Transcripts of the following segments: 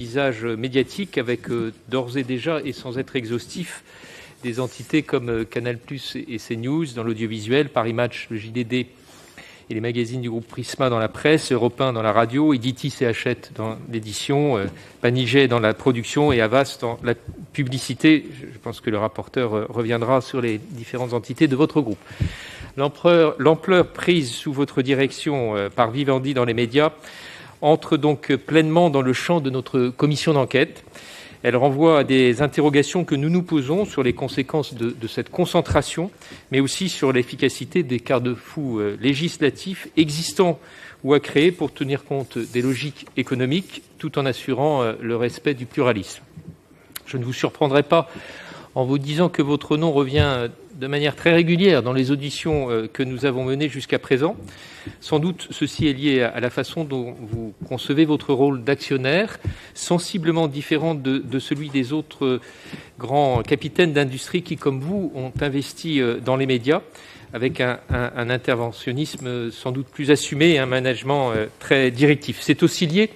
paysage médiatique avec euh, d'ores et déjà, et sans être exhaustif, des entités comme euh, Canal+ et CNews dans l'audiovisuel, Paris Match, le JDD et les magazines du groupe Prisma dans la presse, Europe 1 dans la radio, Editis et Hachette dans l'édition, euh, Paniget dans la production et Avas dans la publicité. Je pense que le rapporteur reviendra sur les différentes entités de votre groupe. L'ampleur prise sous votre direction par Vivendi dans les médias entre donc pleinement dans le champ de notre commission d'enquête. Elle renvoie à des interrogations que nous nous posons sur les conséquences de, cette concentration, mais aussi sur l'efficacité des garde-fous euh, législatifs existants ou à créer pour tenir compte des logiques économiques tout en assurant euh, le respect du pluralisme. Je ne vous surprendrai pas en vous disant que votre nom revient de manière très régulière dans les auditions euh, que nous avons menées jusqu'à présent. Sans doute, ceci est lié à la façon dont vous concevez votre rôle d'actionnaire, sensiblement différent de, celui des autres euh, grands capitaines d'industrie qui, comme vous, ont investi euh, dans les médias avec un, interventionnisme sans doute plus assumé et un management très directif. C'est aussi lié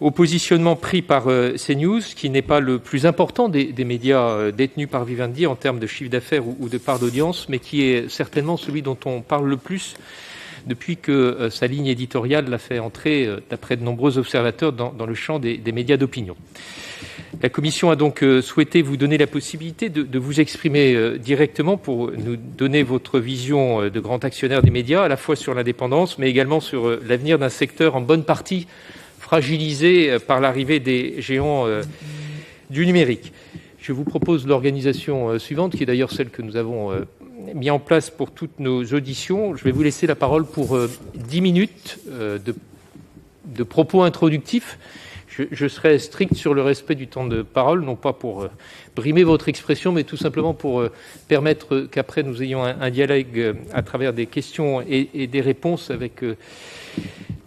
au positionnement pris par euh, CNews, qui n'est pas le plus important des, médias euh, détenus par Vivendi en termes de chiffre d'affaires ou, de part d'audience, mais qui est certainement celui dont on parle le plus depuis que euh, sa ligne éditoriale l'a fait entrer, d'après de nombreux observateurs, dans, le champ des, médias d'opinion. La Commission a donc souhaité vous donner la possibilité de, de vous exprimer directement pour nous donner votre vision de grand actionnaire des médias, à la fois sur l'indépendance, mais également sur l'avenir d'un secteur en bonne partie fragilisé euh, par l'arrivée des géants euh, du numérique. Je vous propose l'organisation euh, suivante, qui est d'ailleurs celle que nous avons mis en place pour toutes nos auditions. Je vais vous laisser la parole pour dix minutes de, propos introductifs. Je, serai strict sur le respect du temps de parole, non pas pour brimer votre expression, mais tout simplement pour permettre qu'après nous ayons un, dialogue à travers des questions et, et des réponses avec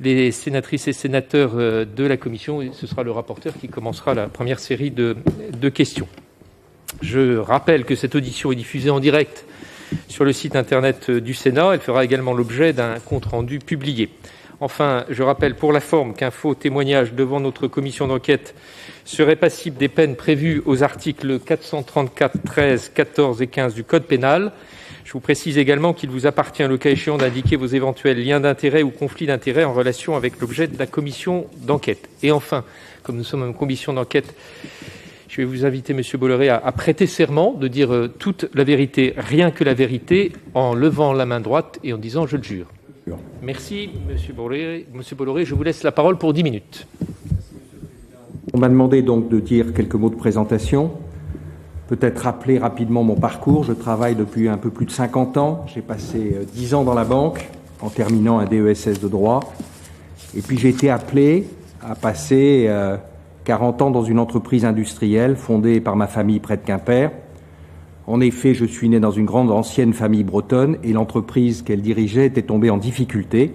les sénatrices et sénateurs euh, de la commission. Et ce sera le rapporteur qui commencera la première série de, questions. Je rappelle que cette audition est diffusée en direct sur le site internet euh, du Sénat. Elle fera également l'objet d'un compte-rendu publié. Enfin, je rappelle pour la forme qu'un faux témoignage devant notre commission d'enquête serait passible des peines prévues aux articles 434, 13, 14 et 15 du Code pénal je vous précise également qu'il vous appartient, le cas échéant, d'indiquer vos éventuels liens d'intérêt ou conflits d'intérêt en relation avec l'objet de la commission d'enquête. Et enfin, comme nous sommes une commission d'enquête, je vais vous inviter, Monsieur Bolloré, à, prêter serment de dire euh, toute la vérité, rien que la vérité, en levant la main droite et en disant je le jure. Merci, Monsieur Bolloré. Monsieur Bolloré, je vous laisse la parole pour dix minutes. On m'a demandé donc de dire quelques mots de présentation peut-être rappeler rapidement mon parcours. Je travaille depuis un peu plus de 50 ans. J'ai passé 10 euh, ans dans la banque en terminant un DESS de droit. Et puis j'ai été appelé à passer 40 euh, ans dans une entreprise industrielle fondée par ma famille près de Quimper. En effet, je suis né dans une grande ancienne famille bretonne et l'entreprise qu'elle dirigeait était tombée en difficulté.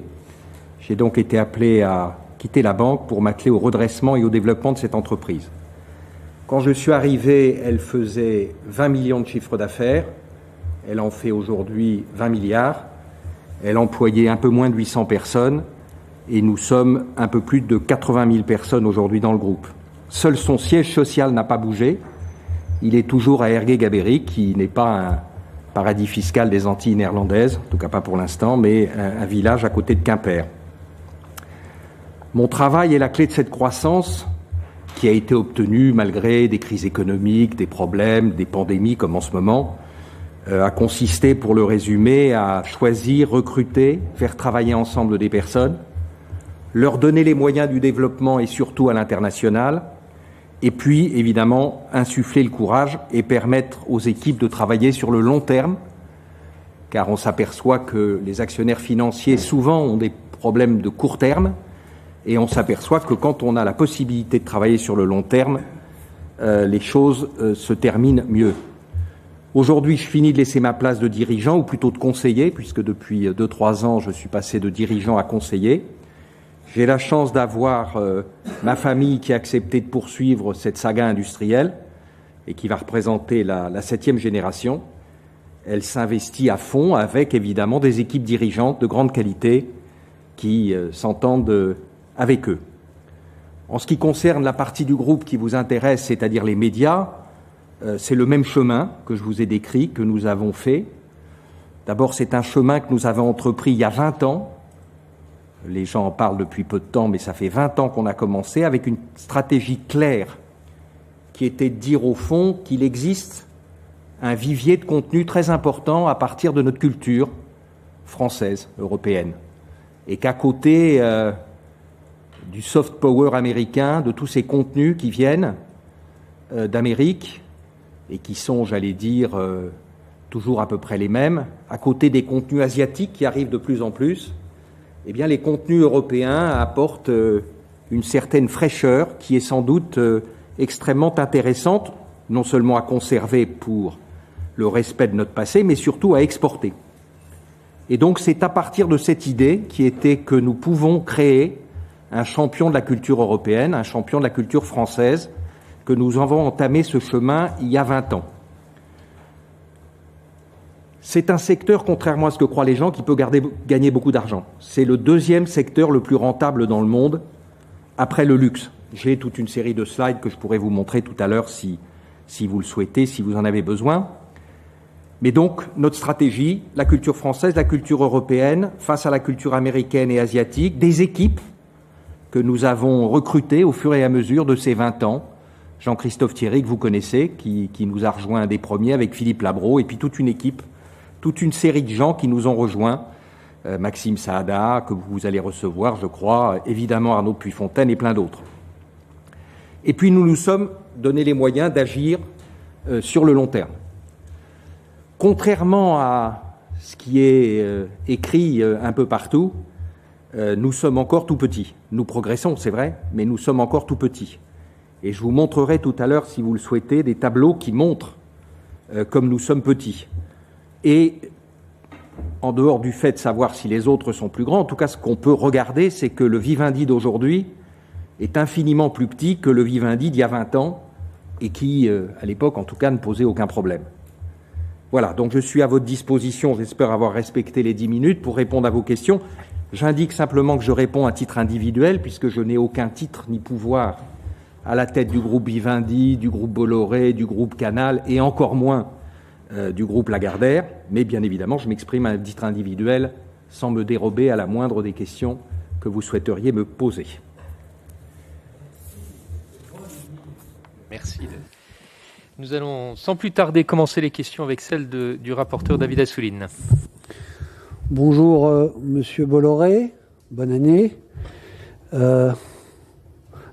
J'ai donc été appelé à quitter la banque pour m'atteler au redressement et au développement de cette entreprise. Quand je suis arrivé, elle faisait 20 millions de chiffres d'affaires. Elle en fait aujourd'hui 20 milliards. Elle employait un peu moins de 800 personnes et nous sommes un peu plus de 80 000 personnes aujourd'hui dans le groupe. Seul son siège social n'a pas bougé. Il est toujours à Ergué-Gabéric, qui n'est pas un paradis fiscal des Antilles néerlandaises, en tout cas pas pour l'instant, mais un village à côté de Quimper. Mon travail est la clé de cette croissance qui a été obtenu malgré des crises économiques, des problèmes, des pandémies comme en ce moment, euh, a consisté, pour le résumer, à choisir, recruter, faire travailler ensemble des personnes, leur donner les moyens du développement et surtout à l'international, et puis évidemment insuffler le courage et permettre aux équipes de travailler sur le long terme, car on s'aperçoit que les actionnaires financiers souvent ont des problèmes de court terme, et on s'aperçoit que quand on a la possibilité de travailler sur le long terme, euh, les choses euh, se terminent mieux. Aujourd'hui, je finis de laisser ma place de dirigeant, ou plutôt de conseiller, puisque depuis deux, trois ans, je suis passé de dirigeant à conseiller. J'ai la chance d'avoir euh, ma famille qui a accepté de poursuivre cette saga industrielle et qui va représenter la septième génération. Elle s'investit à fond avec évidemment des équipes dirigeantes de grande qualité qui s'entendent avec eux. En ce qui concerne la partie du groupe qui vous intéresse, c'est-à-dire les médias, euh, c'est le même chemin que je vous ai décrit, que nous avons fait. D'abord, c'est un chemin que nous avons entrepris il y a 20 ans. Les gens en parlent depuis peu de temps, mais ça fait 20 ans qu'on a commencé avec une stratégie claire qui était de dire au fond qu'il existe un vivier de contenu très important à partir de notre culture française, européenne, et qu'à côté euh, du soft power américain, de tous ces contenus qui viennent euh, d'Amérique et qui sont, j'allais dire, euh, toujours à peu près les mêmes, à côté des contenus asiatiques qui arrivent de plus en plus, eh bien, les contenus européens apportent une certaine fraîcheur qui est sans doute extrêmement intéressante, non seulement à conserver pour le respect de notre passé, mais surtout à exporter. Et donc c'est à partir de cette idée qui était que nous pouvons créer un champion de la culture européenne, un champion de la culture française, que nous avons entamé ce chemin il y a 20 ans. C'est un secteur, contrairement à ce que croient les gens, qui peut gagner beaucoup d'argent. C'est le deuxième secteur le plus rentable dans le monde, après le luxe. J'ai toute une série de slides que je pourrais vous montrer tout à l'heure si vous le souhaitez, si vous en avez besoin. Mais donc, notre stratégie, la culture française, la culture européenne, face à la culture américaine et asiatique, des équipes que nous avons recrutées au fur et à mesure de ces 20 ans. Jean-Christophe Thierry, que vous connaissez, qui, nous a rejoint des premiers avec Philippe Labro, et puis toute une équipe, toute une série de gens qui nous ont rejoints. Euh, Maxime Saada, que vous allez recevoir, je crois, évidemment Arnaud Puyfontaine et plein d'autres. Et puis nous nous sommes donné les moyens d'agir euh, sur le long terme. Contrairement à ce qui est euh, écrit un peu partout, nous sommes encore tout petits. Nous progressons, c'est vrai, mais nous sommes encore tout petits. Et je vous montrerai tout à l'heure, si vous le souhaitez, des tableaux qui montrent comme nous sommes petits. Et en dehors du fait de savoir si les autres sont plus grands, en tout cas, ce qu'on peut regarder, c'est que le Vivendi d'aujourd'hui est infiniment plus petit que le Vivendi d'il y a 20 ans et qui, euh, à l'époque en tout cas, ne posait aucun problème. Voilà, donc je suis à votre disposition, j'espère avoir respecté les 10 minutes pour répondre à vos questions. J'indique simplement que je réponds à titre individuel, puisque je n'ai aucun titre ni pouvoir à la tête du groupe Vivendi, du groupe Bolloré, du groupe Canal, et encore moins euh, du groupe Lagardère. Mais bien évidemment, je m'exprime à titre individuel sans me dérober à la moindre des questions que vous souhaiteriez me poser. Merci. Nous allons sans plus tarder commencer les questions avec celle du rapporteur David Assouline. Bonjour euh, Monsieur Bolloré, bonne année. Euh,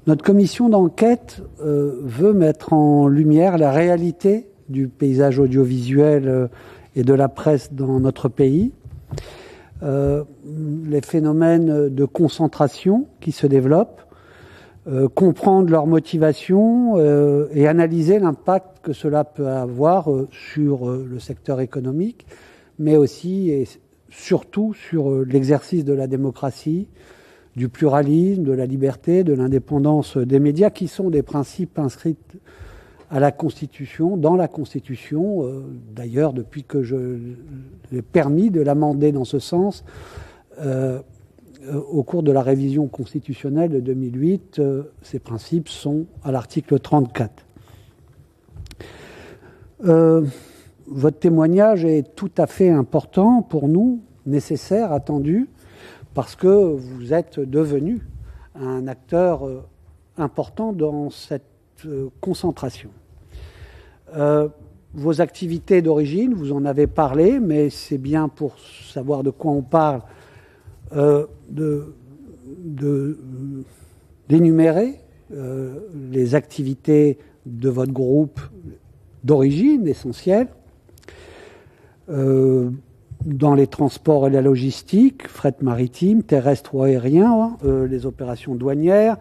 notre commission d'enquête euh, veut mettre en lumière la réalité du paysage audiovisuel et de la presse dans notre pays, les phénomènes de concentration qui se développent, comprendre leur motivation euh, et analyser l'impact que cela peut avoir sur le secteur économique, mais aussi surtout sur euh, l'exercice de la démocratie, du pluralisme, de la liberté, de l'indépendance des médias, qui sont des principes inscrits à la Constitution, dans la Constitution, euh, d'ailleurs depuis que je l'ai permis de l'amender dans ce sens. Euh, au cours de la révision constitutionnelle de 2008, euh, ces principes sont à l'article 34. Euh, votre témoignage est tout à fait important pour nous, nécessaire, attendu, parce que vous êtes devenu un acteur euh, important dans cette euh, concentration. Euh, vos activités d'origine, vous en avez parlé, mais c'est bien pour savoir de quoi on parle d'énumérer les activités de votre groupe d'origine essentielle euh, dans les transports et la logistique, fret maritime, terrestre ou aérien, hein, euh, les opérations douanières,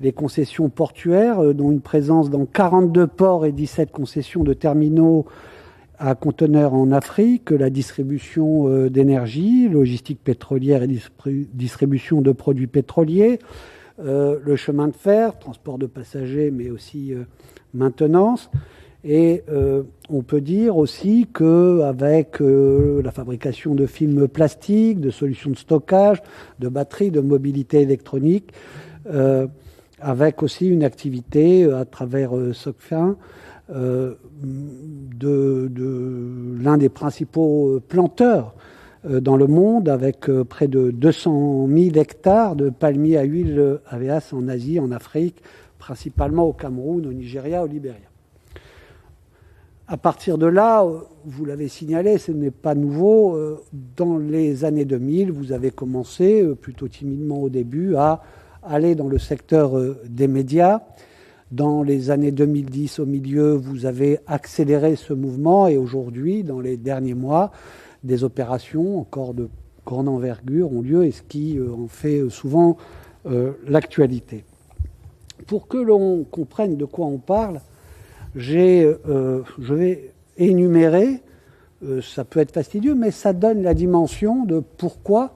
les concessions portuaires, euh, dont une présence dans 42 ports et 17 concessions de terminaux à conteneurs en Afrique, la distribution euh, d'énergie, logistique pétrolière et distribution de produits pétroliers, le chemin de fer, transport de passagers, mais aussi maintenance. Et euh, on peut dire aussi qu'avec euh, la fabrication de films plastiques, de solutions de stockage, de batteries, de mobilité électronique, euh, avec aussi une activité à travers SOCFIN de, de l'un des principaux planteurs dans le monde, avec près de 200 000 hectares de palmiers à huile AVS en Asie, en Afrique, principalement au Cameroun, au Nigeria, au Libéria. À partir de là, vous l'avez signalé, ce n'est pas nouveau. Dans les années 2000, vous avez commencé, plutôt timidement au début, à aller dans le secteur des médias. Dans les années 2010, au milieu, vous avez accéléré ce mouvement et aujourd'hui, dans les derniers mois, des opérations encore de grande envergure ont lieu et ce qui en fait souvent l'actualité. Pour que l'on comprenne de quoi on parle, euh, je vais énumérer, euh, ça peut être fastidieux, mais ça donne la dimension de pourquoi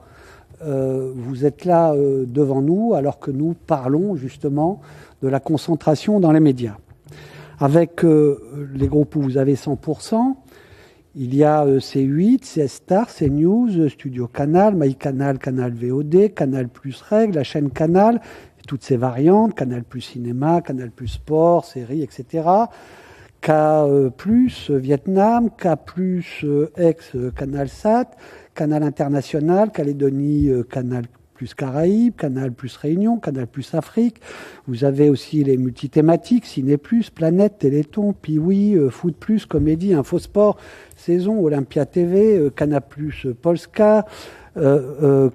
euh, vous êtes là devant nous alors que nous parlons justement de la concentration dans les médias. Avec les groupes où vous avez 100%, il y a C8, C-Star, CNews, Studio Canal, MyCanal, Canal VOD, Canal Plus Règle, la chaîne Canal, toutes ces variantes, Canal Plus Cinéma, Canal Plus Sport, séries, etc. K plus Vietnam, K plus ex Canal Sat, Canal International, Calédonie, Canal plus Caraïbes, Canal plus Réunion, Canal plus Afrique. Vous avez aussi les multithématiques, Ciné plus, Planète, Téléthon, Piwi, Foot plus, Comédie, Infosport, Saison, Olympia TV, Canal plus Polska,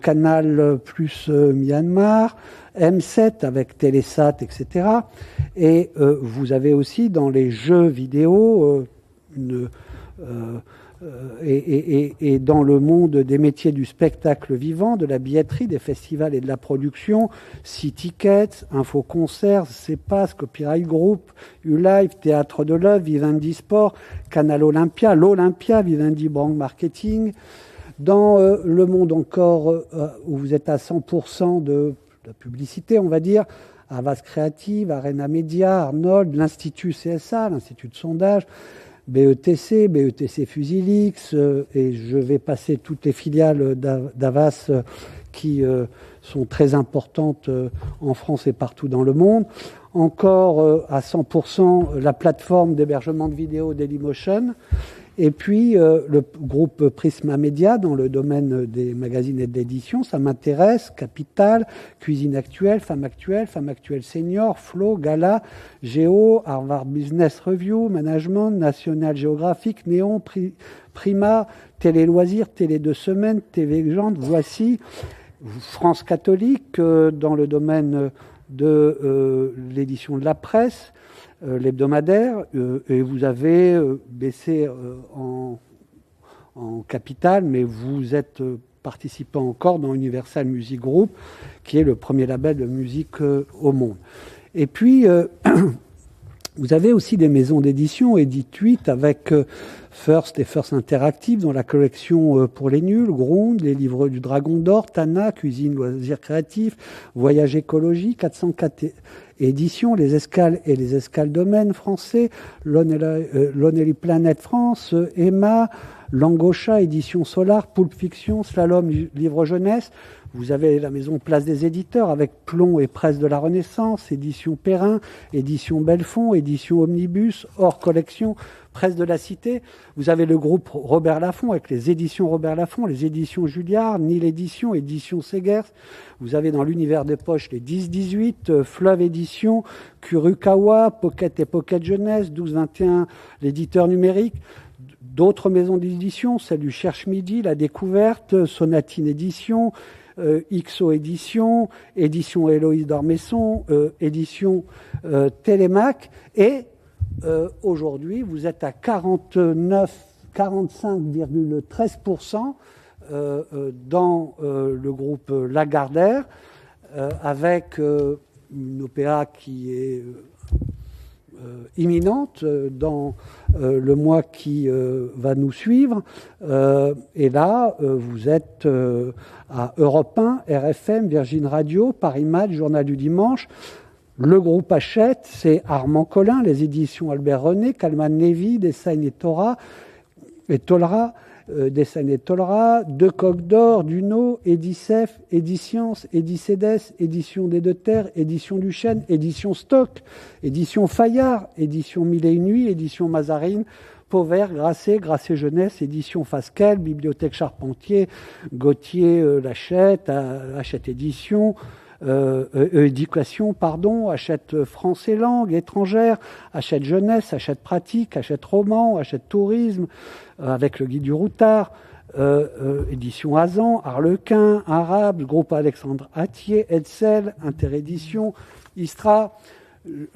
Canal plus Myanmar, M7 avec Télésat, etc. Et euh, vous avez aussi dans les jeux vidéo euh, une, euh, et, dans le monde des métiers du spectacle vivant, de la billetterie, des festivals et de la production, Six Tickets, Info Concerts, CEPAS, Copyright Group, U-Live, Théâtre de l'œuvre, Vivendi Sport, Canal Olympia, l'Olympia, Vivendi Brand Marketing. Dans le monde encore où vous êtes à 100% de la publicité, on va dire, Avas Créative, Arena Media, Arnold, l'Institut CSA, l'Institut de sondage, BETC, BETC Fusilix, euh, et je vais passer toutes les filiales d'Avas euh, qui euh, sont très importantes en France et partout dans le monde. Encore à 100% la plateforme d'hébergement de vidéos Dailymotion et puis, euh, le groupe Prisma Media, dans le domaine des magazines et de l'édition, ça m'intéresse. Capital, Cuisine Actuelle, Femme Actuelle, Femme Actuelle Senior, Flow, Gala, Géo, Harvard Business Review, Management, National Geographic, Néon, Prima, Télé Loisirs, Télé Deux Semaines, TV Légende, Voici, France Catholique, euh, dans le domaine de euh, l'édition de la presse, l'hebdomadaire, euh, et vous avez euh, baissé en, capital, mais vous êtes participant encore dans Universal Music Group, qui est le premier label de musique au monde. Et puis, vous avez aussi des maisons d'édition, Edit 8, avec First et First Interactive dans la collection pour les nuls, Gronde, les livres du Dragon d'Or, Tana, Cuisine, Loisirs Créatifs, Voyage Écologie, 404 éditions, les escales et les escales domaines français, Lonely euh, Planet France, Emma, Langocha, édition Solar, Pulp Fiction, Slalom, livre jeunesse. Vous avez la maison Place des éditeurs avec Plomb et Presse de la Renaissance, édition Perrin, édition Belfond, édition Omnibus, hors collection, Presse de la Cité. Vous avez le groupe Robert Laffont avec les éditions Robert Laffont, les éditions Julliard, Nil Édition, édition Segers. Vous avez dans l'univers des poches les 10-18, euh, Fleuve Édition, Kurukawa, Pocket et Pocket Jeunesse, 12-21, l'éditeur numérique. D'autres maisons d'édition, celle du Cherche Midi, La Découverte, Sonatine Édition, XO Édition, Édition Héloïse d'Ormesson, euh, Édition Télémac et euh, aujourd'hui, vous êtes à 49, 45,13% euh, euh, dans le groupe Lagardère, avec une OPA qui est imminente dans le mois qui va nous suivre. et là, vous êtes à Europe 1, RFM, Virgin Radio, Paris Match, Journal du Dimanche. Le groupe achète, c'est Armand Collin, les éditions Albert René, Calman Lévy, Dessagne et Torah, et Tolra, euh, et Tolra, De Coq d'Or, Duno, Edicef, Édiscience, Édicédes, Édition des Deux Terres, Édition du Chêne, Édition Stock, Édition Fayard, Édition Mille et une Nuits, Édition Mazarine, Pauvert, Grasset, Grasset Jeunesse, Édition Fasquelle, Bibliothèque Charpentier, Gauthier euh, Lachette, Hachette Édition, euh, euh, éducation, pardon, achète français langue étrangère, achète jeunesse, achète pratique, achète roman, achète tourisme, avec le guide du routard, édition Azan, Harlequin, Arabe, groupe Alexandre Atier, Edsel, Interédition, Istra,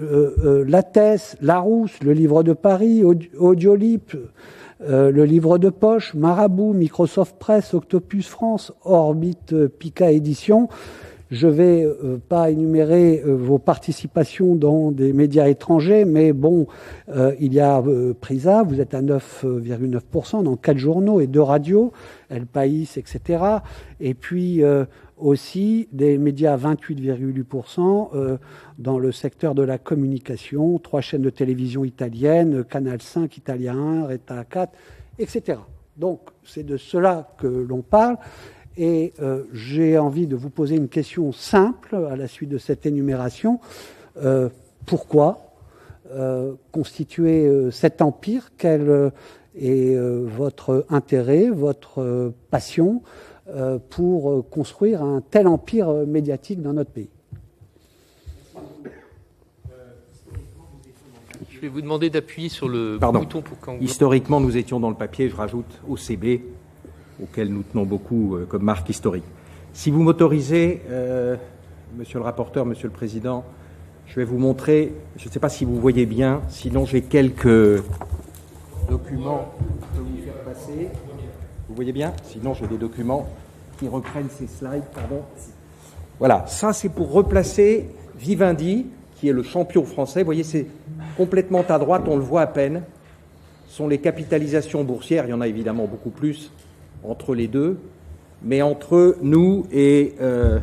euh, Lattès, Larousse, le livre de Paris, Audiolip, le livre de poche, Marabout, Microsoft Press, Octopus France, Orbit, Pika Édition. Je vais euh, pas énumérer euh, vos participations dans des médias étrangers, mais bon, euh, il y a Prisa, vous êtes à 9,9% dans quatre journaux et deux radios, El País, etc. Et puis aussi des médias à 28,8% dans le secteur de la communication, trois chaînes de télévision italiennes, Canal 5 italien 1, Reta 4, etc. Donc c'est de cela que l'on parle. Et euh, j'ai envie de vous poser une question simple à la suite de cette énumération. Euh, pourquoi euh, constituer cet empire? Quel est votre intérêt, votre passion pour construire un tel empire médiatique dans notre pays? Je vais vous demander d'appuyer sur le bouton pour quand. Historiquement, nous étions dans le papier, je rajoute OCB, auquel nous tenons beaucoup euh, comme marque historique. Si vous m'autorisez, euh, monsieur le rapporteur, monsieur le président, je vais vous montrer, je ne sais pas si vous voyez bien, sinon j'ai quelques documents que vous faire passer. Vous voyez bien? Sinon j'ai des documents qui reprennent ces slides, pardon. Voilà, ça c'est pour replacer Vivendi, qui est le champion français. Vous voyez, c'est complètement à droite, on le voit à peine. Ce sont les capitalisations boursières, il y en a évidemment beaucoup plus, entre les deux, mais entre nous et euh,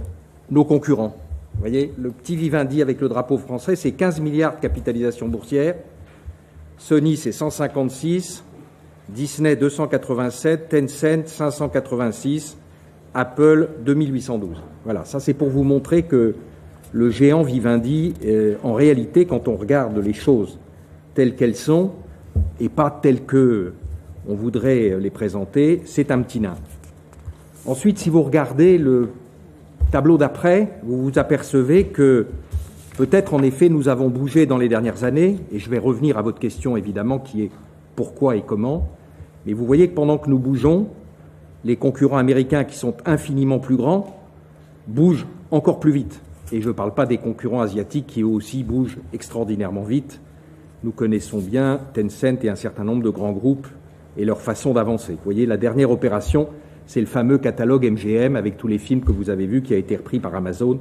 nos concurrents. Vous voyez, le petit Vivendi avec le drapeau français, c'est 15 milliards de capitalisation boursière. Sony, c'est 156. Disney, 287. Tencent, 586. Apple, 2812. Voilà, ça c'est pour vous montrer que le géant Vivendi, euh, en réalité, quand on regarde les choses telles qu'elles sont, et pas telles que on voudrait les présenter, c'est un petit nain. Ensuite, si vous regardez le tableau d'après, vous vous apercevez que peut-être en effet nous avons bougé dans les dernières années, et je vais revenir à votre question évidemment qui est pourquoi et comment, mais vous voyez que pendant que nous bougeons, les concurrents américains qui sont infiniment plus grands bougent encore plus vite. Et je ne parle pas des concurrents asiatiques qui eux aussi bougent extraordinairement vite. Nous connaissons bien Tencent et un certain nombre de grands groupes et leur façon d'avancer. Vous voyez, la dernière opération, c'est le fameux catalogue MGM avec tous les films que vous avez vus qui a été repris par Amazon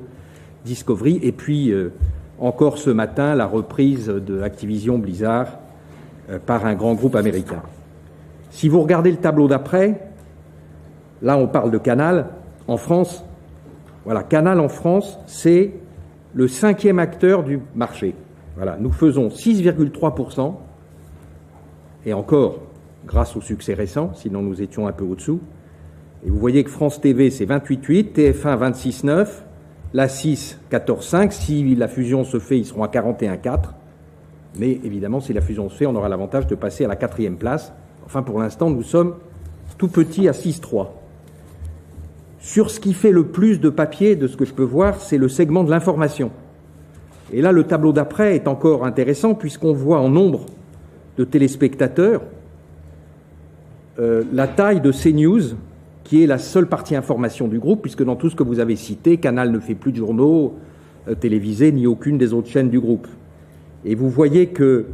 Discovery. Et puis, euh, encore ce matin, la reprise de Activision Blizzard euh, par un grand groupe américain. Si vous regardez le tableau d'après, là on parle de Canal. En France, voilà, Canal en France, c'est le cinquième acteur du marché. Voilà, nous faisons 6,3%, et encore, grâce au succès récent, sinon nous étions un peu au-dessous. Et vous voyez que France TV, c'est 28,8, TF1, 26,9, la 6, 14,5. Si la fusion se fait, ils seront à 41,4. Mais évidemment, si la fusion se fait, on aura l'avantage de passer à la quatrième place. Enfin, pour l'instant, nous sommes tout petits à 6,3. Sur ce qui fait le plus de papier, de ce que je peux voir, c'est le segment de l'information. Et là, le tableau d'après est encore intéressant puisqu'on voit en nombre de téléspectateurs euh, la taille de CNews, qui est la seule partie information du groupe, puisque dans tout ce que vous avez cité, Canal ne fait plus de journaux euh, télévisés ni aucune des autres chaînes du groupe. Et vous voyez que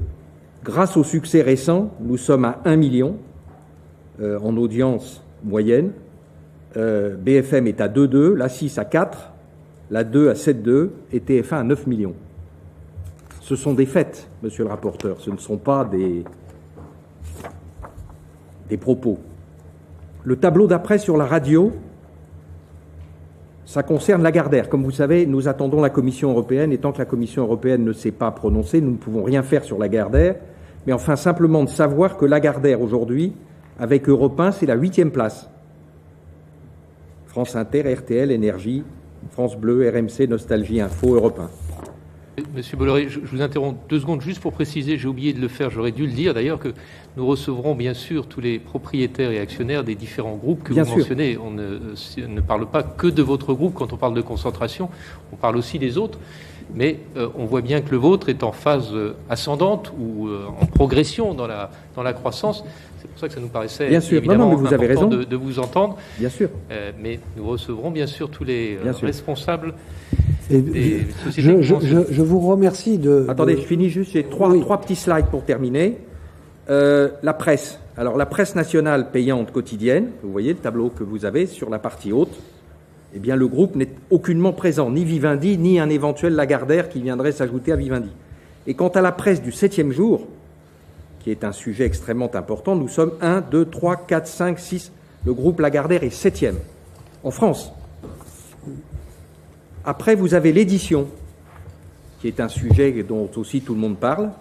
grâce au succès récent, nous sommes à 1 million euh, en audience moyenne. BFM est à 2,2, la 6 à 4, la 2 à 7,2 et TF1 à 9 millions. Ce sont des faits, monsieur le rapporteur, ce ne sont pas des, des propos. Le tableau d'après sur la radio, ça concerne Lagardère. Comme vous savez, nous attendons la Commission européenne et tant que la Commission européenne ne s'est pas prononcée, nous ne pouvons rien faire sur Lagardère. Mais enfin, simplement de savoir que Lagardère aujourd'hui Avec Europe 1, c'est la huitième place. France Inter, RTL, Énergie, France Bleu, RMC, Nostalgie Info, Europe 1. Monsieur Bolloré, je vous interromps deux secondes juste pour préciser, j'ai oublié de le faire, j'aurais dû le dire d'ailleurs, que nous recevrons bien sûr tous les propriétaires et actionnaires des différents groupes que vous mentionnez. On ne, parle pas que de votre groupe quand on parle de concentration, on parle aussi des autres, mais euh, on voit bien que le vôtre est en phase euh, ascendante ou euh, en progression dans la, dans la croissance. C'est pour ça que ça nous paraissait bien sûr. évidemment vous avez raison. De, vous entendre. Bien sûr. mais nous recevrons bien sûr tous les responsables je, vous remercie de. Attendez, je finis juste. J'ai trois, trois petits slides pour terminer. Euh, la presse. Alors, la presse nationale payante quotidienne, vous voyez le tableau que vous avez sur la partie haute. Eh bien, le groupe n'est aucunement présent, ni Vivendi, ni un éventuel Lagardère qui viendrait s'ajouter à Vivendi. Et quant à la presse du septième jour, qui est un sujet extrêmement important, nous sommes 1, 2, 3, 4, 5, 6. Le groupe Lagardère est septième en France. Après, vous avez l'édition, qui est un sujet dont aussi tout le monde parle.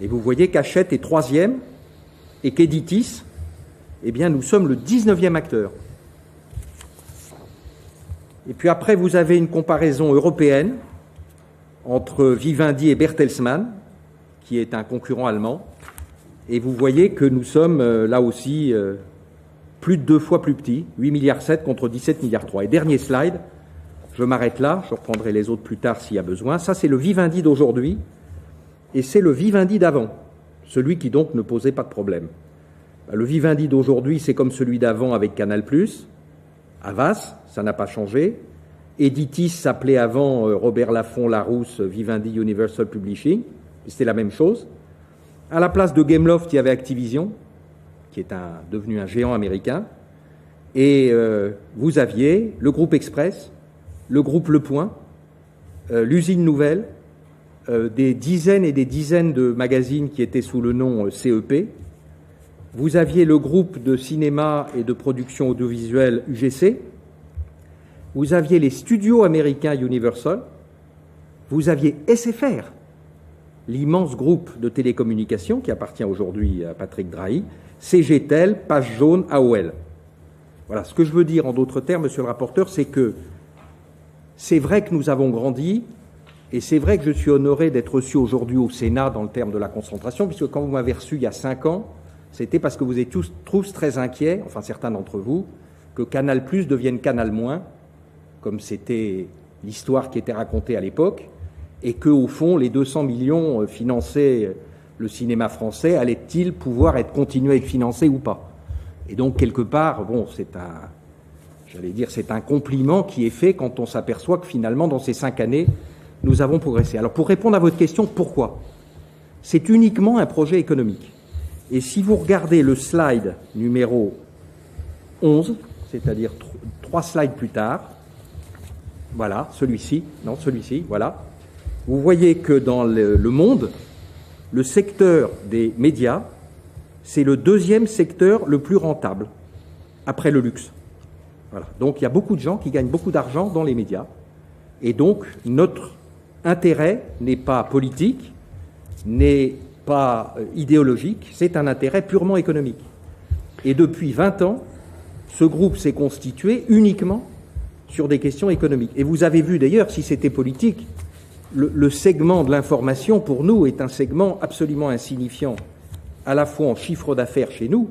Et vous voyez qu'Hachette est troisième et qu'Editis, eh bien, nous sommes le 19e acteur. Et puis après, vous avez une comparaison européenne entre Vivendi et Bertelsmann, qui est un concurrent allemand. Et vous voyez que nous sommes euh, là aussi euh, plus de deux fois plus petits, 8 milliards 7 contre 17 milliards 3. Et dernier slide, je m'arrête là, je reprendrai les autres plus tard s'il y a besoin. Ça, c'est le Vivendi d'aujourd'hui, et c'est le Vivendi d'avant, celui qui donc ne posait pas de problème. Bah, le Vivendi d'aujourd'hui, c'est comme celui d'avant avec Canal+, Avas, ça n'a pas changé. Editis s'appelait avant euh, Robert Laffont Larousse Vivendi Universal Publishing, c'était la même chose. À la place de Gameloft, il y avait Activision, qui est devenu un géant américain. Et euh, vous aviez le groupe Express, le groupe Le Point, euh, l'usine Nouvelle, euh, des dizaines et des dizaines de magazines qui étaient sous le nom euh, CEP. Vous aviez le groupe de cinéma et de production audiovisuelle UGC. Vous aviez les studios américains Universal. Vous aviez SFR, l'immense groupe de télécommunications qui appartient aujourd'hui à Patrick Drahi, CGTEL, Page Jaune, AOL. Voilà, ce que je veux dire en d'autres termes, monsieur le rapporteur, c'est que c'est vrai que nous avons grandi, et c'est vrai que je suis honoré d'être reçu aujourd'hui au Sénat dans le terme de la concentration, puisque quand vous m'avez reçu il y a cinq ans, c'était parce que vous êtes tous, très inquiets, enfin certains d'entre vous, que Canal Plus devienne Canal Moins, comme c'était l'histoire qui était racontée à l'époque, et que au fond les 200 millions euh, finançaient le cinéma français allaient-ils pouvoir être continués à être financés ou pas? Et donc quelque part, bon, c'est un j'allais dire, c'est un compliment qui est fait quand on s'aperçoit que finalement, dans ces cinq années, nous avons progressé. Alors, pour répondre à votre question, pourquoi? C'est uniquement un projet économique. Et si vous regardez le slide numéro 11, c'est-à-dire trois slides plus tard, voilà, celui-ci, non, celui-ci, voilà, vous voyez que dans le, monde, le secteur des médias, c'est le deuxième secteur le plus rentable, après le luxe. Donc il y a beaucoup de gens qui gagnent beaucoup d'argent dans les médias. Et donc notre intérêt n'est pas politique, n'est pas euh, idéologique, c'est un intérêt purement économique. Et depuis 20 ans, ce groupe s'est constitué uniquement sur des questions économiques. Et vous avez vu d'ailleurs, si c'était politique, le, le, segment de l'information, pour nous, est un segment absolument insignifiant, à la fois en chiffre d'affaires chez nous,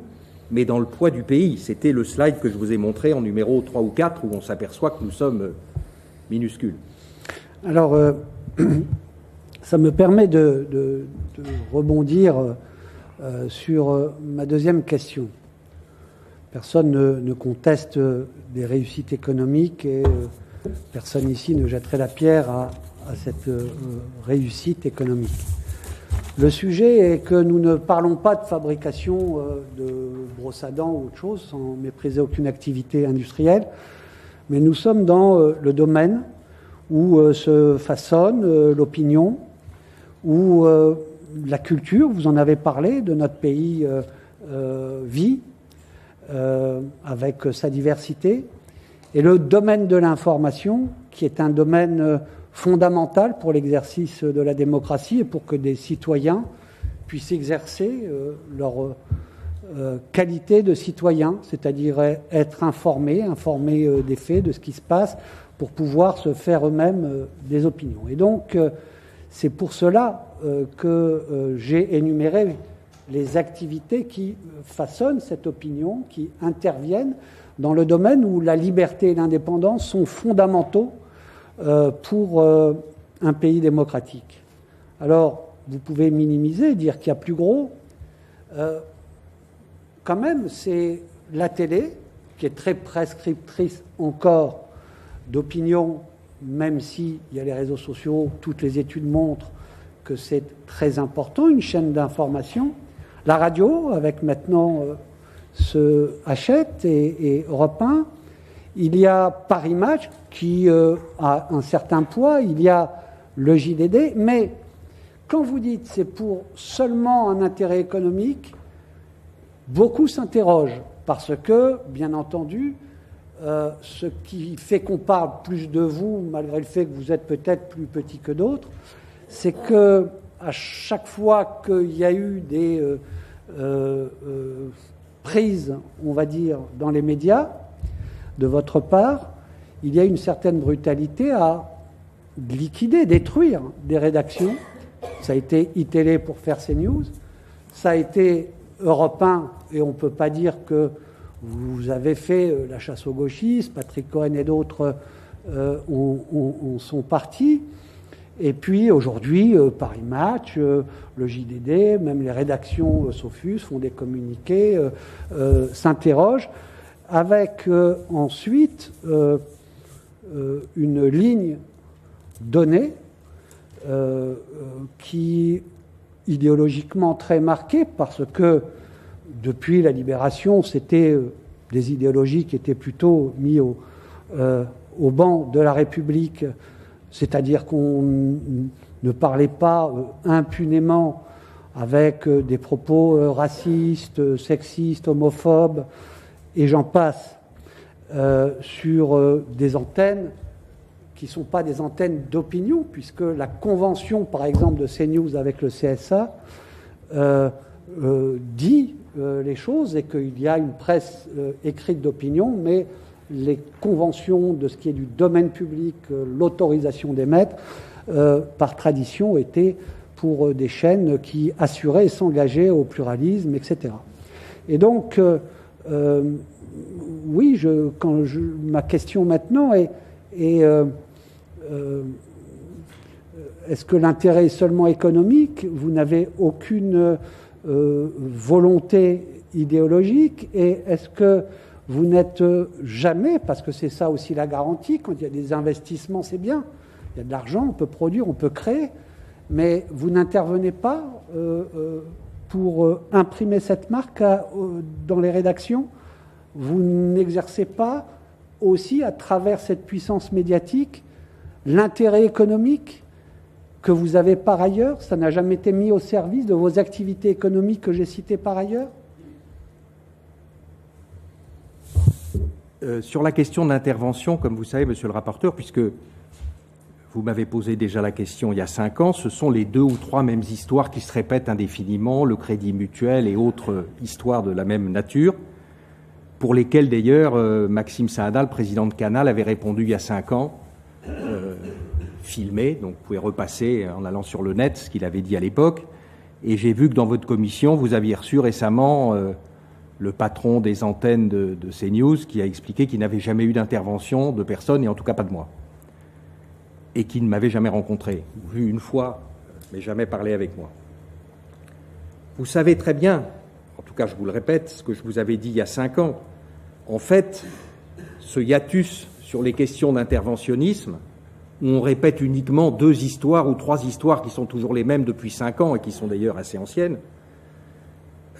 mais dans le poids du pays. C'était le slide que je vous ai montré en numéro 3 ou 4 où on s'aperçoit que nous sommes euh, minuscules. Alors, euh, ça me permet de, rebondir euh, sur ma deuxième question. Personne ne, conteste des réussites économiques et personne ici ne jetterait la pierre à cette réussite économique. Le sujet est que nous ne parlons pas de fabrication euh, de brosses à dents ou autre chose, sans mépriser aucune activité industrielle, mais nous sommes dans euh, le domaine où euh, se façonne l'opinion, où la culture, vous en avez parlé, de notre pays vit avec sa diversité, et le domaine de l'information, qui est un domaine fondamentale pour l'exercice de la démocratie et pour que des citoyens puissent exercer euh, leur, qualité de citoyen, c'est-à-dire être informé, informé des faits, de ce qui se passe, pour pouvoir se faire eux-mêmes des opinions. Et donc, c'est pour cela que j'ai énuméré les activités qui façonnent cette opinion, qui interviennent dans le domaine où la liberté et l'indépendance sont fondamentaux euh, pour euh, un pays démocratique. Alors, vous pouvez minimiser, dire qu'il y a plus gros. Euh, quand même, c'est la télé, qui est très prescriptrice encore d'opinion, même s'il y a les réseaux sociaux, toutes les études montrent que c'est très important, une chaîne d'information. La radio, avec maintenant ce Hachette et, et Europe 1. Il y a Paris Match qui euh, a un certain poids, il y a le JDD, mais quand vous dites c'est pour seulement un intérêt économique, beaucoup s'interrogent parce que, bien entendu, euh, ce qui fait qu'on parle plus de vous, malgré le fait que vous êtes peut-être plus petit que d'autres, c'est que à chaque fois qu'il y a eu des euh, prises, on va dire, dans les médias, de votre part, il y a une certaine brutalité à liquider, détruire des rédactions. Ça a été iTélé pour faire ces news, ça a été Europe 1, et on ne peut pas dire que vous avez fait euh, la chasse aux gauchistes, Patrick Cohen et d'autres euh, sont partis. Et puis aujourd'hui, euh, Paris Match, le JDD, même les rédactions Sofus font des communiqués, s'interrogent, avec ensuite une ligne donnée qui idéologiquement très marquée parce que depuis la libération, c'était des idéologies qui étaient plutôt mis au, au banc de la République. C'est-à-dire qu'on ne parlait pas euh, impunément avec euh, des propos euh, racistes, sexistes, homophobes, et j'en passe, sur des antennes qui ne sont pas des antennes d'opinion, puisque la convention, par exemple, de CNews avec le CSA dit les choses et qu'il y a une presse écrite d'opinion, mais les conventions de ce qui est du domaine public, euh, l'autorisation d'émettre, euh, par tradition, étaient pour euh, des chaînes qui assuraient et s'engageaient au pluralisme, etc. Et donc, oui, je, quand je, ma question maintenant est, est est-ce que l'intérêt est seulement économique? Vous n'avez aucune volonté idéologique. Et est-ce que vous n'êtes jamais, parce que c'est ça aussi la garantie, quand il y a des investissements, c'est bien. Il y a de l'argent, on peut produire, on peut créer, mais vous n'intervenez pas euh, euh, pour euh, imprimer cette marque dans les rédactions. Vous n'exercez pas aussi, à travers cette puissance médiatique, l'intérêt économique que vous avez par ailleurs. Ça n'a jamais été mis au service de vos activités économiques que j'ai citées par ailleurs. Euh, sur la question d'intervention, comme vous savez, monsieur le rapporteur, puisque vous m'avez posé déjà la question il y a cinq ans, ce sont les deux ou trois mêmes histoires qui se répètent indéfiniment, le crédit mutuel et autres histoires de la même nature, pour lesquelles d'ailleurs euh, Maxime Saadal, président de Canal, avait répondu il y a cinq ans, euh, filmé, donc vous pouvez repasser en allant sur le net ce qu'il avait dit à l'époque. Et j'ai vu que dans votre commission, vous aviez reçu récemment le patron des antennes de, CNews, qui a expliqué qu'il n'avait jamais eu d'intervention de personne, et en tout cas pas de moi, et qui ne m'avait jamais rencontré, vu une fois, mais jamais parlé avec moi. Vous savez très bien, en tout cas je vous le répète, ce que je vous avais dit il y a cinq ans. En fait, ce hiatus sur les questions d'interventionnisme, où on répète uniquement deux histoires ou trois histoires qui sont toujours les mêmes depuis cinq ans et qui sont d'ailleurs assez anciennes,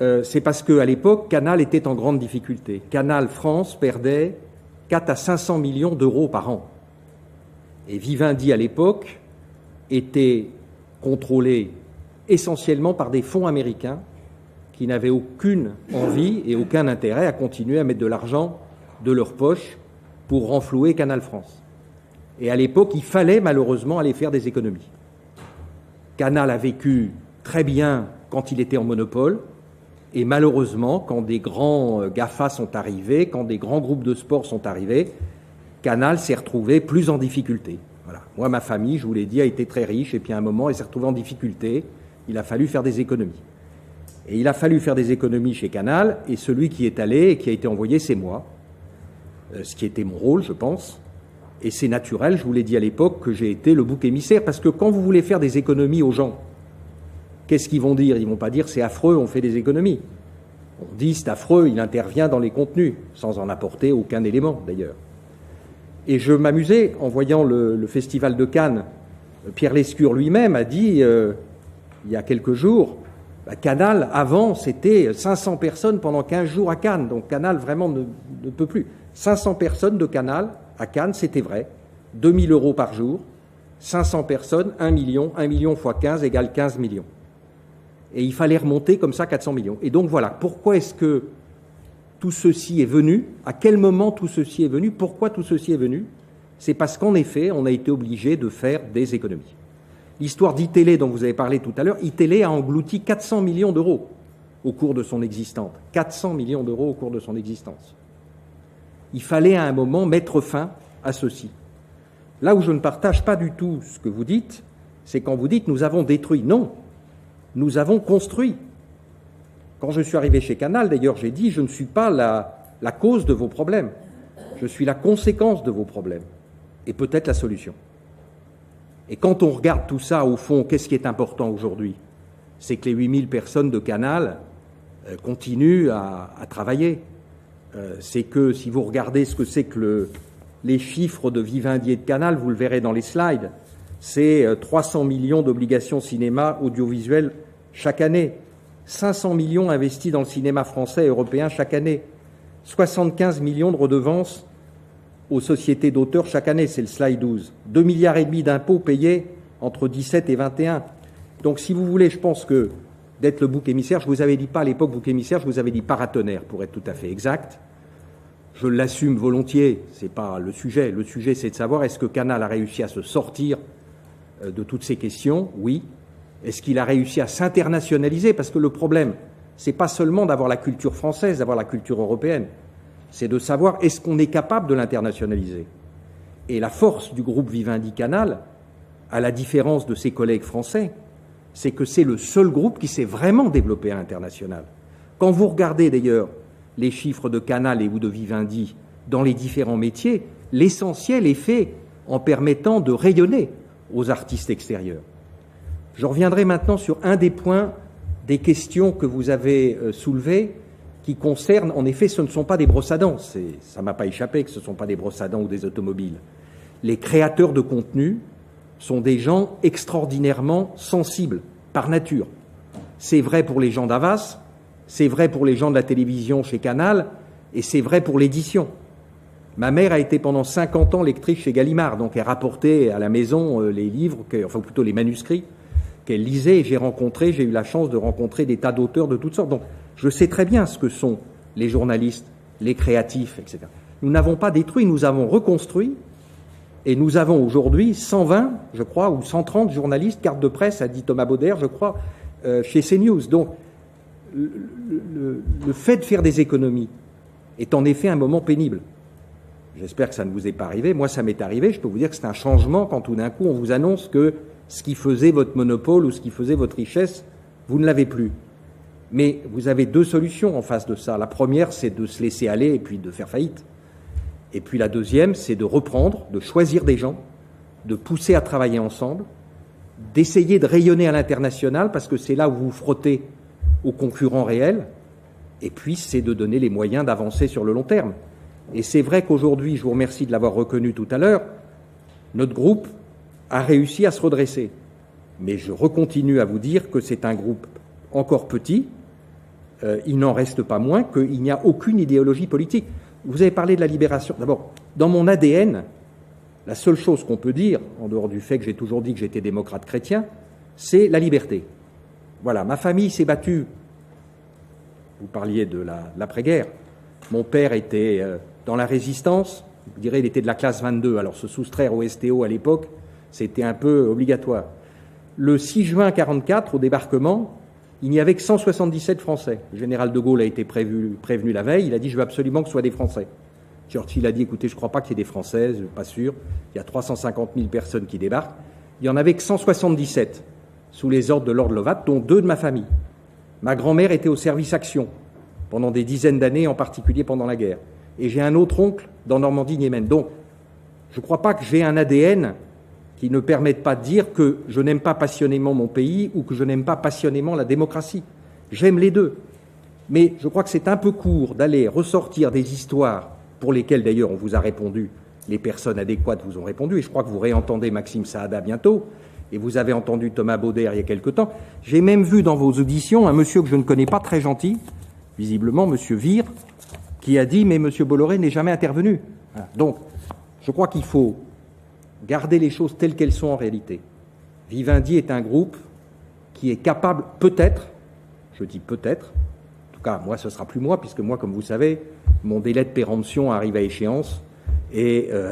euh, c'est parce qu'à l'époque, Canal était en grande difficulté. Canal France perdait 4 à 500 millions d'euros par an. Et Vivendi, à l'époque, était contrôlé essentiellement par des fonds américains qui n'avaient aucune envie et aucun intérêt à continuer à mettre de l'argent de leur poche pour renflouer Canal France. Et à l'époque, il fallait malheureusement aller faire des économies. Canal a vécu très bien quand il était en monopole, Et malheureusement, quand des grands GAFA sont arrivés, quand des grands groupes de sport sont arrivés, Canal s'est retrouvé plus en difficulté. Voilà. Moi, ma famille, je vous l'ai dit, a été très riche, et puis à un moment, elle s'est retrouvée en difficulté. Il a fallu faire des économies. Et il a fallu faire des économies chez Canal, et celui qui est allé et qui a été envoyé, c'est moi. Euh, ce qui était mon rôle, je pense. Et c'est naturel, je vous l'ai dit à l'époque, que j'ai été le bouc émissaire, parce que quand vous voulez faire des économies aux gens, qu'est-ce qu'ils vont dire? Ils vont pas dire c'est affreux, on fait des économies. On dit c'est affreux, il intervient dans les contenus, sans en apporter aucun élément d'ailleurs. Et je m'amusais en voyant le, festival de Cannes. Pierre Lescure lui-même a dit, euh, il y a quelques jours, bah, Canal, avant, c'était 500 personnes pendant 15 jours à Cannes. Donc Canal, vraiment, ne, peut plus. 500 personnes de Canal à Cannes, c'était vrai. 2000 euros par jour. 500 personnes, 1 million. 1 million fois 15 égale 15 millions. Et il fallait remonter comme ça 400 millions. Et donc voilà, pourquoi est-ce que tout ceci est venu, à quel moment tout ceci est venu, pourquoi tout ceci est venu, c'est parce qu'en effet, on a été obligé de faire des économies. L'histoire d'ITélé dont vous avez parlé tout à l'heure, ITélé a englouti 400 millions d'euros au cours de son existence. 400 millions d'euros au cours de son existence. Il fallait à un moment mettre fin à ceci. Là où je ne partage pas du tout ce que vous dites, c'est quand vous dites nous avons détruit. Non, nous avons construit. Quand je suis arrivé chez Canal, d'ailleurs, j'ai dit, je ne suis pas la, cause de vos problèmes, je suis la conséquence de vos problèmes, et peut-être la solution. Et quand on regarde tout ça, au fond, qu'est-ce qui est important aujourd'hui? C'est que les 8000 personnes de Canal euh, continuent à, travailler. Euh, c'est que si vous regardez ce que c'est que les chiffres de Vivendi et de Canal, vous le verrez dans les slides, c'est 300 euh, millions d'obligations cinéma audiovisuel chaque année. 500 millions investis dans le cinéma français et européen chaque année, 75 millions de redevances aux sociétés d'auteurs chaque année, c'est le slide 12, 2 milliards et demi d'impôts payés entre 17 et 21. Donc si vous voulez, je pense que d'être le bouc émissaire, je vous avais dit pas à l'époque bouc émissaire, je vous avais dit paratonnerre pour être tout à fait exact. Je l'assume volontiers, c'est pas le sujet. Le sujet, c'est de savoir est-ce que Canal a réussi à se sortir euh, de toutes ces questions? Oui. Est-ce qu'il a réussi à s'internationaliser? Parce que le problème, c'est pas seulement d'avoir la culture française, d'avoir la culture européenne, c'est de savoir est-ce qu'on est capable de l'internationaliser? Et la force du groupe Vivendi Canal, à la différence de ses collègues français, c'est que c'est le seul groupe qui s'est vraiment développé à l'international. Quand vous regardez d'ailleurs les chiffres de Canal et ou de Vivendi dans les différents métiers, l'essentiel est fait en permettant de rayonner aux artistes extérieurs. Je reviendrai maintenant sur un des points des questions que vous avez euh, soulevées qui concernent, en effet, ce ne sont pas des brosses à ça m'a pas échappé que ce ne sont pas des brosses ou des automobiles. Les créateurs de contenu sont des gens extraordinairement sensibles par nature. C'est vrai pour les gens d'Avas, c'est vrai pour les gens de la télévision chez Canal, et c'est vrai pour l'édition. Ma mère a été pendant 50 ans lectrice chez Gallimard, donc elle rapportait à la maison euh, les livres, enfin plutôt les manuscrits qu'elle lisait et j'ai rencontré, j'ai eu la chance de rencontrer des tas d'auteurs de toutes sortes. Donc je sais très bien ce que sont les journalistes, les créatifs, etc. Nous n'avons pas détruit, nous avons reconstruit et nous avons aujourd'hui 120, je crois, ou 130 journalistes, carte de presse, a dit Thomas Bauder, je crois, euh, chez CNews. Donc le, le fait de faire des économies est en effet un moment pénible. J'espère que ça ne vous est pas arrivé. Moi, ça m'est arrivé. Je peux vous dire que c'est un changement quand tout d'un coup on vous annonce que ce qui faisait votre monopole ou ce qui faisait votre richesse, vous ne l'avez plus. Mais vous avez deux solutions en face de ça. La première, c'est de se laisser aller et puis de faire faillite. Et puis la deuxième, c'est de reprendre, de choisir des gens, de pousser à travailler ensemble, d'essayer de rayonner à l'international parce que c'est là où vous frottez aux concurrents réels. Et puis, c'est de donner les moyens d'avancer sur le long terme. Et c'est vrai qu'aujourd'hui, je vous remercie de l'avoir reconnu tout à l'heure, notre groupe a réussi à se redresser. Mais je recontinue à vous dire que c'est un groupe encore petit. Euh, il n'en reste pas moins qu'il n'y a aucune idéologie politique. Vous avez parlé de la libération. D'abord, dans mon ADN, la seule chose qu'on peut dire, en dehors du fait que j'ai toujours dit que j'étais démocrate chrétien, c'est la liberté. Voilà, ma famille s'est battue. Vous parliez de l'après-guerre. Mon père était euh, dans la résistance. Vous direz, il était de la classe 22. Alors, se soustraire au STO à l'époque, c'était un peu obligatoire. Le 6 juin 1944, au débarquement, il n'y avait que 177 Français. Le général de Gaulle a été prévenu la veille, il a dit je veux absolument que ce soit des Français. Churchill a dit écoutez, je ne crois pas qu'il y ait des Françaises, pas sûr. Il y a 350 000 personnes qui débarquent. Il n'y en avait que 177 sous les ordres de Lord Lovat, dont deux de ma famille. Ma grand-mère était au service action pendant des dizaines d'années, en particulier pendant la guerre. Et j'ai un autre oncle dans Normandie-Niemen. Donc, je ne crois pas que j'ai un ADN qui ne permette pas de dire que je n'aime pas passionnément mon pays ou que je n'aime pas passionnément la démocratie. J'aime les deux. Mais je crois que c'est un peu court d'aller ressortir des histoires pour lesquelles d'ailleurs on vous a répondu, les personnes adéquates vous ont répondu, et je crois que vous réentendez Maxime Saada bientôt, et vous avez entendu Thomas Bauder il y a quelque temps. J'ai même vu dans vos auditions un monsieur que je ne connais pas très gentil, visiblement monsieur Vire, qui a dit mais monsieur Bolloré n'est jamais intervenu. Donc, je crois qu'il faut garder les choses telles qu'elles sont en réalité. Vivendi est un groupe qui est capable, peut-être, je dis peut-être, en tout cas, moi, ce sera plus moi, puisque moi, comme vous savez, mon délai de péremption arrive à échéance. Et euh,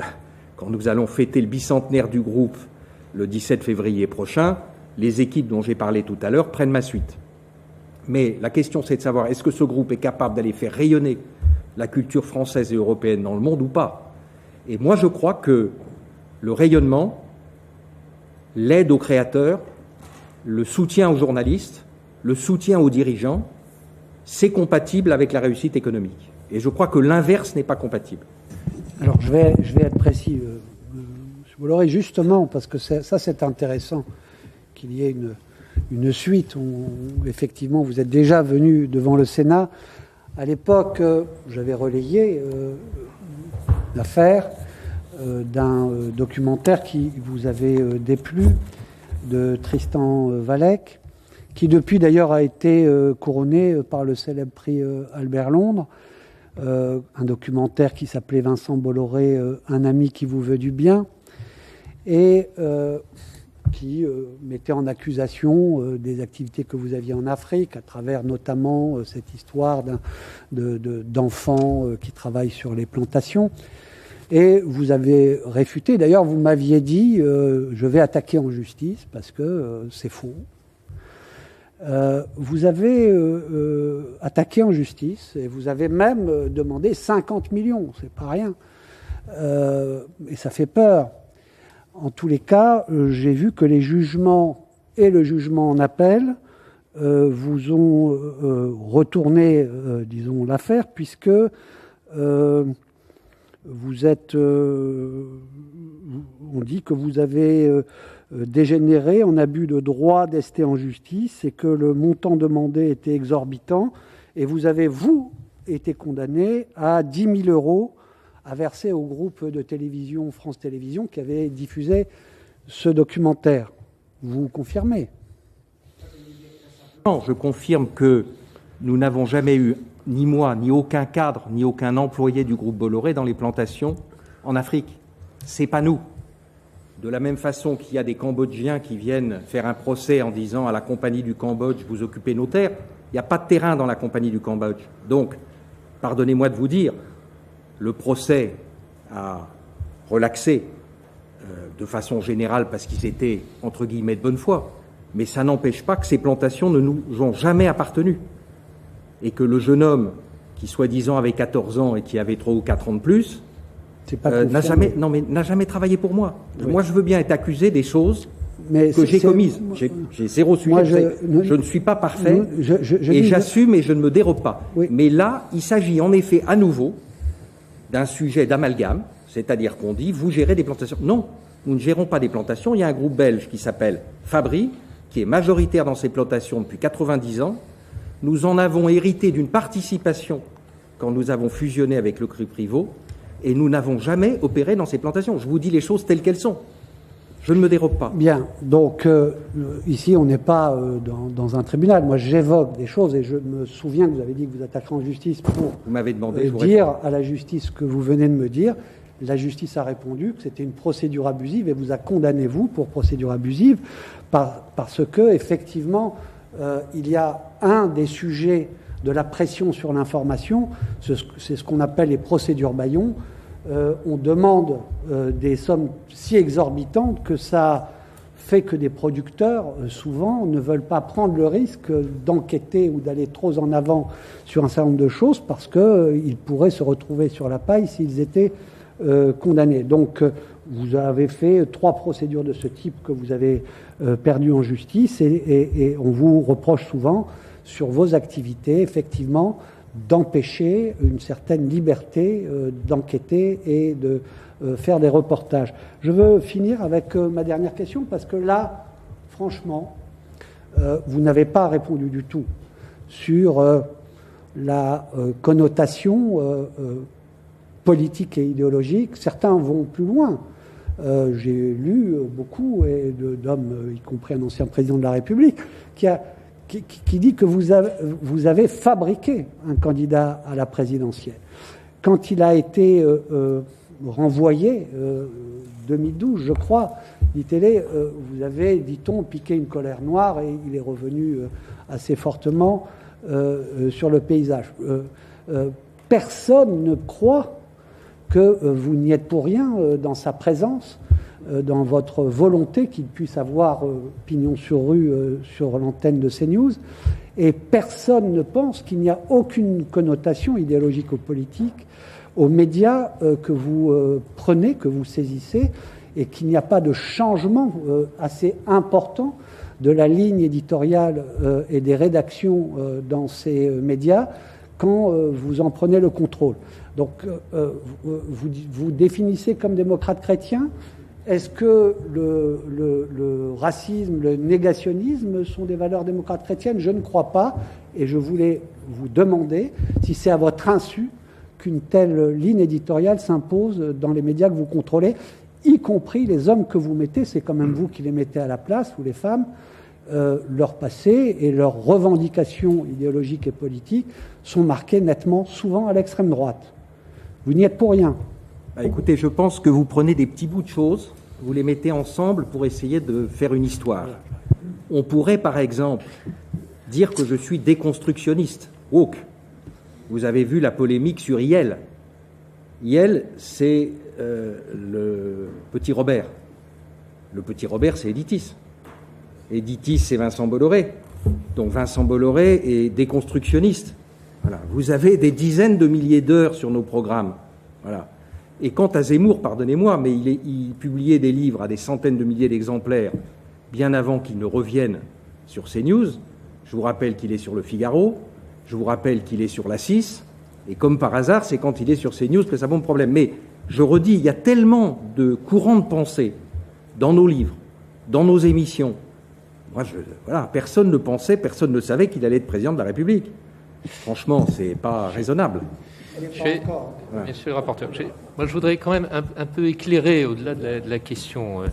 quand nous allons fêter le bicentenaire du groupe le 17 février prochain, les équipes dont j'ai parlé tout à l'heure prennent ma suite. Mais la question, c'est de savoir est-ce que ce groupe est capable d'aller faire rayonner la culture française et européenne dans le monde ou pas? Et moi, je crois que le rayonnement, l'aide aux créateurs, le soutien aux journalistes, le soutien aux dirigeants, c'est compatible avec la réussite économique. Et je crois que l'inverse n'est pas compatible. Alors je vais, être précis, euh, vous l'aurez justement, parce que ça c'est intéressant qu'il y ait une, suite. effectivement, vous êtes déjà venu devant le Sénat. À l'époque, euh, j'avais relayé euh, l'affaire. Euh, d'un euh, documentaire qui vous avait euh, déplu de Tristan Valek, qui depuis d'ailleurs a été couronné par le célèbre prix Albert Londres. un documentaire qui s'appelait Vincent Bolloré, Un ami qui vous veut du bien, et qui mettait en accusation des activités que vous aviez en Afrique, à travers notamment cette histoire d'enfants qui travaillent sur les plantations. Et vous avez réfuté, d'ailleurs vous m'aviez dit, euh, je vais attaquer en justice parce que euh, c'est faux. Euh, vous avez attaqué en justice et vous avez même demandé 50 millions, c'est pas rien. et ça fait peur. En tous les cas, j'ai vu que les jugements et le jugement en appel vous ont retourné, disons, l'affaire, puisque vous êtes, euh, on dit que vous avez euh, dégénéré en abus de droit d'ester en justice et que le montant demandé était exorbitant et vous avez, vous, été condamné à 10 000 euros à verser au groupe de télévision France Télévisions qui avait diffusé ce documentaire. Vous confirmez? Non, je confirme que nous n'avons jamais eu ni moi, ni aucun cadre, ni aucun employé du groupe Bolloré dans les plantations en Afrique. C'est pas nous. De la même façon qu'il y a des Cambodgiens qui viennent faire un procès en disant à la compagnie du Cambodge, vous occupez nos terres, il n'y a pas de terrain dans la compagnie du Cambodge. Donc, pardonnez-moi de vous dire, le procès a relaxé euh, de façon générale parce qu'ils étaient, entre guillemets, de bonne foi. Mais ça n'empêche pas que ces plantations ne nous ont jamais appartenu et que le jeune homme qui soi-disant avait 14 ans et qui avait 3 ou 4 ans de plus, euh, n'a jamais, non, mais n'a jamais travaillé pour moi. Moi, je veux bien être accusé des choses que j'ai commises. J'ai zéro sujet. je, je, ne suis pas parfait et j'assume et je ne me dérobe pas. Mais là, il s'agit en effet à nouveau d'un sujet d'amalgame, c'est-à-dire qu'on dit vous gérez des plantations. Non, nous ne gérons pas des plantations. Il y a un groupe belge qui s'appelle Fabri, qui est majoritaire dans ces plantations depuis 90 ans, nous en avons hérité d'une participation quand nous avons fusionné avec le cru Privot, et nous n'avons jamais opéré dans ces plantations. Je vous dis les choses telles qu'elles sont. Je ne me dérobe pas. Bien. Donc, euh, ici, on n'est pas euh, dans, un tribunal. Moi, j'évoque des choses et je me souviens que vous avez dit que vous attaquerez en justice pour vous m'avez demandé, de dire à la justice ce que vous venez de me dire. La justice a répondu que c'était une procédure abusive et vous a condamné, vous, pour procédure abusive, parce que, effectivement, euh, il y a un des sujets de la pression sur l'information, c'est ce qu'on appelle les procédures Bayon. Euh, on demande euh, des sommes si exorbitantes que ça fait que des producteurs, souvent, ne veulent pas prendre le risque d'enquêter ou d'aller trop en avant sur un certain nombre de choses parce qu'ils pourraient se retrouver sur la paille s'ils étaient condamnés. Donc, vous avez fait trois procédures de ce type que vous avez perdues en justice et, on vous reproche souvent sur vos activités, effectivement, d'empêcher une certaine liberté d'enquêter et de euh, faire des reportages. Je veux finir avec euh, ma dernière question parce que là, franchement, euh, vous n'avez pas répondu du tout sur la connotation politique et idéologique. Certains vont plus loin. J'ai lu beaucoup d'hommes, y compris un ancien président de la République, qui, dit que vous avez, fabriqué un candidat à la présidentielle. Quand il a été renvoyé, 2012, euh, je crois, dit-elle, euh, vous avez, dit-on, piqué une colère noire et il est revenu euh, assez fortement sur le paysage. personne ne croit que vous n'y êtes pour rien dans sa présence, dans votre volonté qu'il puisse avoir pignon sur rue sur l'antenne de CNews. Et personne ne pense qu'il n'y a aucune connotation idéologique ou politique aux médias euh, que vous euh, prenez, que vous saisissez, et qu'il n'y a pas de changement euh, assez important de la ligne éditoriale et des rédactions dans ces médias quand vous en prenez le contrôle. Donc, vous, vous définissez comme démocrate chrétien. Est-ce que le, le, racisme, le négationnisme sont des valeurs démocrates chrétiennes? Je ne crois pas. Et je voulais vous demander si c'est à votre insu qu'une telle ligne éditoriale s'impose dans les médias que vous contrôlez, y compris les hommes que vous mettez, c'est quand même vous qui les mettez à la place, ou les femmes, euh, leur passé et leurs revendications idéologiques et politiques sont marquées nettement, souvent à l'extrême droite. Vous n'y êtes pour rien. Bah, écoutez, je pense que vous prenez des petits bouts de choses, vous les mettez ensemble pour essayer de faire une histoire. On pourrait, par exemple, dire que je suis déconstructionniste, woke. Vous avez vu la polémique sur Yel. Yel, c'est euh, le petit Robert. Le petit Robert, c'est Editis. Editis, c'est Vincent Bolloré. Donc Vincent Bolloré est déconstructionniste. Voilà. Vous avez des dizaines de milliers d'heures sur nos programmes. Voilà. Et quant à Zemmour, pardonnez-moi, mais il, publiait des livres à des centaines de milliers d'exemplaires bien avant qu'il ne revienne sur CNews. Je vous rappelle qu'il est sur le Figaro, je vous rappelle qu'il est sur la 6, et comme par hasard, c'est quand il est sur CNews que ça pose problème. Mais je redis, il y a tellement de courants de pensée dans nos livres, dans nos émissions. Moi, je, voilà, personne ne pensait, personne ne savait qu'il allait être président de la République. Franchement, c'est pas raisonnable. Monsieur le rapporteur, moi je voudrais quand même un, peu éclairer au-delà de, la question. Euh,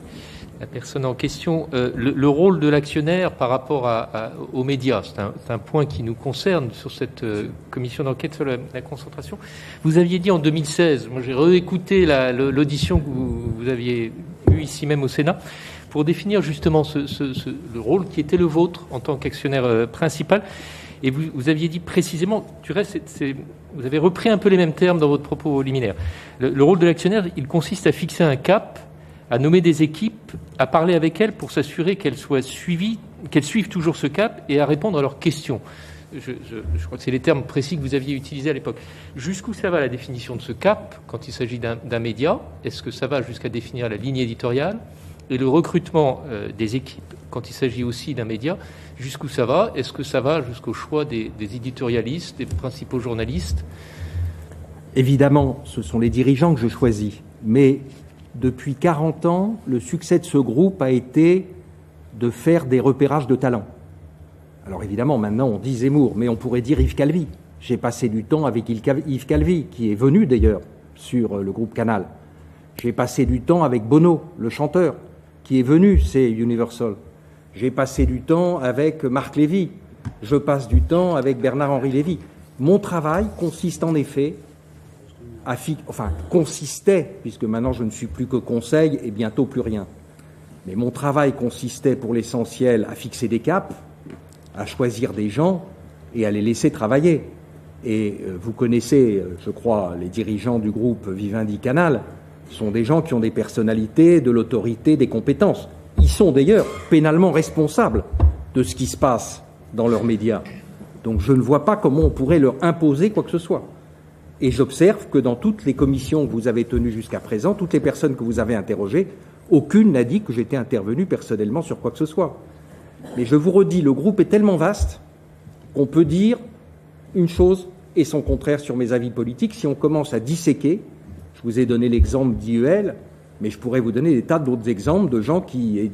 la personne en question, euh, le, rôle de l'actionnaire par rapport aux médias. C'est un, point qui nous concerne sur cette euh, commission d'enquête sur la, concentration. Vous aviez dit en 2016, moi j'ai réécouté l'audition que vous, aviez eue ici même au Sénat, pour définir justement le rôle qui était le vôtre en tant qu'actionnaire euh, principal. Et vous, aviez dit précisément, tu restes, vous avez repris un peu les mêmes termes dans votre propos liminaire. le rôle de l'actionnaire, il consiste à fixer un cap à nommer des équipes, à parler avec elles pour s'assurer qu'elles soient suivies, qu'elles suivent toujours ce cap et à répondre à leurs questions. Je, crois que c'est les termes précis que vous aviez utilisés à l'époque. Jusqu'où ça va la définition de ce cap quand il s'agit d'un média? Est-ce que ça va jusqu'à définir la ligne éditoriale? Et le recrutement euh, des équipes quand il s'agit aussi d'un média, jusqu'où ça va? Est-ce que ça va jusqu'au choix des, éditorialistes, des principaux journalistes? Évidemment, ce sont les dirigeants que je choisis, mais depuis 40 ans, le succès de ce groupe a été de faire des repérages de talents. Alors évidemment, maintenant on dit Zemmour, mais on pourrait dire Yves Calvi. J'ai passé du temps avec Yves Calvi, qui est venu d'ailleurs sur le groupe Canal. J'ai passé du temps avec Bono, le chanteur, qui est venu, c'est Universal. J'ai passé du temps avec Marc Lévy. Je passe du temps avec Bernard-Henri Lévy. Mon travail consiste en effet enfin, consistait, puisque maintenant je ne suis plus que conseil et bientôt plus rien. Mais mon travail consistait pour l'essentiel à fixer des caps, à choisir des gens et à les laisser travailler. Et euh, vous connaissez, euh, je crois, les dirigeants du groupe Vivendi Canal, sont des gens qui ont des personnalités, de l'autorité, des compétences. qui sont d'ailleurs pénalement responsables de ce qui se passe dans leurs médias. Donc je ne vois pas comment on pourrait leur imposer quoi que ce soit. Et j'observe que dans toutes les commissions que vous avez tenues jusqu'à présent, toutes les personnes que vous avez interrogées, aucune n'a dit que j'étais intervenu personnellement sur quoi que ce soit. Mais je vous redis, le groupe est tellement vaste qu'on peut dire une chose et son contraire sur mes avis politiques. Si on commence à disséquer, vous ai donné l'exemple d'IEL, mais je pourrais vous donner des tas d'autres exemples de gens qui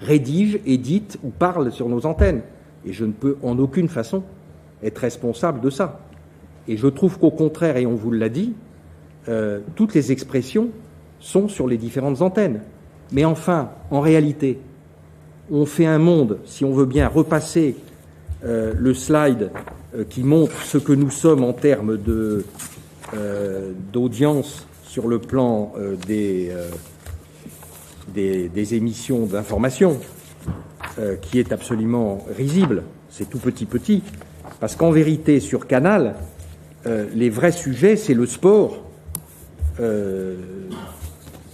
rédigent, éditent ou parlent sur nos antennes. Et je ne peux en aucune façon être responsable de ça. Et je trouve qu'au contraire, et on vous l'a dit, euh, toutes les expressions sont sur les différentes antennes. Mais enfin, en réalité, on fait un monde, si on veut bien repasser euh, le slide euh, qui montre ce que nous sommes en termes d'audience sur le plan des, des, des, émissions d'information, qui est absolument risible. C'est tout petit petit. Parce qu'en vérité, sur Canal, euh, les vrais sujets, c'est le sport. Euh,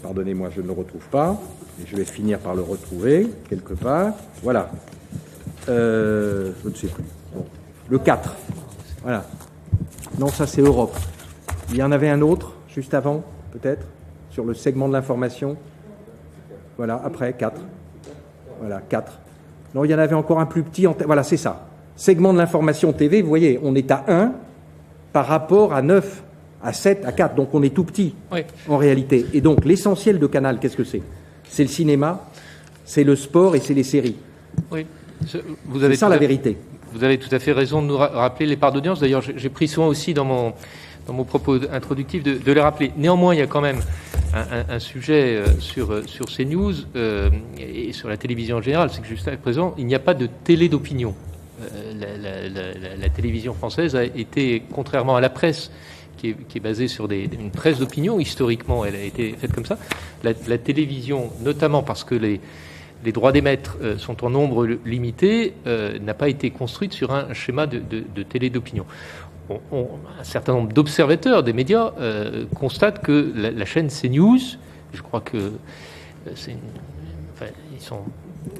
pardonnez-moi, je ne le retrouve pas. je vais finir par le retrouver quelque part. Voilà. Euh, je ne sais plus. Le 4. Voilà. Non, ça c'est Europe. Il y en avait un autre, juste avant, peut-être, sur le segment de l'information. Voilà, après, 4. Voilà, 4. Non, il y en avait encore un plus petit. En voilà, c'est ça. Segment de l'information TV, vous voyez, on est à 1 par rapport à 9, à 7, à 4. Donc on est tout petit en réalité. Et donc l'essentiel de Canal, qu'est-ce que c'est? C'est le cinéma, c'est le sport et c'est les séries. Oui. Vous avez c'est ça la vérité. Vous avez tout à fait raison de nous rappeler les parts d'audience. D'ailleurs, j'ai pris soin aussi dans mon, dans mon propos introductif de, les rappeler. Néanmoins, il y a quand même un, sujet euh, sur, euh, sur ces news euh, et sur la télévision en général, c'est que jusqu'à présent, il n'y a pas de télé d'opinion. Euh, la, télévision française a été, contrairement à la presse, qui est, basée sur une presse d'opinion, historiquement, elle a été faite comme ça. La, télévision, notamment parce que les, droits d'émettre euh, sont en nombre limité, euh, n'a pas été construite sur un schéma de, télé d'opinion. Un certain nombre d'observateurs des médias constatent que la, chaîne CNews, je crois que c'est ils sont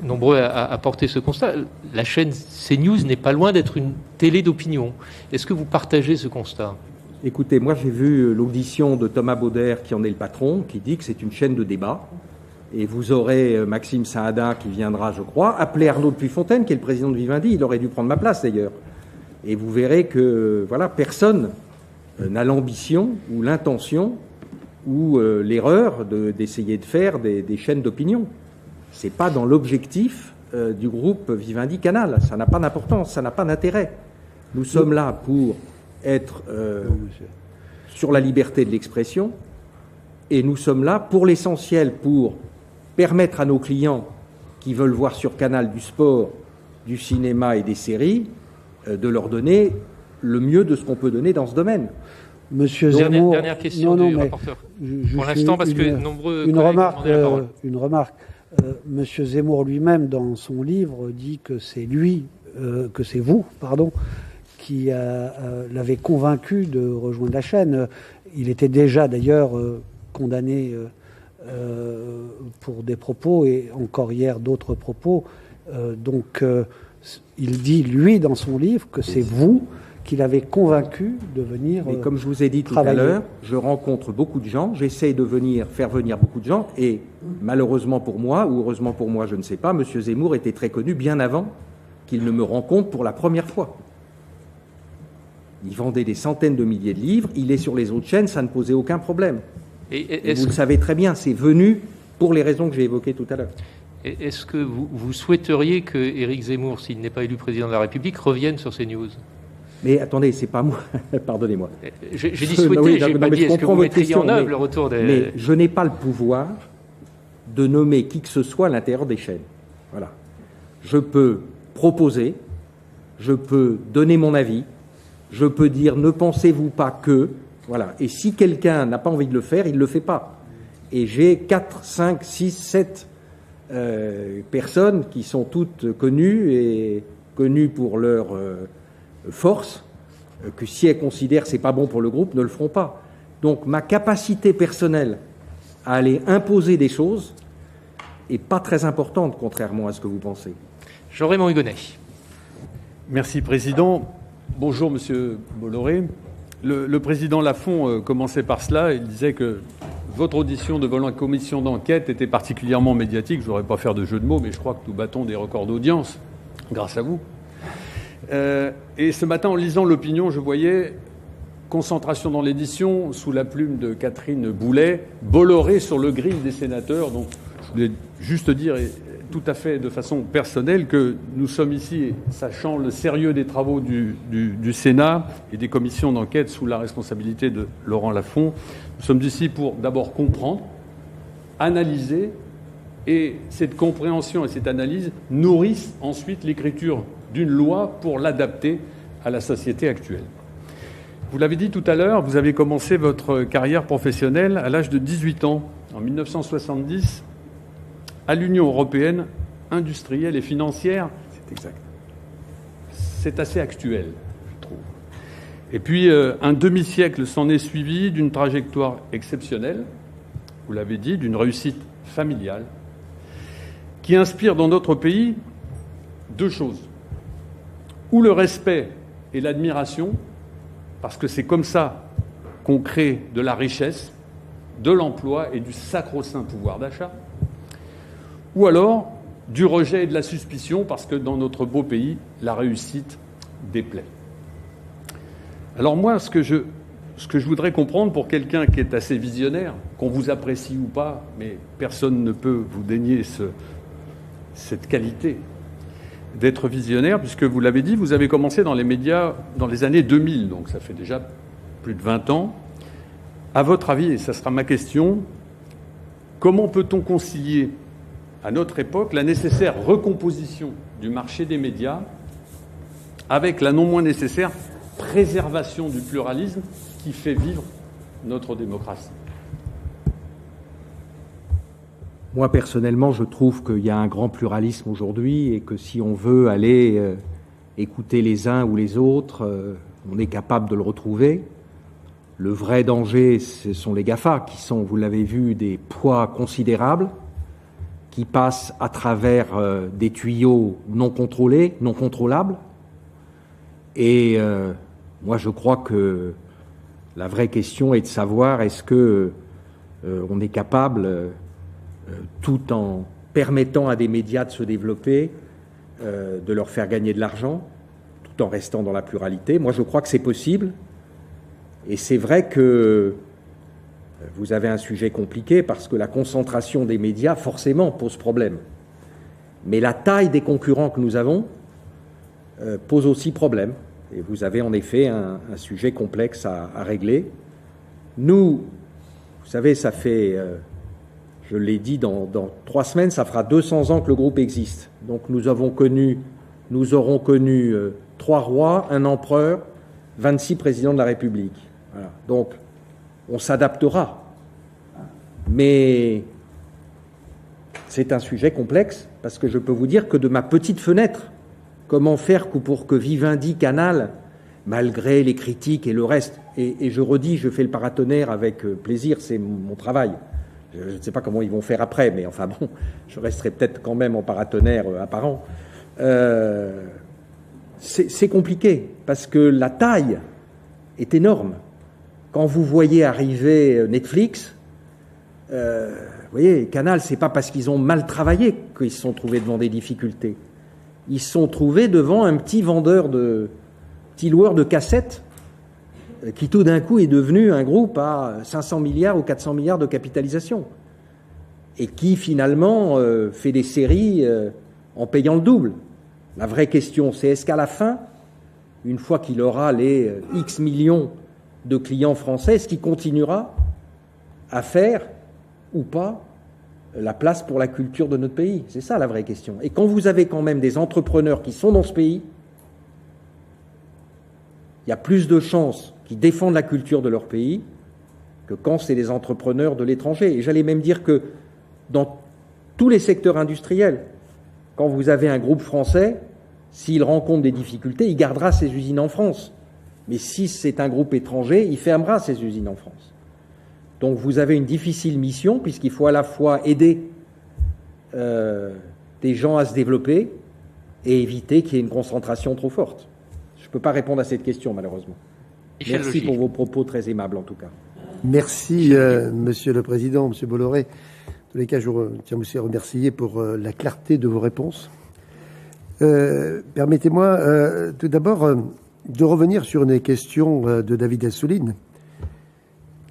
nombreux à, porter ce constat. La chaîne CNews n'est pas loin d'être une télé d'opinion. Est-ce que vous partagez ce constat? Écoutez, moi j'ai vu l'audition de Thomas Bauder, qui en est le patron, qui dit que c'est une chaîne de débat. Et vous aurez euh, Maxime Saada qui viendra, je crois, appeler Arnaud de Puyfontaine, qui est le président de Vivendi. Il aurait dû prendre ma place d'ailleurs. Et vous verrez que voilà, personne euh, n'a l'ambition ou l'intention ou euh, l'erreur d'essayer de, faire des chaînes d'opinion n'est pas dans l'objectif euh, du groupe Vivendi Canal. Ça n'a pas d'importance, ça n'a pas d'intérêt. Nous sommes là pour être sur la liberté de l'expression et nous sommes là pour l'essentiel pour permettre à nos clients qui veulent voir sur Canal du sport, du cinéma et des séries de leur donner le mieux de ce qu'on peut donner dans ce domaine. Monsieur Zemmour, dernière, question du rapporteur. Pour l'instant, parce que nombreux une remarque, une remarque. Euh, Monsieur Zemmour lui-même, dans son livre, dit que c'est lui, euh, que c'est vous, pardon, qui l'avait convaincu de rejoindre la chaîne. Il était déjà d'ailleurs euh, condamné pour des propos et encore hier d'autres propos. donc il dit, lui, dans son livre, que c'est vous qu'il avait convaincu de venir. Mais comme je vous ai dit tout à l'heure, je rencontre beaucoup de gens, j'essaie de venir faire venir beaucoup de gens, et malheureusement pour moi, ou heureusement pour moi, je ne sais pas, M. Zemmour était très connu bien avant qu'il ne me rencontre pour la première fois. Il vendait des centaines de milliers de livres, il est sur les autres chaînes, ça ne posait aucun problème. Et, vous le savez très bien, c'est venu pour les raisons que j'ai évoquées tout à l'heure. Est-ce que vous, vous, souhaiteriez que Éric Zemmour, s'il n'est pas élu président de la République, revienne sur ces news? Mais attendez, c'est pas moi. Pardonnez-moi. J'ai dit souhaiter, j'ai pas dit est-ce que vous mettriez en œuvre le retour des... Mais je n'ai pas le pouvoir de nommer qui que ce soit à l'intérieur des chaînes. Voilà. Je peux proposer, je peux donner mon avis, je peux dire ne pensez-vous pas que, voilà. Et si quelqu'un n'a pas envie de le faire, il ne le fait pas. Et j'ai 4, 5, 6, 7 personnes qui sont toutes connues et connues pour leur euh, force euh, que si elles considèrent que ce n'est pas bon pour le groupe, ne le feront pas. Donc ma capacité personnelle à aller imposer des choses, et pas très importante, contrairement à ce que vous pensez. Jean-Raymond Hugonnet. Merci, Président. Bonjour, Monsieur Bolloré. Le, président Lafont euh, commençait par cela. Il disait que votre audition devant la commission d'enquête était particulièrement médiatique. Je ne voudrais pas faire de jeu de mots, mais je crois que nous battons des records d'audience grâce à vous. Euh, et ce matin, en lisant l'opinion, je voyais concentration dans l'édition sous la plume de Catherine Boulet, Bolloré sur le grill des sénateurs. Donc, je voulais juste dire tout à fait de façon personnelle que nous sommes ici, sachant le sérieux des travaux du, Sénat et des commissions d'enquête sous la responsabilité de Laurent Lafont, nous sommes ici pour d'abord comprendre, analyser, et cette compréhension et cette analyse nourrissent ensuite l'écriture d'une loi pour l'adapter à la société actuelle. Vous l'avez dit tout à l'heure, vous avez commencé votre carrière professionnelle à l'âge de 18 ans, en 1970, à l'Union européenne industrielle et financière. C'est exact. C'est assez actuel, je trouve. Et puis, euh, un demi-siècle s'en est suivi d'une trajectoire exceptionnelle, vous l'avez dit, d'une réussite familiale, qui inspire dans notre pays deux choses. Ou le respect et l'admiration parce que c'est comme ça qu'on crée de la richesse, de l'emploi et du sacro-saint pouvoir d'achat, ou alors du rejet et de la suspicion, parce que dans notre beau pays, la réussite déplaît. Alors moi, ce que je, ce que je voudrais comprendre pour quelqu'un qui est assez visionnaire, qu'on vous apprécie ou pas, mais personne ne peut vous dénier ce, cette qualité, d'être visionnaire, puisque vous l'avez dit, vous avez commencé dans les médias dans les années 2000, donc ça fait déjà plus de 20 ans. À votre avis, et ça sera ma question, comment peut-on concilier à notre époque la nécessaire recomposition du marché des médias avec la non moins nécessaire préservation du pluralisme qui fait vivre notre démocratie Moi, personnellement, je trouve qu'il y a un grand pluralisme aujourd'hui et que si on veut aller euh, écouter les uns ou les autres, euh, on est capable de le retrouver. Le vrai danger, ce sont les GAFA, qui sont, vous l'avez vu, des poids considérables, qui passent à travers euh, des tuyaux non contrôlés, non contrôlables. Et moi, je crois que la vraie question est de savoir est-ce que on est capable euh, tout en permettant à des médias de se développer, euh, de leur faire gagner de l'argent, tout en restant dans la pluralité. Moi, je crois que c'est possible. Et c'est vrai que euh, vous avez un sujet compliqué parce que la concentration des médias, forcément, pose problème. Mais la taille des concurrents que nous avons pose aussi problème. Et vous avez en effet un, sujet complexe à, régler. Nous, vous savez, ça fait je l'ai dit, dans, trois semaines, ça fera 200 ans que le groupe existe. Donc nous avons connu, nous aurons connu euh, trois rois, un empereur, 26 présidents de la République. Donc on s'adaptera. Mais c'est un sujet complexe parce que je peux vous dire que de ma petite fenêtre, comment faire pour que Vivendi, Canal, malgré les critiques et le reste, et, je redis, je fais le paratonnerre avec euh, plaisir, c'est mon travail. Je ne sais pas comment ils vont faire après, mais enfin bon, je resterai peut-être quand même en paratonnerre euh, apparent. Euh, c'est compliqué parce que la taille est énorme. Quand vous voyez arriver euh, Netflix, vous voyez, Canal, c'est pas parce qu'ils ont mal travaillé qu'ils se sont trouvés devant des difficultés. Ils se sont trouvés devant un petit vendeur de, petit loueur de cassettes euh, qui tout d'un coup est devenu un groupe à 500 milliards ou 400 milliards de capitalisation, et qui finalement euh, fait des séries euh, en payant le double. La vraie question, c'est est-ce qu'à la fin, une fois qu'il aura les X millions de clients français, est-ce qu'il continuera à faire ou pas la place pour la culture de notre pays C'est ça la vraie question. Et quand vous avez quand même des entrepreneurs qui sont dans ce pays, il y a plus de chances qui défendent la culture de leur pays que quand c'est des entrepreneurs de l'étranger. Et j'allais même dire que dans tous les secteurs industriels, quand vous avez un groupe français, s'il rencontre des difficultés, il gardera ses usines en France. Mais si c'est un groupe étranger, il fermera ses usines en France. Donc vous avez une difficile mission puisqu'il faut à la fois aider des gens à se développer et éviter qu'il y ait une concentration trop forte Je ne peux pas répondre à cette question, malheureusement. Merci pour vos propos très aimables, en tout cas. Merci, Monsieur le Président, Monsieur Bolloré. En tous les cas, je tiens aussi à remercier pour la clarté de vos réponses. Permettez-moi tout d'abord de revenir sur une question de David Assouline.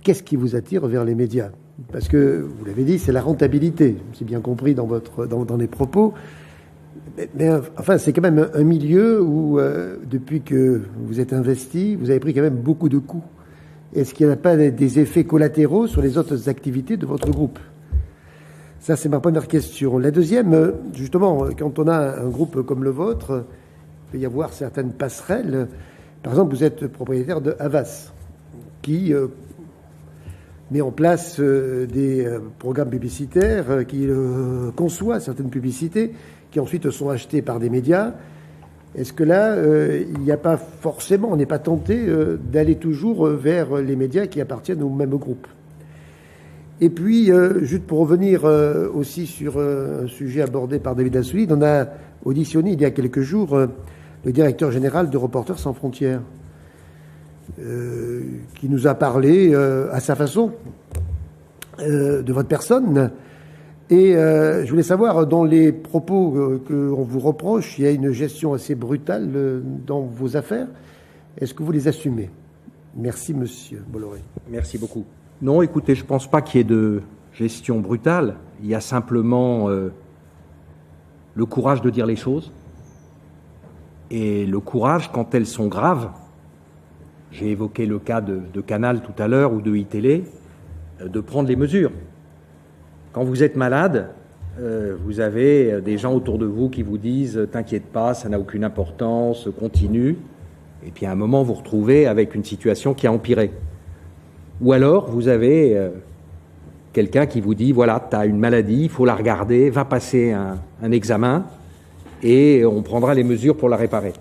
Qu'est-ce qui vous attire vers les médias? Parce que, vous l'avez dit, c'est la rentabilité, c'est bien compris dans, votre, dans, dans les propos. Mais, enfin, c'est quand même un milieu où, depuis que vous êtes investi, vous avez pris quand même beaucoup de coups. Est-ce qu'il n'y a pas des effets collatéraux sur les autres activités de votre groupe? Ça, c'est ma première question. La deuxième, justement, quand on a un groupe comme le vôtre, il peut y avoir certaines passerelles. Par exemple, vous êtes propriétaire de Havas, qui met en place des programmes publicitaires, qui conçoit certaines publicités, qui ensuite sont achetées par des médias. Est-ce que là, il n'y a pas forcément, on n'est pas tenté d'aller toujours vers les médias qui appartiennent au même groupe? Et puis, juste pour revenir aussi sur un sujet abordé par David Assouline, on a auditionné il y a quelques jours le directeur général de Reporters sans frontières, qui nous a parlé à sa façon de votre personne. Et je voulais savoir, dans les propos qu'on vous reproche, il y a une gestion assez brutale dans vos affaires. Est-ce que vous les assumez? Merci, Monsieur Bolloré. Merci beaucoup. Non, écoutez, je ne pense pas qu'il y ait de gestion brutale. Il y a simplement le courage de dire les choses et le courage quand elles sont graves. J'ai évoqué le cas de, Canal tout à l'heure ou de iTélé, de prendre les mesures. Quand vous êtes malade, vous avez des gens autour de vous qui vous disent T'inquiète pas, ça n'a aucune importance, continue. Et puis à un moment, vous retrouvez avec une situation qui a empiré. Ou alors, vous avez quelqu'un qui vous dit Voilà, tu as une maladie, il faut la regarder, va passer un examen et on prendra les mesures pour la réparer.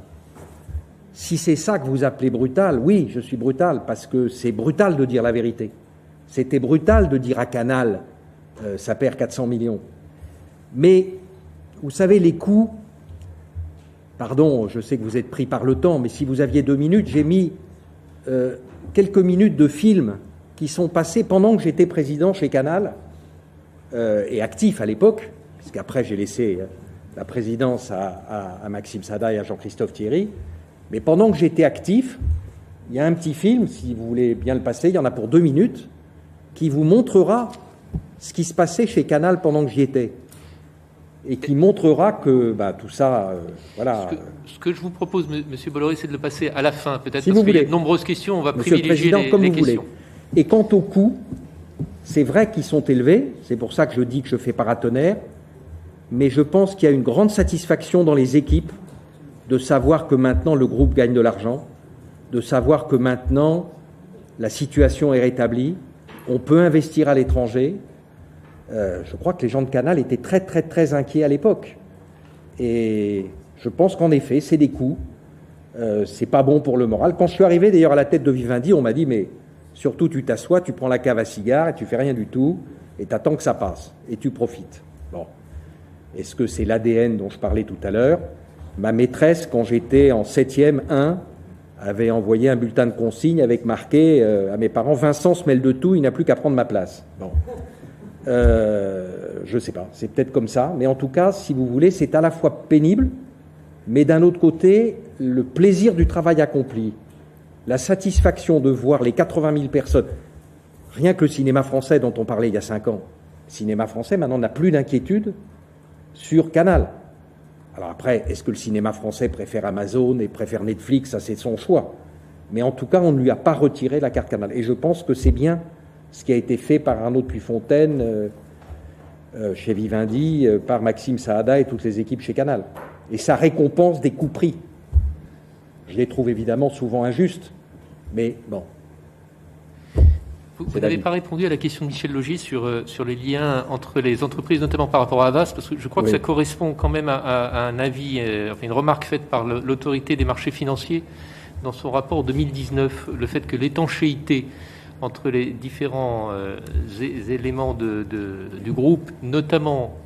Si c'est ça que vous appelez brutal, oui, je suis brutal, parce que c'est brutal de dire la vérité. C'était brutal de dire à Canal ça perd 400 millions. Mais vous savez, les coûts, pardon, je sais que vous êtes pris par le temps, mais si vous aviez deux minutes, j'ai mis euh, quelques minutes de films qui sont passés pendant que j'étais président chez Canal euh, et actif à l'époque, puisqu'après j'ai laissé la présidence à, à, à Maxime Sada et à Jean-Christophe Thierry. Mais pendant que j'étais actif, il y a un petit film, si vous voulez bien le passer, il y en a pour deux minutes, qui vous montrera ce qui se passait chez Canal pendant que j'y étais et qui montrera que bah, tout ça, euh, voilà. Ce que, ce que, je vous propose, Monsieur Bolloré, c'est de le passer à la fin, peut-être si parce qu'il y a de nombreuses questions. On va Monsieur privilégier le Président, les, comme les vous questions. voulez. Et quant aux coûts, c'est vrai qu'ils sont élevés. C'est pour ça que je dis que je fais paratonnerre. Mais je pense qu'il y a une grande satisfaction dans les équipes de savoir que maintenant le groupe gagne de l'argent, de savoir que maintenant la situation est rétablie, on peut investir à l'étranger, euh, je crois que les gens de Canal étaient très très très inquiets à l'époque. Et je pense qu'en effet, c'est des coûts. Euh, c'est pas bon pour le moral. Quand je suis arrivé d'ailleurs à la tête de Vivendi, on m'a dit mais surtout tu t'assois, tu prends la cave à cigares et tu fais rien du tout et t'attends que ça passe et tu profites. Est-ce que c'est l'ADN dont je parlais tout à l'heure? Ma maîtresse, quand j'étais en 7e 1, avait envoyé un bulletin de consigne avec marqué euh, à mes parents Vincent se mêle de tout, il n'a plus qu'à prendre ma place. Bon. Euh, je ne sais pas, c'est peut-être comme ça, mais en tout cas, si vous voulez, c'est à la fois pénible, mais d'un autre côté, le plaisir du travail accompli, la satisfaction de voir les 80 000 personnes, rien que le cinéma français dont on parlait il y a cinq ans, le cinéma français maintenant n'a plus d'inquiétude sur Canal. Alors après, est-ce que le cinéma français préfère Amazon et préfère Netflix? Ça, c'est son choix. Mais en tout cas, on ne lui a pas retiré la carte Canal. Et je pense que c'est bien ce qui a été fait par Arnaud Puyfontaine euh, euh, chez Vivendi, euh, par Maxime Saada et toutes les équipes chez Canal. Et ça récompense des coups pris. Je les trouve évidemment souvent injustes, mais bon. Vous, vous n'avez pas répondu à la question de Michel Logier sur, euh, sur les liens entre les entreprises, notamment par rapport à Avas, parce que je crois oui. que ça correspond quand même à, un avis, euh, enfin une remarque faite par l'autorité des marchés financiers dans son rapport 2019, le fait que l'étanchéité entre les différents euh, éléments du groupe, notamment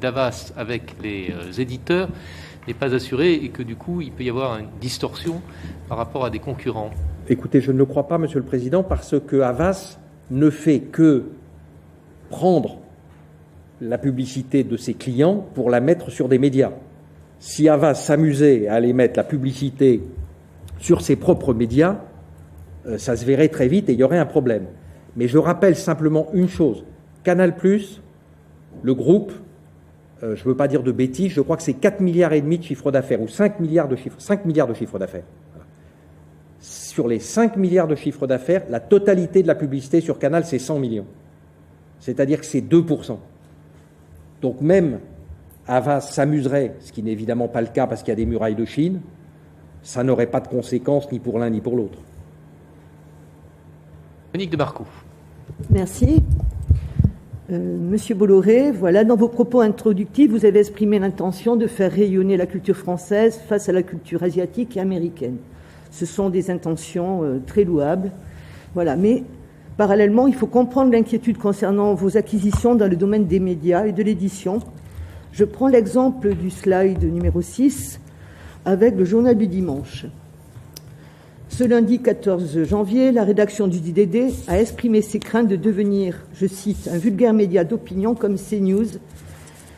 d'Avas avec les éditeurs, n'est pas assuré et que du coup, il peut y avoir une distorsion par rapport à des concurrents. Écoutez, je ne le crois pas, Monsieur le Président, parce que Avas ne fait que prendre la publicité de ses clients pour la mettre sur des médias. Si Avas s'amusait à aller mettre la publicité sur ses propres médias, euh, ça se verrait très vite et il y aurait un problème. Mais je rappelle simplement une chose. Canal+, le groupe, euh, je ne veux pas dire de bêtises, je crois que c'est 4 milliards et demi de chiffre d'affaires ou 5 milliards de chiffre, 5 milliards de chiffre d'affaires. Sur les 5 milliards de chiffre d'affaires, la totalité de la publicité sur Canal, c'est 100 millions. C'est-à-dire que c'est 2%. Donc même Avas s'amuserait, ce qui n'est évidemment pas le cas parce qu'il y a des murailles de Chine, ça n'aurait pas de conséquences ni pour l'un ni pour l'autre. Monique de Marco. Merci. Euh, Monsieur Bolloré, voilà, dans vos propos introductifs, vous avez exprimé l'intention de faire rayonner la culture française face à la culture asiatique et américaine. Ce sont des intentions euh, très louables. Voilà, mais parallèlement, il faut comprendre l'inquiétude concernant vos acquisitions dans le domaine des médias et de l'édition. Je prends l'exemple du slide numéro 6 avec le journal du dimanche. Ce lundi 14 janvier, la rédaction du DDD a exprimé ses craintes de devenir, je cite, un vulgaire média d'opinion comme CNews,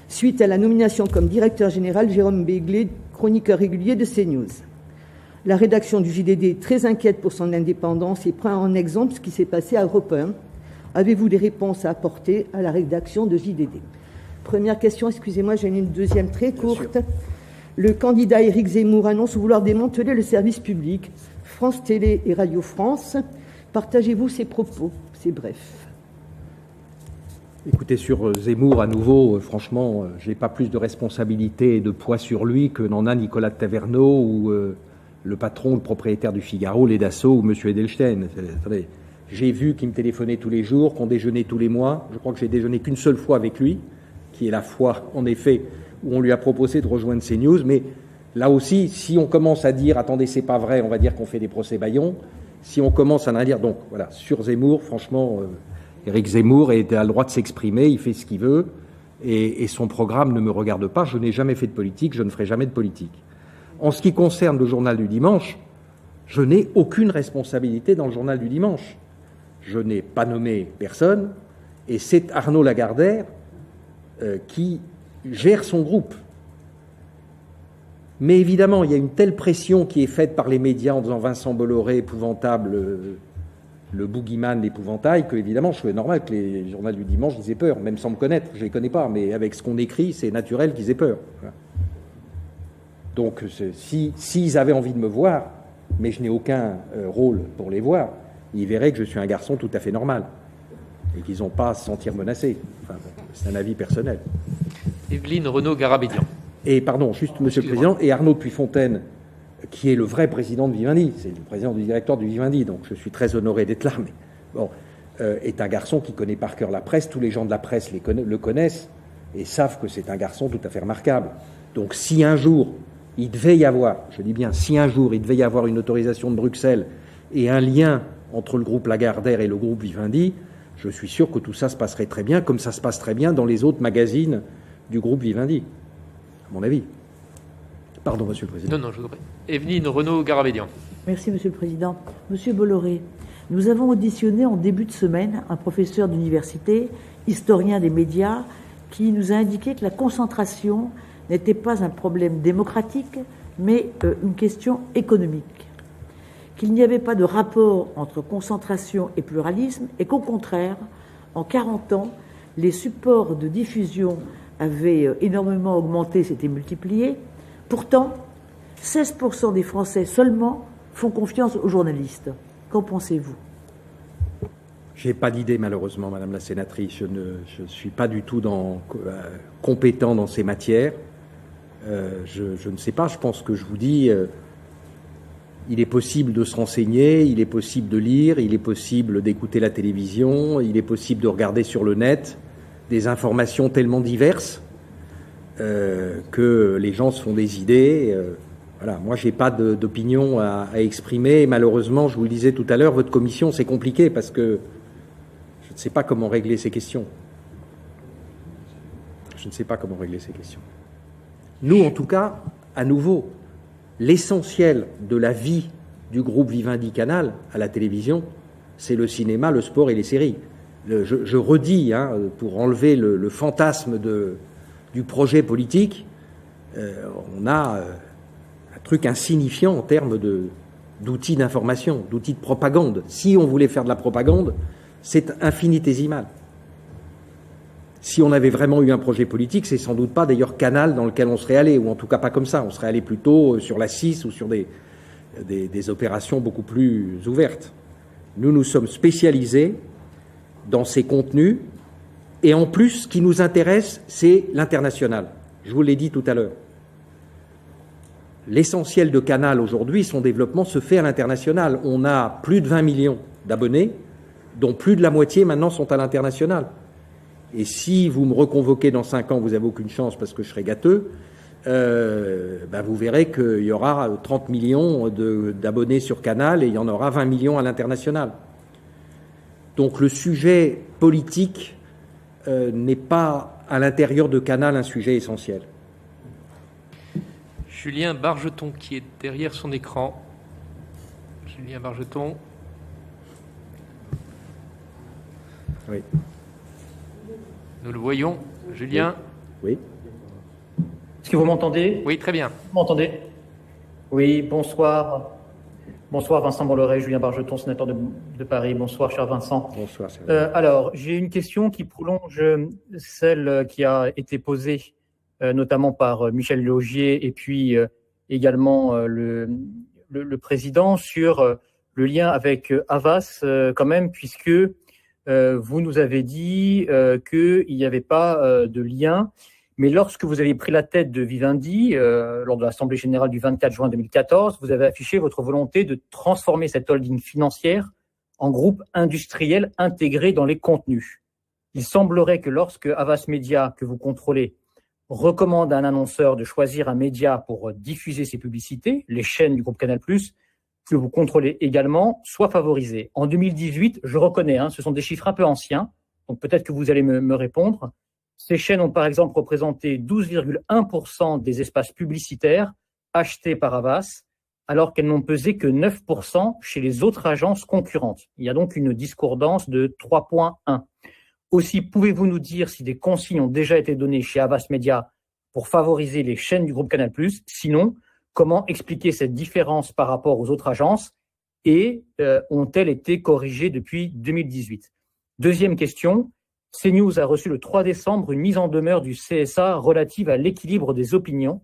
suite à la nomination comme directeur général Jérôme Béglé, chroniqueur régulier de CNews. La rédaction du JDD est très inquiète pour son indépendance et prend en exemple ce qui s'est passé à Europe 1. Avez-vous des réponses à apporter à la rédaction de JDD Première question, excusez-moi, j'ai une deuxième très courte. Le candidat Éric Zemmour annonce vouloir démanteler le service public. France Télé et Radio France. Partagez-vous ces propos? C'est bref. Écoutez, sur euh, Zemmour, à nouveau, euh, franchement, euh, je n'ai pas plus de responsabilité et de poids sur lui que n'en a Nicolas Taverneau ou le patron, le propriétaire du Figaro, les Dassault ou M. Edelstein. j'ai vu qu'il me téléphonait tous les jours, qu'on déjeunait tous les mois. Je crois que j'ai déjeuné qu'une seule fois avec lui, qui est la fois, en effet, où on lui a proposé de rejoindre CNews. Mais Là aussi, si on commence à dire attendez, c'est pas vrai, on va dire qu'on fait des procès baillons. Si on commence à dire donc voilà sur Zemmour, franchement, euh, Éric Zemmour a le droit de s'exprimer, il fait ce qu'il veut, et, son programme ne me regarde pas. Je n'ai jamais fait de politique, je ne ferai jamais de politique. En ce qui concerne le journal du dimanche, je n'ai aucune responsabilité dans le journal du dimanche. Je n'ai pas nommé personne, et c'est Arnaud Lagardère euh, qui gère son groupe. Mais évidemment, il y a une telle pression qui est faite par les médias en disant Vincent Bolloré épouvantable, euh, le boogeyman, l'épouvantail, que évidemment, je trouvais normal que les journaux du dimanche ils aient peur, même sans me connaître, je ne les connais pas, mais avec ce qu'on écrit, c'est naturel qu'ils aient peur. Donc, s'ils si, avaient envie de me voir, mais je n'ai aucun euh, rôle pour les voir, ils verraient que je suis un garçon tout à fait normal et qu'ils n'ont pas à se sentir menacés. c'est un avis personnel. Evelyne Renaud-Garabédian. Et pardon, juste Monsieur le Président, et Arnaud Puyfontaine, qui est le vrai président de Vivendi, c'est le président du directeur du Vivendi, donc je suis très honoré d'être là, mais bon, euh, est un garçon qui connaît par cœur la presse, tous les gens de la presse le connaissent et savent que c'est un garçon tout à fait remarquable. Donc si un jour il devait y avoir, je dis bien si un jour il devait y avoir une autorisation de Bruxelles et un lien entre le groupe Lagardère et le groupe Vivendi, je suis sûr que tout ça se passerait très bien, comme ça se passe très bien dans les autres magazines du groupe Vivendi mon avis. Pardon, Monsieur le Président. Non, non, je vous prie. Evelyne Renaud-Garabédian. Merci, Monsieur le Président. Monsieur Bolloré, nous avons auditionné en début de semaine un professeur d'université, historien des médias, qui nous a indiqué que la concentration n'était pas un problème démocratique, mais euh, une question économique. Qu'il n'y avait pas de rapport entre concentration et pluralisme, et qu'au contraire, en 40 ans, les supports de diffusion avait euh, énormément augmenté, s'était multiplié. Pourtant, 16% des Français seulement font confiance aux journalistes. Qu'en pensez-vous? Je n'ai pas d'idée, malheureusement, Madame la sénatrice. Je ne suis pas du tout euh, compétent dans ces matières. Euh, je, ne sais pas. Je pense que je vous dis, il est possible de se renseigner, il est possible de lire, il est possible d'écouter la télévision, il est possible de regarder sur le net des informations tellement diverses euh, que les gens se font des idées. Euh, Voilà, moi, je n'ai pas d'opinion à, exprimer. malheureusement, je vous le disais tout à l'heure, votre commission, c'est compliqué parce que je ne sais pas comment régler ces questions. Je ne sais pas comment régler ces questions. Nous, en tout cas, à nouveau, l'essentiel de la vie du groupe Vivendi Canal à la télévision, c'est le cinéma, le sport et les séries. je, redis, hein, pour enlever le, fantasme du projet politique, euh, on a euh, truc insignifiant en termes d'outils d'information, d'outils de propagande. Si on voulait faire de la propagande, c'est infinitésimal. Si on avait vraiment eu un projet politique, c'est sans doute pas d'ailleurs canal dans lequel on serait allé, ou en tout cas pas comme ça. On serait allé plutôt euh, sur la 6 ou sur des, des, opérations beaucoup plus ouvertes. Nous nous sommes spécialisés dans ces contenus, et en plus, ce qui nous intéresse, c'est l'international. Je vous l'ai dit tout à l'heure l'essentiel de Canal aujourd'hui, son développement se fait à l'international. On a plus de 20 millions d'abonnés, dont plus de la moitié maintenant sont à l'international. Et si vous me reconvoquez dans 5 ans, vous n'avez aucune chance parce que je serai gâteux, euh, ben vous verrez qu'il y aura 30 millions d'abonnés sur Canal et il y en aura 20 millions à l'international. Donc le sujet politique euh, n'est pas à l'intérieur de Canal un sujet essentiel. Julien Bargeton qui est derrière son écran. Julien Bargeton. Oui. Nous le voyons. Julien Oui. Est-ce que vous m'entendez? Oui, très bien. Vous m'entendez? Oui, bonsoir. Bonsoir Vincent Bolloré, Julien Bargeton, sénateur de, Paris. Bonsoir cher Vincent. Bonsoir. Euh, alors, j'ai une question qui prolonge celle qui a été posée euh, notamment par euh, Michel Logier et puis euh, également le, le, président sur le lien avec Havas quand même, puisque vous nous avez dit qu'il n'y avait pas de lien. Mais lorsque vous avez pris la tête de Vivendi, lors de l'Assemblée générale du 24 juin 2014, vous avez affiché votre volonté de transformer cette holding financière en groupe industriel intégré dans les contenus. Il semblerait que lorsque Havas Media, que vous contrôlez, recommande à un annonceur de choisir un média pour diffuser ses publicités, les chaînes du groupe Canal+, que vous contrôlez également, soit favorisées. En 2018, je reconnais, hein, ce sont des chiffres un peu anciens, donc peut-être que vous allez me, me répondre. Ces chaînes ont par exemple représenté 12,1% des espaces publicitaires achetés par Avas, alors qu'elles n'ont pesé que 9% chez les autres agences concurrentes. Il y a donc une discordance de 3,1. Aussi, pouvez-vous nous dire si des consignes ont déjà été données chez Avas Media pour favoriser les chaînes du groupe Canal+? Sinon, comment expliquer cette différence par rapport aux autres agences et euh, ont-elles été corrigées depuis 2018 Deuxième question, CNews a reçu le 3 décembre une mise en demeure du CSA relative à l'équilibre des opinions,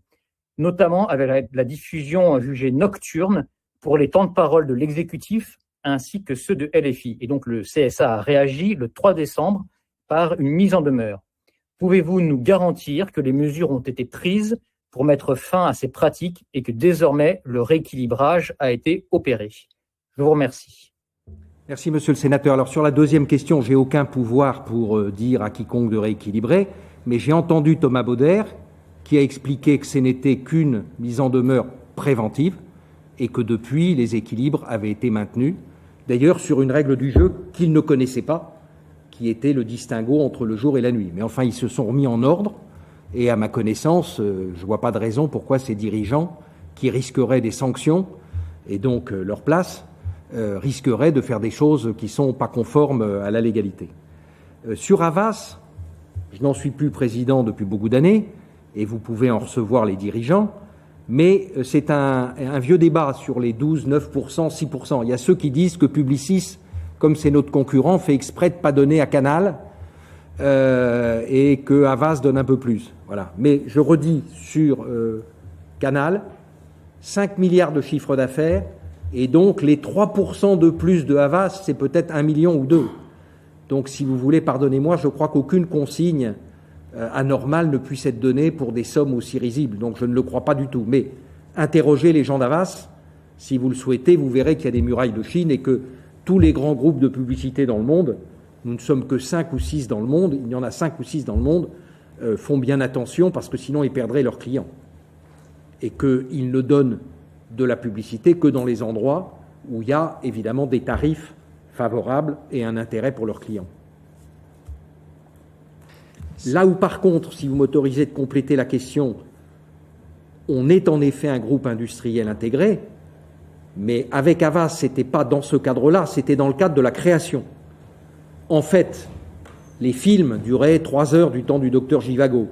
notamment avec la diffusion jugée nocturne pour les temps de parole de l'exécutif ainsi que ceux de LFI. Et donc le CSA a réagi le 3 décembre par une mise en demeure. Pouvez-vous nous garantir que les mesures ont été prises pour mettre fin à ces pratiques et que désormais le rééquilibrage a été opéré Je vous remercie. Merci, monsieur le sénateur. Alors, sur la deuxième question, j'ai aucun pouvoir pour euh, dire à quiconque de rééquilibrer, mais j'ai entendu Thomas Bauder qui a expliqué que ce n'était qu'une mise en demeure préventive et que depuis, les équilibres avaient été maintenus. D'ailleurs, sur une règle du jeu qu'il ne connaissait pas, qui était le distinguo entre le jour et la nuit. Mais enfin, ils se sont remis en ordre, et à ma connaissance, euh, je ne vois pas de raison pourquoi ces dirigeants, qui risqueraient des sanctions, et donc euh, leur place, euh, risqueraient de faire des choses qui ne sont pas conformes à la légalité. sur Havas, je n'en suis plus président depuis beaucoup d'années, et vous pouvez en recevoir les dirigeants, mais c'est un, un, vieux débat sur les 12, 9%, 6%. Il y a ceux qui disent que Publicis comme c'est notre concurrent, fait exprès de ne pas donner à Canal euh, et que Havas donne un peu plus. Voilà. Mais je redis sur euh, Canal, 5 milliards de chiffre d'affaires, et donc les 3% de plus de Havas, c'est peut-être un million ou deux. Donc si vous voulez, pardonnez-moi, je crois qu'aucune consigne euh, anormale ne puisse être donnée pour des sommes aussi risibles. Donc je ne le crois pas du tout. Mais interrogez les gens d'Havas, si vous le souhaitez, vous verrez qu'il y a des murailles de Chine et que tous les grands groupes de publicité dans le monde, nous ne sommes que cinq ou six dans le monde, il y en a cinq ou six dans le monde, euh, font bien attention parce que sinon ils perdraient leurs clients. et qu'ils ne donnent de la publicité que dans les endroits où il y a évidemment des tarifs favorables et un intérêt pour leurs clients. Là où par contre, si vous m'autorisez de compléter la question, on est en effet un groupe industriel intégré, mais avec Avas, ce n'était pas dans ce cadre-là, c'était dans le cadre de la création. En fait, les films duraient trois heures du temps du docteur Givago,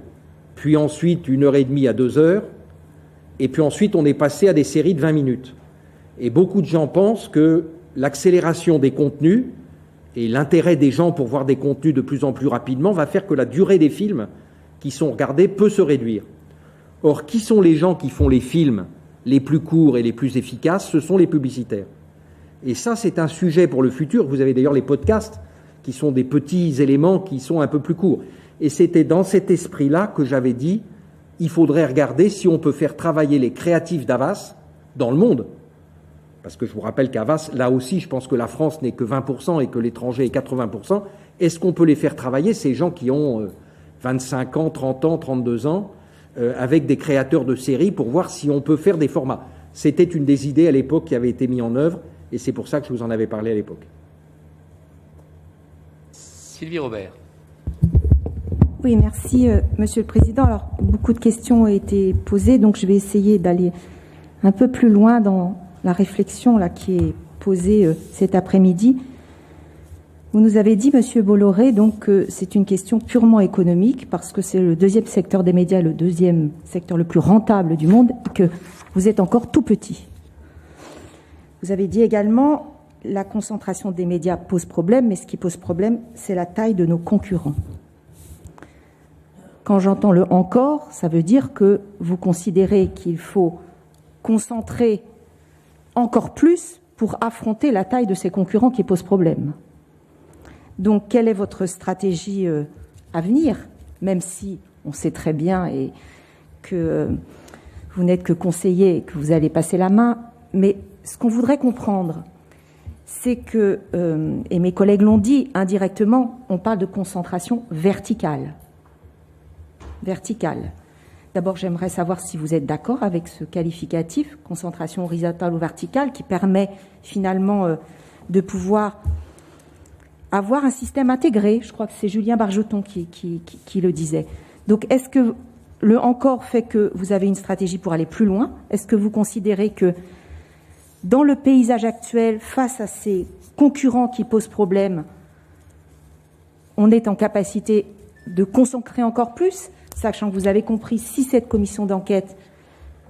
puis ensuite une heure et demie à deux heures, et puis ensuite on est passé à des séries de 20 minutes. Et beaucoup de gens pensent que l'accélération des contenus et l'intérêt des gens pour voir des contenus de plus en plus rapidement va faire que la durée des films qui sont regardés peut se réduire. Or, qui sont les gens qui font les films les plus courts et les plus efficaces? Ce sont les publicitaires. Et ça, c'est un sujet pour le futur. Vous avez d'ailleurs les podcasts qui sont des petits éléments qui sont un peu plus courts. Et c'était dans cet esprit-là que j'avais dit il faudrait regarder si on peut faire travailler les créatifs d'Avas dans le monde. Parce que je vous rappelle qu'Avas, là aussi, je pense que la France n'est que 20% et que l'étranger est 80%. Est-ce qu'on peut les faire travailler, ces gens qui ont 25 euh, ans, 30 ans, 32 ans, euh, avec des créateurs de séries pour voir si on peut faire des formats? C'était une des idées à l'époque qui avait été mise en œuvre et c'est pour ça que je vous en avais parlé à l'époque. Sylvie Robert. Oui, merci, euh, Monsieur le Président. Alors, beaucoup de questions ont été posées, donc je vais essayer d'aller un peu plus loin dans la réflexion là, qui est posée euh, cet après-midi. Vous nous avez dit, Monsieur Bolloré, donc que c'est une question purement économique parce que c'est le deuxième secteur des médias, le deuxième secteur le plus rentable du monde, et que vous êtes encore tout petit. Vous avez dit également la concentration des médias pose problème, mais ce qui pose problème, c'est la taille de nos concurrents. Quand j'entends le encore, ça veut dire que vous considérez qu'il faut concentrer encore plus pour affronter la taille de ces concurrents qui posent problème. Donc, quelle est votre stratégie euh, à venir, même si on sait très bien et que euh, vous n'êtes que conseiller et que vous allez passer la main, mais ce qu'on voudrait comprendre, c'est que, euh, et mes collègues l'ont dit indirectement, on parle de concentration verticale verticale. D'abord, j'aimerais savoir si vous êtes d'accord avec ce qualificatif, concentration horizontale ou verticale, qui permet finalement euh, de pouvoir avoir un système intégré. Je crois que c'est Julien Bargeton qui, qui, le disait. Donc, est-ce que le encore fait que vous avez une stratégie pour aller plus loin? Est-ce que vous considérez que dans le paysage actuel, face à ces concurrents qui posent problème, on est en capacité de concentrer encore plus sachant que vous avez compris, si cette commission d'enquête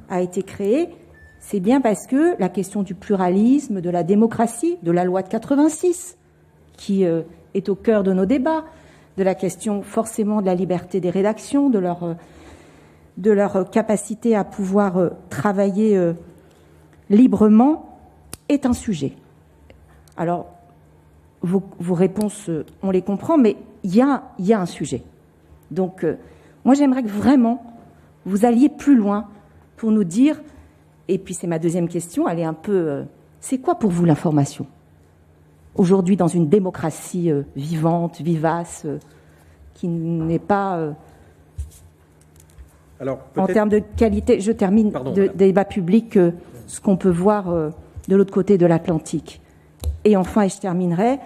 a été créée, c'est bien parce que la question du pluralisme, de la démocratie, de la loi de 86, qui euh, est au cœur de nos débats, de la question forcément de la liberté des rédactions, de leur, euh, leur capacité à pouvoir euh, travailler librement, est un sujet. Alors, vos, réponses, on les comprend, mais il y a, y a un sujet. Donc, moi, j'aimerais que vraiment vous alliez plus loin pour nous dire, et puis c'est ma deuxième question, elle est un peu, euh, c'est quoi pour vous l'information? Aujourd'hui, dans une démocratie euh, vivante, vivace, euh, qui n'est pas... Alors, en termes de qualité, je termine, de, débat public, ce qu'on peut voir de l'autre côté de l'Atlantique. Et enfin, et je terminerai,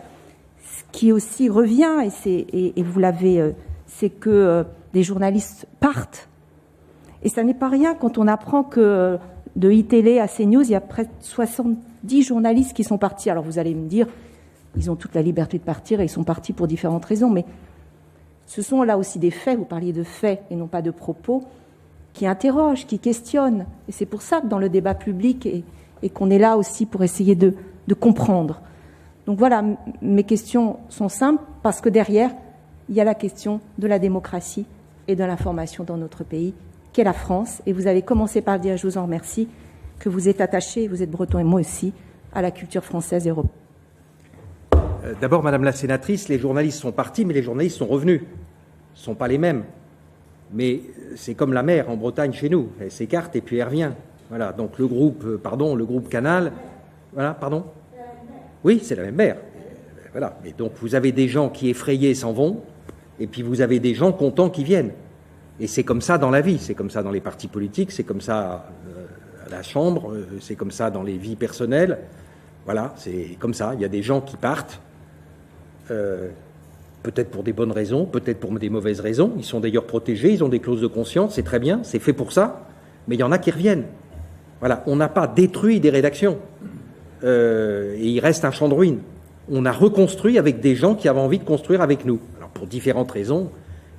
ce qui aussi revient, et, vous l'avez, c'est que des journalistes partent. Et ça n'est pas rien quand on apprend que de iTélé à CNews, il y a près de 70 journalistes qui sont partis. Alors vous allez me dire, ils ont toute la liberté de partir et ils sont partis pour différentes raisons, mais ce sont là aussi des faits, vous parliez de faits et non pas de propos, qui interrogent, qui questionnent. Et c'est pour ça que dans le débat public, et, qu'on est là aussi pour essayer de comprendre. Donc voilà, mes questions sont simples, parce que derrière, il y a la question de la démocratie et de l'information dans notre pays, qu'est la France. Et vous avez commencé par dire, je vous en remercie, que vous êtes attaché, vous êtes breton et moi aussi, à la culture française et européenne. Euh, d'abord, Madame la sénatrice, les journalistes sont partis, mais les journalistes sont revenus. Ce ne sont pas les mêmes. Mais c'est comme la mer en Bretagne chez nous. Elle s'écarte et puis elle revient. Voilà. Donc le groupe, euh, pardon, le groupe Canal. Voilà, pardon? Oui, c'est la même mer. Voilà. Mais donc vous avez des gens qui effrayés s'en vont, et puis vous avez des gens contents qui viennent. Et c'est comme ça dans la vie, c'est comme ça dans les partis politiques, c'est comme ça à la Chambre, c'est comme ça dans les vies personnelles. Voilà, c'est comme ça. Il y a des gens qui partent, peut-être pour des bonnes raisons, peut-être pour des mauvaises raisons. Ils sont d'ailleurs protégés, ils ont des clauses de conscience, c'est très bien, c'est fait pour ça. Mais il y en a qui reviennent. Voilà, on n'a pas détruit des rédactions. et il reste un champ de ruines. On a reconstruit avec des gens qui avaient envie de construire avec nous. Alors pour différentes raisons,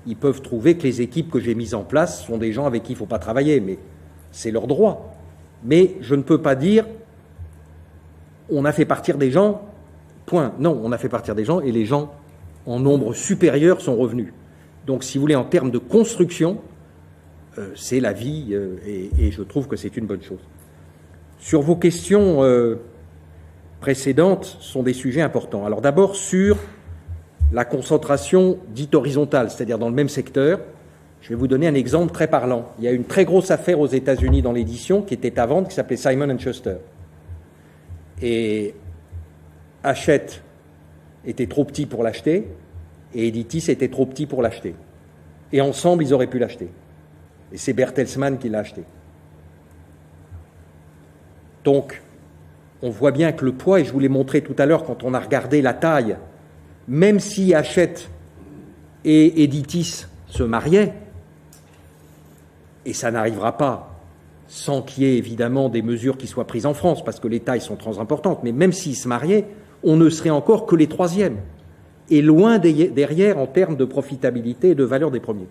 ils peuvent trouver que les équipes que j'ai mises en place sont des gens avec qui il ne faut pas travailler, mais c'est leur droit. Mais je ne peux pas dire on a fait partir des gens, point. Non, on a fait partir des gens et les gens en nombre supérieur sont revenus. Donc, si vous voulez, en termes de construction, euh, c'est la vie euh, et, je trouve que c'est une bonne chose. Sur vos questions euh, précédentes, sont des sujets importants. Alors, d'abord, sur la concentration dite horizontale, c'est-à-dire dans le même secteur, je vais vous donner un exemple très parlant. Il y a une très grosse affaire aux États-Unis dans l'édition qui était à vendre, qui s'appelait Simon Schuster. Et Hachette était trop petit pour l'acheter, et Editis était trop petit pour l'acheter. Et ensemble, ils auraient pu l'acheter. Et c'est Bertelsmann qui l'a acheté. Donc, on voit bien que le poids, et je vous l'ai montré tout à l'heure quand on a regardé la taille, même si Hachette et Editis se mariaient, et ça n'arrivera pas sans qu'il y ait évidemment des mesures qui soient prises en France, parce que les tailles sont très importantes, mais même s'ils se mariaient, on ne serait encore que les troisièmes, et loin derrière en termes de profitabilité et de valeur des premiers.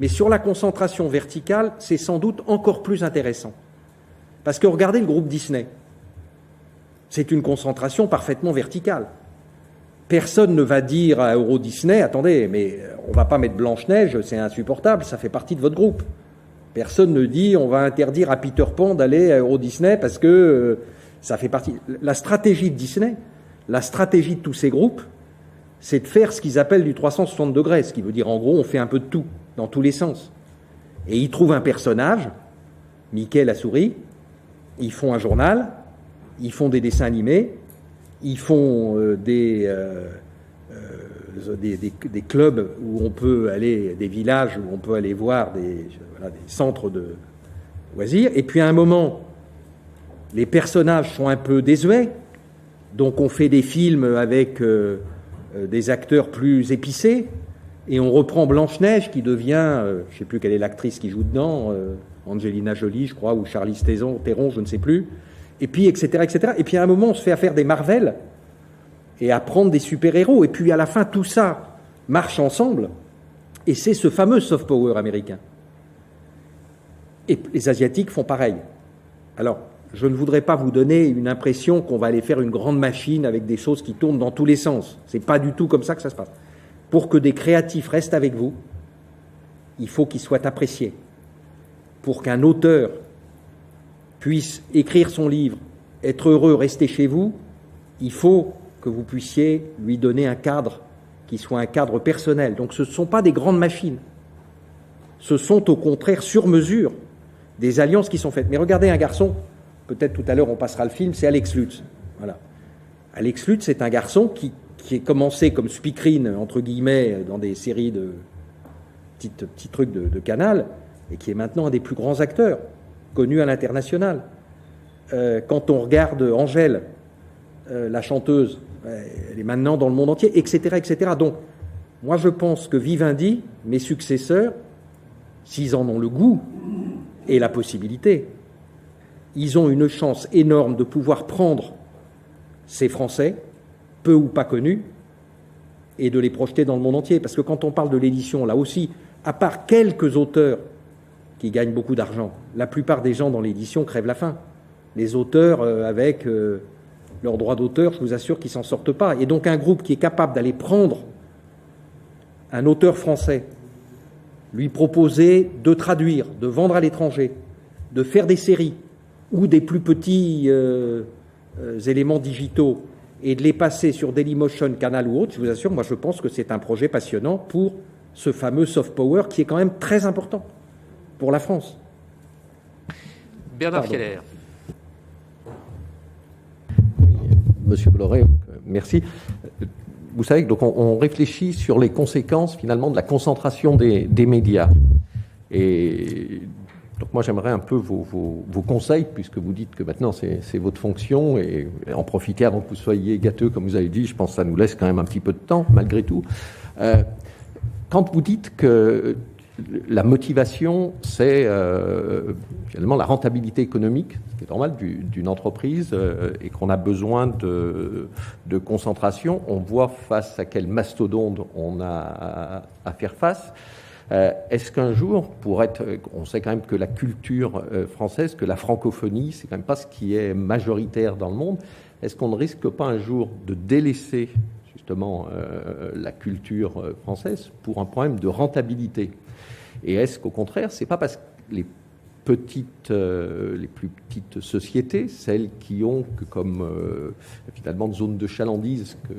Mais sur la concentration verticale, c'est sans doute encore plus intéressant. Parce que regardez le groupe Disney. C'est une concentration parfaitement verticale. Personne ne va dire à Euro Disney, attendez, mais on ne va pas mettre Blanche-Neige, c'est insupportable, ça fait partie de votre groupe. Personne ne dit on va interdire à Peter Pan d'aller à Euro Disney parce que euh, ça fait partie. La stratégie de Disney, la stratégie de tous ces groupes, c'est de faire ce qu'ils appellent du 360 degrés, ce qui veut dire en gros on fait un peu de tout, dans tous les sens. Et ils trouvent un personnage, Mickey la souris, ils font un journal, ils font des dessins animés, ils font euh, des, euh, des, clubs où on peut aller, des villages où on peut aller voir des centres de loisirs. Et puis à un moment, les personnages sont un peu désuets, donc on fait des films avec euh, euh, des acteurs plus épicés, et on reprend Blanche-Neige qui devient, euh, je ne sais plus quelle est l'actrice qui joue dedans, Angelina Jolie, je crois, ou Charlize Theron, je ne sais plus, et puis etc., etc. Et puis à un moment, on se fait à faire des Marvel et à prendre des super-héros, et puis à la fin, tout ça marche ensemble, et c'est ce fameux soft power américain. Et les Asiatiques font pareil. Alors, je ne voudrais pas vous donner une impression qu'on va aller faire une grande machine avec des choses qui tournent dans tous les sens. Ce n'est pas du tout comme ça que ça se passe. Pour que des créatifs restent avec vous, il faut qu'ils soient appréciés. Pour qu'un auteur puisse écrire son livre, être heureux, rester chez vous, il faut que vous puissiez lui donner un cadre qui soit un cadre personnel. Donc ce ne sont pas des grandes machines. Ce sont au contraire sur mesure des alliances qui sont faites. Mais regardez un garçon, peut-être tout à l'heure on passera le film, c'est Alex Lutz. Voilà. Alex Lutz, c'est un garçon qui, qui est commencé comme speakerine, entre guillemets, dans des séries de petits, trucs de, canal, et qui est maintenant un des plus grands acteurs, connu à l'international. Euh, quand on regarde Angèle, euh, la chanteuse, elle est maintenant dans le monde entier, etc., etc. Donc, moi je pense que Vivendi, mes successeurs, s'ils en ont le goût, et la possibilité. Ils ont une chance énorme de pouvoir prendre ces Français, peu ou pas connus, et de les projeter dans le monde entier. Parce que quand on parle de l'édition, là aussi, à part quelques auteurs qui gagnent beaucoup d'argent, la plupart des gens dans l'édition crèvent la faim. Les auteurs, euh, avec euh, leurs droits d'auteur, je vous assure qu'ils s'en sortent pas. Et donc un groupe qui est capable d'aller prendre un auteur français lui proposer de traduire, de vendre à l'étranger, de faire des séries ou des plus petits euh, euh, éléments digitaux et de les passer sur Dailymotion, Canal ou autre, je vous assure, moi je pense que c'est un projet passionnant pour ce fameux soft power qui est quand même très important pour la France. Bernard Keller. Oui, Monsieur Bolloré, merci vous savez, donc on, réfléchit sur les conséquences finalement de la concentration des, médias. Et donc moi j'aimerais un peu vos, vos, conseils, puisque vous dites que maintenant c'est votre fonction, et en profiter avant que vous soyez gâteux, comme vous avez dit, je pense que ça nous laisse quand même un petit peu de temps, malgré tout. Euh, quand vous dites que la motivation, c'est euh, finalement la rentabilité économique, ce qui est normal d'une entreprise, euh, et qu'on a besoin de, de, concentration. On voit face à quel mastodonte on a à, faire face. Euh, est-ce qu'un jour, pour être, on sait quand même que la culture française, que la francophonie, c'est quand même pas ce qui est majoritaire dans le monde. Est-ce qu'on ne risque pas un jour de délaisser justement la culture française pour un problème de rentabilité? Et est-ce qu'au contraire, c'est pas parce que les petites, euh, les plus petites sociétés, celles qui ont que comme euh, finalement de zone de chalandise que,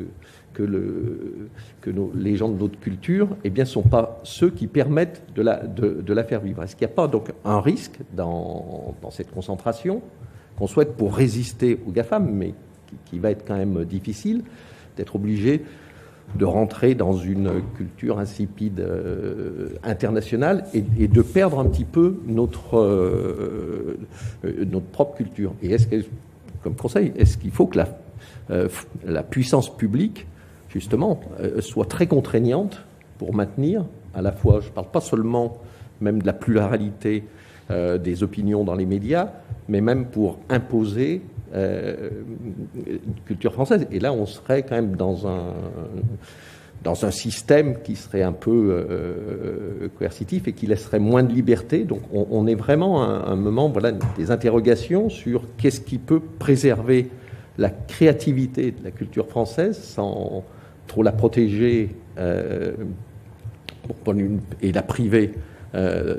que, le, que les gens de notre culture, eh sont pas ceux qui permettent de la, faire vivre. Est-ce qu'il n'y a pas donc un risque dans, cette concentration qu'on souhaite pour résister aux GAFAM, mais qui, va être quand même difficile, d'être obligé de rentrer dans une culture insipide euh, internationale et, de perdre un petit peu notre, euh, euh, notre propre culture? Et est-ce que, comme conseil, est-ce qu'il faut que la puissance publique, justement, soit très contraignante pour maintenir à la fois, je ne parle pas seulement même de la pluralité des opinions dans les médias, mais même pour imposer euh, culture française. Et là, on serait quand même dans un, dans un système qui serait un peu euh, coercitif et qui laisserait moins de liberté. Donc on, est vraiment à un, moment voilà, des interrogations sur qu'est-ce qui peut préserver la créativité de la culture française sans trop la protéger euh, et la priver euh,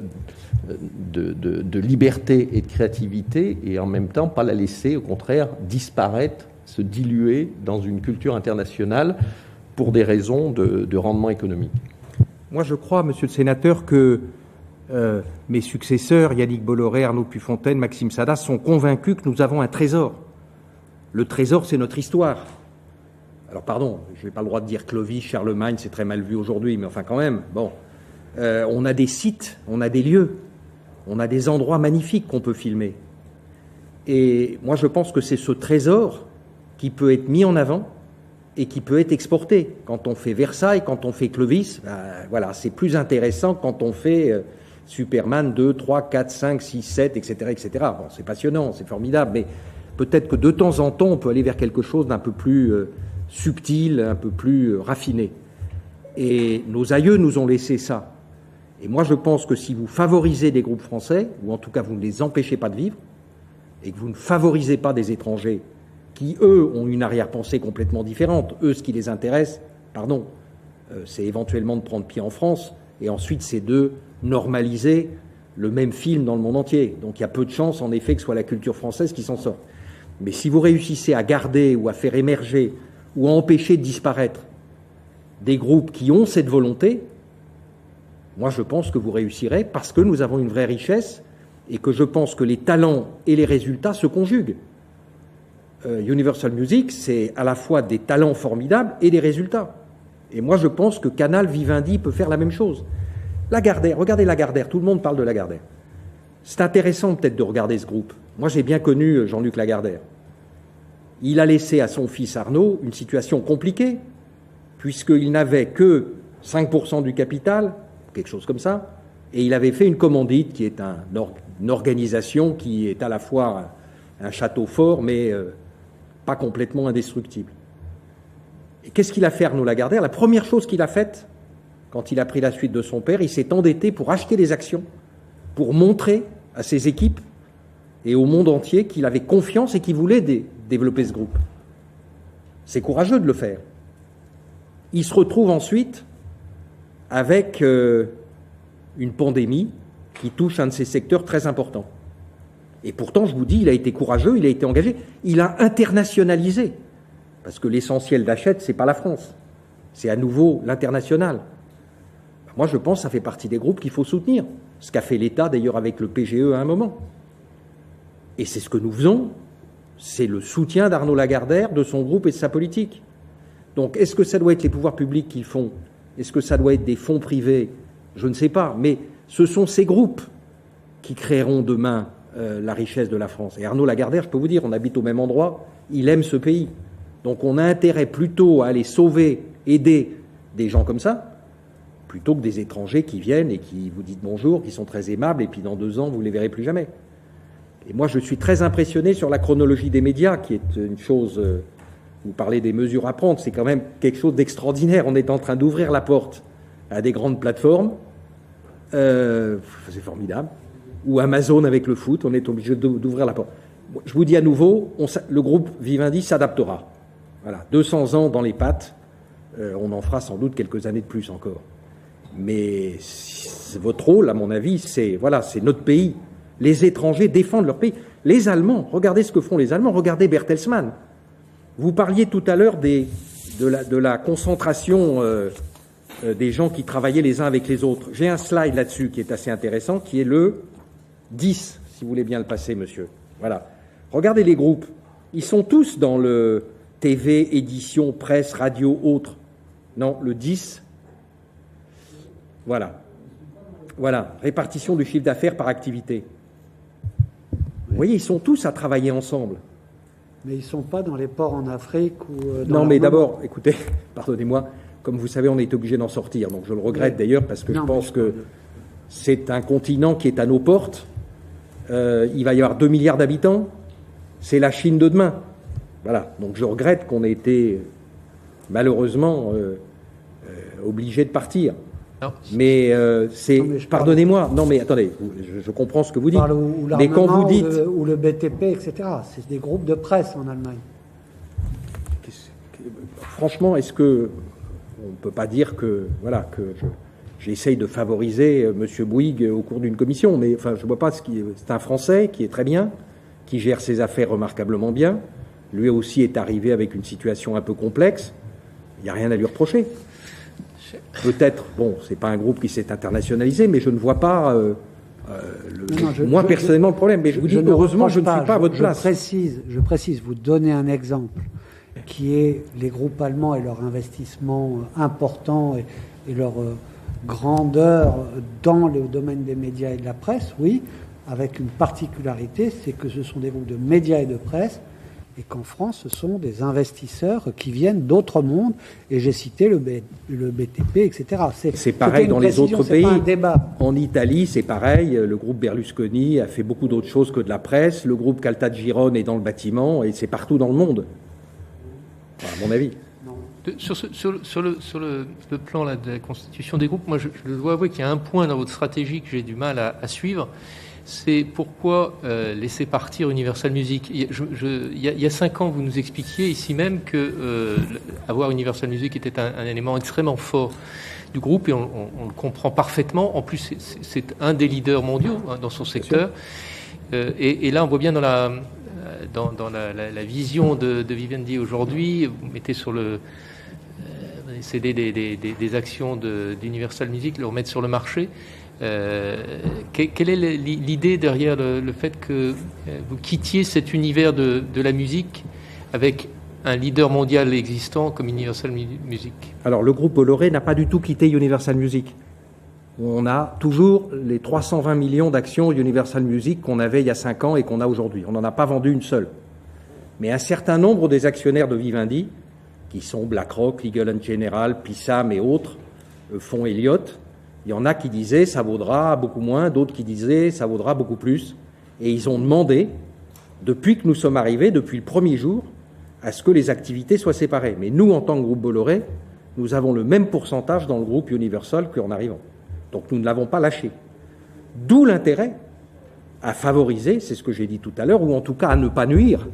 de, de, liberté et de créativité et en même temps pas la laisser au contraire disparaître, se diluer dans une culture internationale pour des raisons de, rendement économique. Moi je crois, monsieur le sénateur, que euh, mes successeurs, Yannick Bolloré, Arnaud Puffontaine, Maxime Sadas, sont convaincus que nous avons un trésor. Le trésor, c'est notre histoire. Alors pardon, je n'ai pas le droit de dire Clovis, Charlemagne, c'est très mal vu aujourd'hui, mais enfin quand même, bon, euh, on a des sites, on a des lieux, on a des endroits magnifiques qu'on peut filmer. Et moi, je pense que c'est ce trésor qui peut être mis en avant et qui peut être exporté. Quand on fait Versailles, quand on fait Clovis, ben, voilà, c'est plus intéressant quand on fait euh, Superman 2, 3, 4, 5, 6, 7, etc. etc. C'est passionnant, c'est formidable, mais peut-être que de temps en temps, on peut aller vers quelque chose d'un peu plus euh, subtil, un peu plus raffiné. Et nos aïeux nous ont laissé ça. Et moi, je pense que si vous favorisez des groupes français, ou en tout cas vous ne les empêchez pas de vivre, et que vous ne favorisez pas des étrangers qui, eux, ont une arrière-pensée complètement différente, eux, ce qui les intéresse, pardon, euh, c'est éventuellement de prendre pied en France, et ensuite c'est de normaliser le même film dans le monde entier. Donc il y a peu de chances, en effet, que ce soit la culture française qui s'en sorte. Mais si vous réussissez à garder ou à faire émerger ou à empêcher de disparaître des groupes qui ont cette volonté, moi, je pense que vous réussirez parce que nous avons une vraie richesse et que je pense que les talents et les résultats se conjuguent. Euh, Universal Music, c'est à la fois des talents formidables et des résultats. Et moi, je pense que Canal Vivendi peut faire la même chose. Lagardère, regardez Lagardère, tout le monde parle de Lagardère. C'est intéressant peut-être de regarder ce groupe. Moi, j'ai bien connu euh, Jean-Luc Lagardère. Il a laissé à son fils Arnaud une situation compliquée, puisqu'il n'avait que 5% du capital, quelque chose comme ça. Et il avait fait une commandite qui est une organisation qui est à la fois un, château fort, mais euh, pas complètement indestructible. Et qu'est-ce qu'il a fait Arnaud Lagardère? La première chose qu'il a faite, quand il a pris la suite de son père, il s'est endetté pour acheter des actions, pour montrer à ses équipes et au monde entier qu'il avait confiance et qu'il voulait développer ce groupe. C'est courageux de le faire. Il se retrouve ensuite avec euh, une pandémie qui touche un de ces secteurs très importants. Et pourtant, je vous dis, il a été courageux, il a été engagé, il a internationalisé. Parce que l'essentiel d'Achète, c'est pas la France, c'est à nouveau l'international. Moi, je pense que ça fait partie des groupes qu'il faut soutenir. Ce qu'a fait l'État, d'ailleurs, avec le PGE à un moment. Et c'est ce que nous faisons, c'est le soutien d'Arnaud Lagardère, de son groupe et de sa politique. Donc, est-ce que ça doit être les pouvoirs publics qui le font? Est-ce que ça doit être des fonds privés? Je ne sais pas. Mais Ce sont ces groupes qui créeront demain euh, la richesse de la France. Et Arnaud Lagardère, je peux vous dire, on habite au même endroit, il aime ce pays. Donc on a intérêt plutôt à aller sauver, aider des gens comme ça, plutôt que des étrangers qui viennent et qui vous disent bonjour, qui sont très aimables, et puis dans deux ans, vous ne les verrez plus jamais. Et moi, je suis très impressionné sur la chronologie des médias, qui est une chose, euh, vous parlez des mesures à prendre, c'est quand même quelque chose d'extraordinaire. On est en train d'ouvrir la porte à des grandes plateformes, euh, c'est formidable, ou Amazon avec le foot, on est obligé d'ouvrir la porte. Je vous dis à nouveau, le groupe Vivendi s'adaptera. Voilà, 200 ans dans les pattes, euh, on en fera sans doute quelques années de plus encore. Mais votre rôle, à mon avis, c'est voilà, c'est notre pays. Les étrangers défendent leur pays. Les Allemands, regardez ce que font les Allemands, regardez Bertelsmann. Vous parliez tout à l'heure de la, concentration euh, euh, des gens qui travaillaient les uns avec les autres. J'ai un slide là-dessus qui est assez intéressant, qui est le 10, si vous voulez bien le passer, monsieur. Voilà. Regardez les groupes. Ils sont tous dans le TV, édition, presse, radio, autres. Non, le 10. Voilà. Voilà. Répartition du chiffre d'affaires par activité. Vous voyez, ils sont tous à travailler ensemble. Mais ils ne sont pas dans les ports en Afrique ou euh, Non, mais d'abord, écoutez, pardonnez-moi, comme vous savez, on est obligé d'en sortir. Donc je le regrette d'ailleurs parce que je pense que c'est un continent qui est à nos portes. Euh, il va y avoir 2 milliards d'habitants. C'est la Chine de demain. Voilà. Donc je regrette qu'on ait été malheureusement euh, obligé de partir. Mais euh, c'est. Pardonnez-moi. Non, mais attendez. Je, comprends ce que vous dites. mais quand vous dites ou le, BTP, etc. C'est des groupes de presse en Allemagne. Franchement, est-ce que on ne peut pas dire que voilà que j'essaye de favoriser euh, Monsieur Bouygues au cours d'une commission, mais enfin je vois pas ce qui. C'est un Français qui est très bien, qui gère ses affaires remarquablement bien. Lui aussi est arrivé avec une situation un peu complexe. Il n'y a rien à lui reprocher. Peut-être, bon, c'est pas un groupe qui s'est internationalisé, mais je ne vois pas, euh, euh, moi personnellement, le problème. Mais je vous dis, heureusement, je ne suis pas à votre place. Précise, je précise, vous donnez un exemple qui est les groupes allemands et leur investissement euh, important et, et leur grandeur dans le domaine des médias et de la presse, oui, avec une particularité, c'est que ce sont des groupes de médias et de presse et qu'en France, ce sont des investisseurs qui viennent d'autres mondes, et j'ai cité le, le BTP, etc. C'est pareil dans les autres pays. En Italie, c'est pareil. Le groupe Berlusconi a fait beaucoup d'autres choses que de la presse. Le groupe Caltagirone est dans le bâtiment, et c'est partout dans le monde, à mon avis. sur, sur, le, sur le, plan de la constitution des groupes, moi, je, dois avouer qu'il y a un point dans votre stratégie que j'ai du mal à suivre c'est pourquoi euh, laisser partir Universal Music. Il y, a, cinq ans, vous nous expliquiez ici même que euh, avoir Universal Music était un, élément extrêmement fort du groupe et on, le comprend parfaitement. En plus, c'est un des leaders mondiaux hein, dans son secteur. Euh, et, là, on voit bien dans la, dans, la, vision de, Vivendi aujourd'hui, vous mettez sur le céder des, des, des, actions d'Universal Music, le remettre sur le marché. Euh, quelle est l'idée derrière le, fait que euh, vous quittiez cet univers de, la musique avec un leader mondial existant comme Universal Music? Alors, le groupe Bolloré n'a pas du tout quitté Universal Music. On a toujours les 320 millions d'actions Universal Music qu'on avait il y a 5 ans et qu'on a aujourd'hui. On n'en a pas vendu une seule. Mais un certain nombre des actionnaires de Vivendi, qui sont BlackRock, Legal General, Pissam et autres, euh, Fonds Elliott, il y en a qui disaient ça vaudra beaucoup moins, d'autres qui disaient ça vaudra beaucoup plus. Et ils ont demandé, depuis que nous sommes arrivés, depuis le premier jour, à ce que les activités soient séparées. Mais nous, en tant que groupe Bolloré, nous avons le même pourcentage dans le groupe Universal qu'en arrivant. Donc nous ne l'avons pas lâché. D'où l'intérêt à favoriser, c'est ce que j'ai dit tout à l'heure, ou en tout cas à ne pas nuire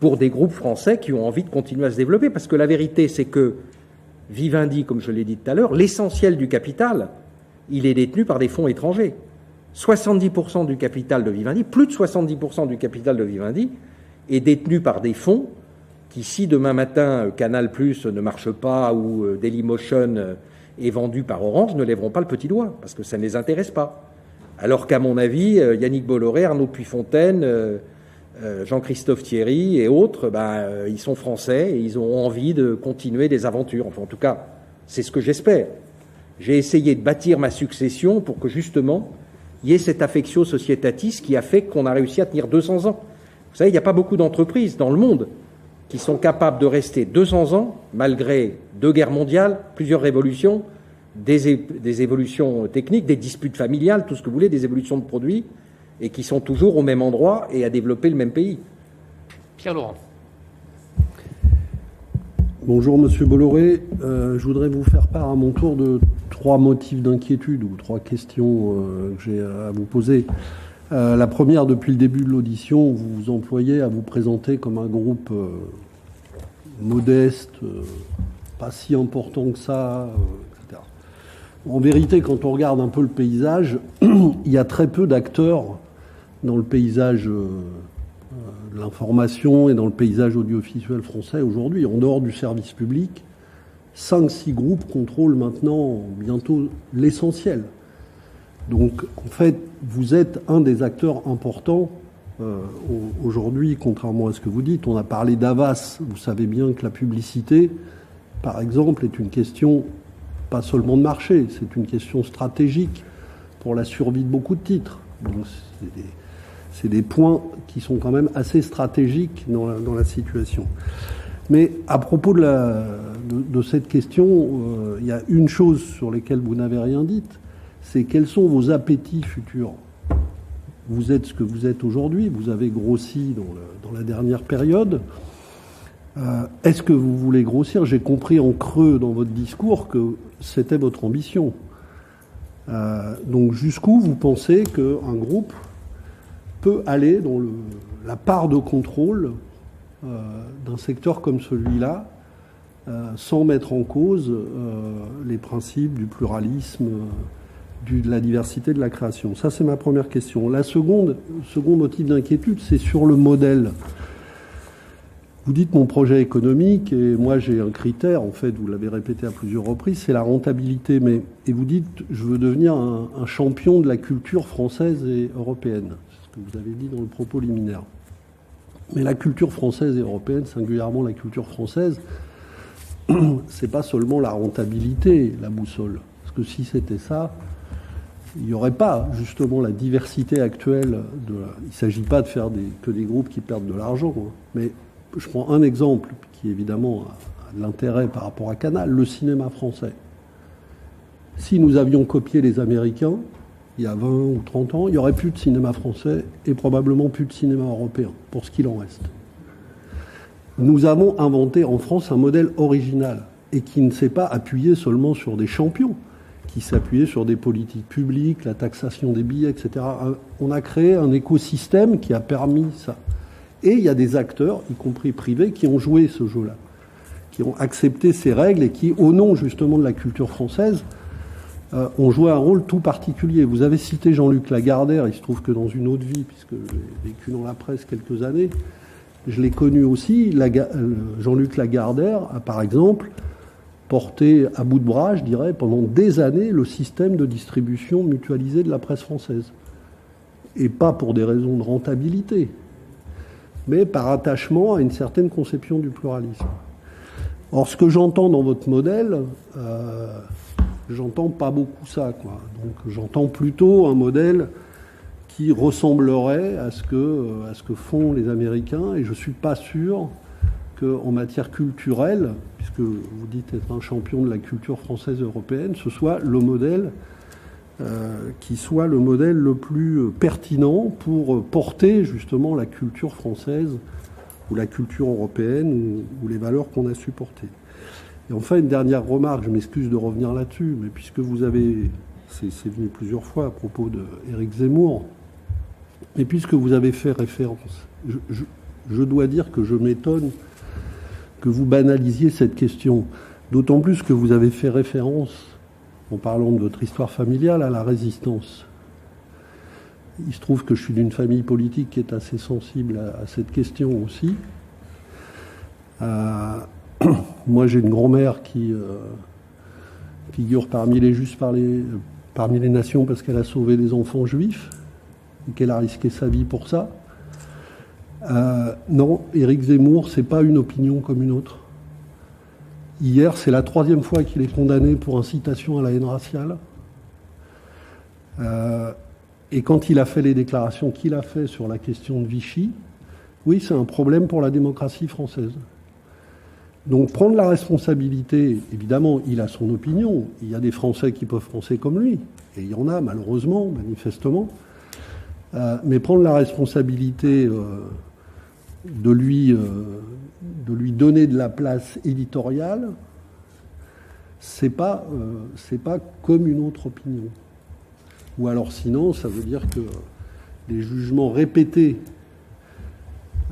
pour des groupes français qui ont envie de continuer à se développer. Parce que la vérité, c'est que Vivendi, comme je l'ai dit tout à l'heure, l'essentiel du capital, il est détenu par des fonds étrangers. 70% du capital de Vivendi, plus de 70% du capital de Vivendi est détenu par des fonds qui, si demain matin euh, Canal Plus ne marche pas ou euh, Dailymotion euh, est vendu par Orange, ne lèveront pas le petit doigt parce que ça ne les intéresse pas. Alors qu'à mon avis, Yannick Bolloré, Arnaud Puyfontaine, Jean-Christophe Thierry et autres, ben, ils sont français et ils ont envie de continuer des aventures. Enfin, en tout cas, c'est ce que j'espère. J'ai essayé de bâtir ma succession pour que justement il y ait cette affectio societatis qui a fait qu'on a réussi à tenir 200 ans. Vous savez, il n'y a pas beaucoup d'entreprises dans le monde qui sont capables de rester 200 ans, malgré deux guerres mondiales, plusieurs révolutions, des, des, évolutions techniques, des disputes familiales, tout ce que vous voulez, des évolutions de produits, et qui sont toujours au même endroit et à développer le même pays. Pierre Laurent. Bonjour Monsieur Bolloré, euh, je voudrais vous faire part à mon tour de trois motifs d'inquiétude ou trois questions euh, que j'ai à vous poser. Euh, la première, depuis le début de l'audition, vous vous employez à vous présenter comme un groupe euh, modeste, pas si important que ça, etc. En vérité, quand on regarde un peu le paysage, il y a très peu d'acteurs dans le paysage de l'information et dans le paysage audiovisuel français aujourd'hui. En dehors du service public, 5-6 groupes contrôlent maintenant bientôt l'essentiel. Donc, en fait, vous êtes un des acteurs importants euh, aujourd'hui, contrairement à ce que vous dites. On a parlé d'Avas. Vous savez bien que la publicité, par exemple, est une question pas seulement de marché, c'est une question stratégique pour la survie de beaucoup de titres. C'est des, points qui sont quand même assez stratégiques dans la situation. Mais à propos de, la, de, cette question, euh, il y a une chose sur laquelle vous n'avez rien dit, c'est quels sont vos appétits futurs. Vous êtes ce que vous êtes aujourd'hui, vous avez grossi dans, la dernière période. Euh, Est-ce que vous voulez grossir? J'ai compris en creux dans votre discours que c'était votre ambition. Euh, donc jusqu'où vous pensez qu'un groupe peut aller dans la part de contrôle d'un secteur comme celui-là? Sans mettre en cause euh, les principes du pluralisme du, de la diversité de la création Ça, c'est ma première question. La seconde, second motif d'inquiétude, c'est sur le modèle. Vous dites mon projet économique, et moi j'ai un critère, en fait, vous l'avez répété à plusieurs reprises, c'est la rentabilité. Mais, et vous dites, je veux devenir un, un, champion de la culture française et européenne. C'est ce que vous avez dit dans le propos liminaire. Mais la culture française et européenne, singulièrement la culture française, c'est pas seulement la rentabilité, la boussole. Parce que si c'était ça, il n'y aurait pas justement la diversité actuelle. De, il ne s'agit pas de faire des, que des groupes qui perdent de l'argent. Hein. Mais je prends un exemple qui évidemment a de l'intérêt par rapport à Canal, le cinéma français. Si nous avions copié les Américains, il y a 20 ou 30 ans, il n'y aurait plus de cinéma français et probablement plus de cinéma européen, pour ce qu'il en reste. Nous avons inventé en France un modèle original et qui ne s'est pas appuyé seulement sur des champions qui s'appuyait sur des politiques publiques, la taxation des billets, etc. On a créé un écosystème qui a permis ça. Et il y a des acteurs, y compris privés, qui ont joué ce jeu-là, qui ont accepté ces règles et qui, au nom justement de la culture française, euh, ont joué un rôle tout particulier. Vous avez cité Jean-Luc Lagardère, il se trouve que dans une autre vie, puisque j'ai vécu dans la presse quelques années, je l'ai connu aussi, Jean-Luc Lagardère a par exemple porté à bout de bras, je dirais, pendant des années le système de distribution mutualisée de la presse française. Et pas pour des raisons de rentabilité, mais par attachement à une certaine conception du pluralisme. Or, ce que j'entends dans votre modèle, euh, j'entends pas beaucoup ça. Quoi. Donc, j'entends plutôt un modèle qui ressemblerait à ce que, à ce que font les Américains, et je suis pas sûr qu'en matière culturelle, puisque vous dites être un champion de la culture française européenne, ce soit le modèle euh, qui soit le modèle le plus pertinent pour porter justement la culture française ou la culture européenne ou, ou les valeurs qu'on a supportées. Et enfin, une dernière remarque, je m'excuse de revenir là-dessus, mais puisque vous avez, c'est venu plusieurs fois à propos de Éric Zemmour, et puisque vous avez fait référence, je, je, je dois dire que je m'étonne que vous banalisiez cette question, d'autant plus que vous avez fait référence, en parlant de votre histoire familiale, à la résistance. Il se trouve que je suis d'une famille politique qui est assez sensible à, cette question aussi. Euh, moi, j'ai une grand-mère qui euh, figure parmi les justes par les, parmi les nations parce qu'elle a sauvé des enfants juifs qu'elle a risqué sa vie pour ça. Euh, non, Éric Zemmour, c'est pas une opinion comme une autre. Hier, c'est la troisième fois qu'il est condamné pour incitation à la haine raciale. Euh, et quand il a fait les déclarations qu'il a fait sur la question de Vichy, oui, c'est un problème pour la démocratie française. Donc prendre la responsabilité, évidemment, il a son opinion. Il y a des Français qui peuvent penser comme lui, et il y en a malheureusement, manifestement. Euh, mais prendre la responsabilité euh, de, lui, euh, de lui donner de la place éditoriale, c'est pas, c'est pas comme une autre opinion. Ou alors sinon, ça veut dire que les jugements répétés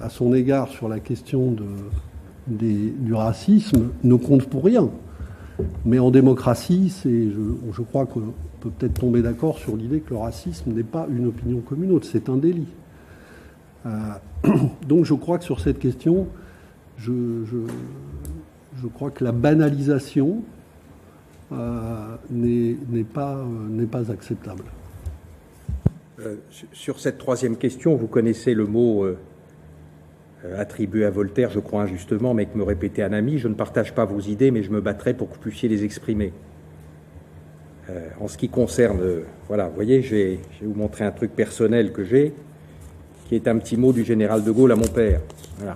à son égard sur la question du racisme ne comptent pour rien. Mais en démocratie, c'est, je, crois qu'on peut peut-être tomber d'accord sur l'idée que le racisme n'est pas une opinion comme une autre, c'est un délit. Euh, donc je crois que sur cette question, je, crois que la banalisation euh, n'est pas, n'est pas acceptable. Euh, sur cette troisième question, vous connaissez le mot attribué à Voltaire, je crois injustement, mais que me répétait un ami, je ne partage pas vos idées, mais je me battrai pour que vous puissiez les exprimer. En ce qui concerne, voilà, vous voyez, je vais, vous montrer un truc personnel que j'ai, qui est un petit mot du général de Gaulle à mon père, voilà,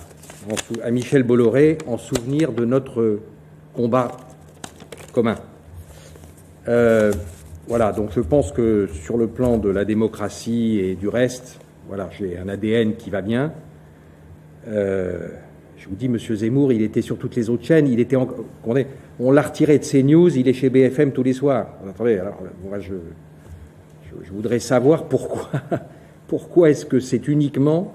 à Michel Bolloré, en souvenir de notre combat commun. Euh, voilà, donc je pense que sur le plan de la démocratie et du reste, voilà, j'ai un ADN qui va bien. Euh, je vous dis, Monsieur Zemmour, il était sur toutes les autres chaînes, il était, on, on l'a retiré de CNews, il est chez BFM tous les soirs. Attendez, alors moi je, je, voudrais savoir pourquoi, pourquoi est-ce que c'est uniquement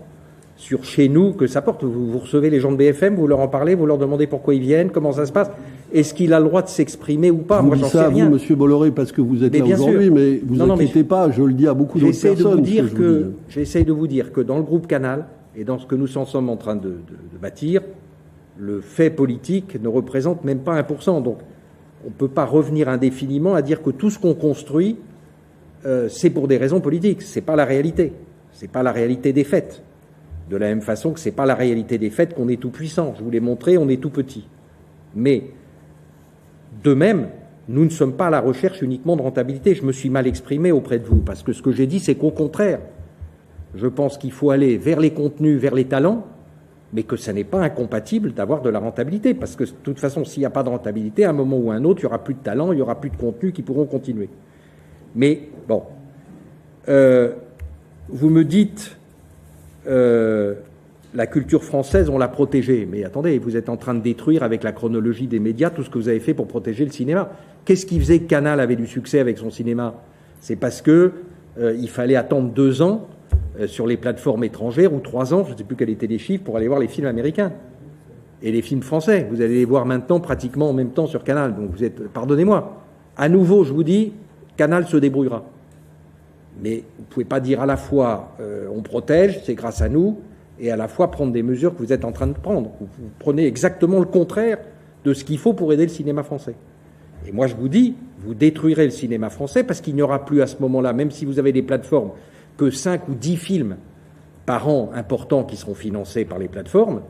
sur chez nous que ça porte? Vous, vous, recevez les gens de BFM, vous leur en parlez, vous leur demandez pourquoi ils viennent, comment ça se passe? Est-ce qu'il a le droit de s'exprimer ou pas? Moi, j'en sais rien. Vous, Monsieur Bolloré, parce que vous êtes là aujourd'hui, mais vous inquiétez pas, je le dis à beaucoup d'autres personnes. De vous dire que, j'essaie de vous dire que dans le groupe Canal et dans ce que nous sommes en train de, bâtir, le fait politique ne représente même pas 1%. Donc, on ne peut pas revenir indéfiniment à dire que tout ce qu'on construit, euh, c'est pour des raisons politiques. C'est pas la réalité. C'est pas la réalité des faits. De la même façon que c'est pas la réalité des faits qu'on est tout puissant. Je vous l'ai montré, on est tout petit. Mais de même, nous ne sommes pas à la recherche uniquement de rentabilité. Je me suis mal exprimé auprès de vous parce que ce que j'ai dit, c'est qu'au contraire, je pense qu'il faut aller vers les contenus, vers les talents, mais que ça n'est pas incompatible d'avoir de la rentabilité, parce que de toute façon, s'il n'y a pas de rentabilité, à un moment ou à un autre, il n'y aura plus de talent, il n'y aura plus de contenus qui pourront continuer. Mais bon, euh, vous me dites euh, la culture française, on l'a protégée. Mais attendez, vous êtes en train de détruire avec la chronologie des médias tout ce que vous avez fait pour protéger le cinéma. Qu'est-ce qui faisait que Canal avait du succès avec son cinéma? C'est parce que euh, il fallait attendre deux ans sur les plateformes étrangères ou trois ans, je ne sais plus quels étaient les chiffres, pour aller voir les films américains et les films français. Vous allez les voir maintenant pratiquement en même temps sur Canal. Donc vous êtes, pardonnez-moi, à nouveau, je vous dis, Canal se débrouillera. Mais vous ne pouvez pas dire à la fois euh, on protège, c'est grâce à nous, et à la fois prendre des mesures que vous êtes en train de prendre. Vous, prenez exactement le contraire de ce qu'il faut pour aider le cinéma français. Et moi, je vous dis, vous détruirez le cinéma français parce qu'il n'y aura plus à ce moment-là, même si vous avez des plateformes, que 5 ou 10 films par an importants qui seront financés par les plateformes,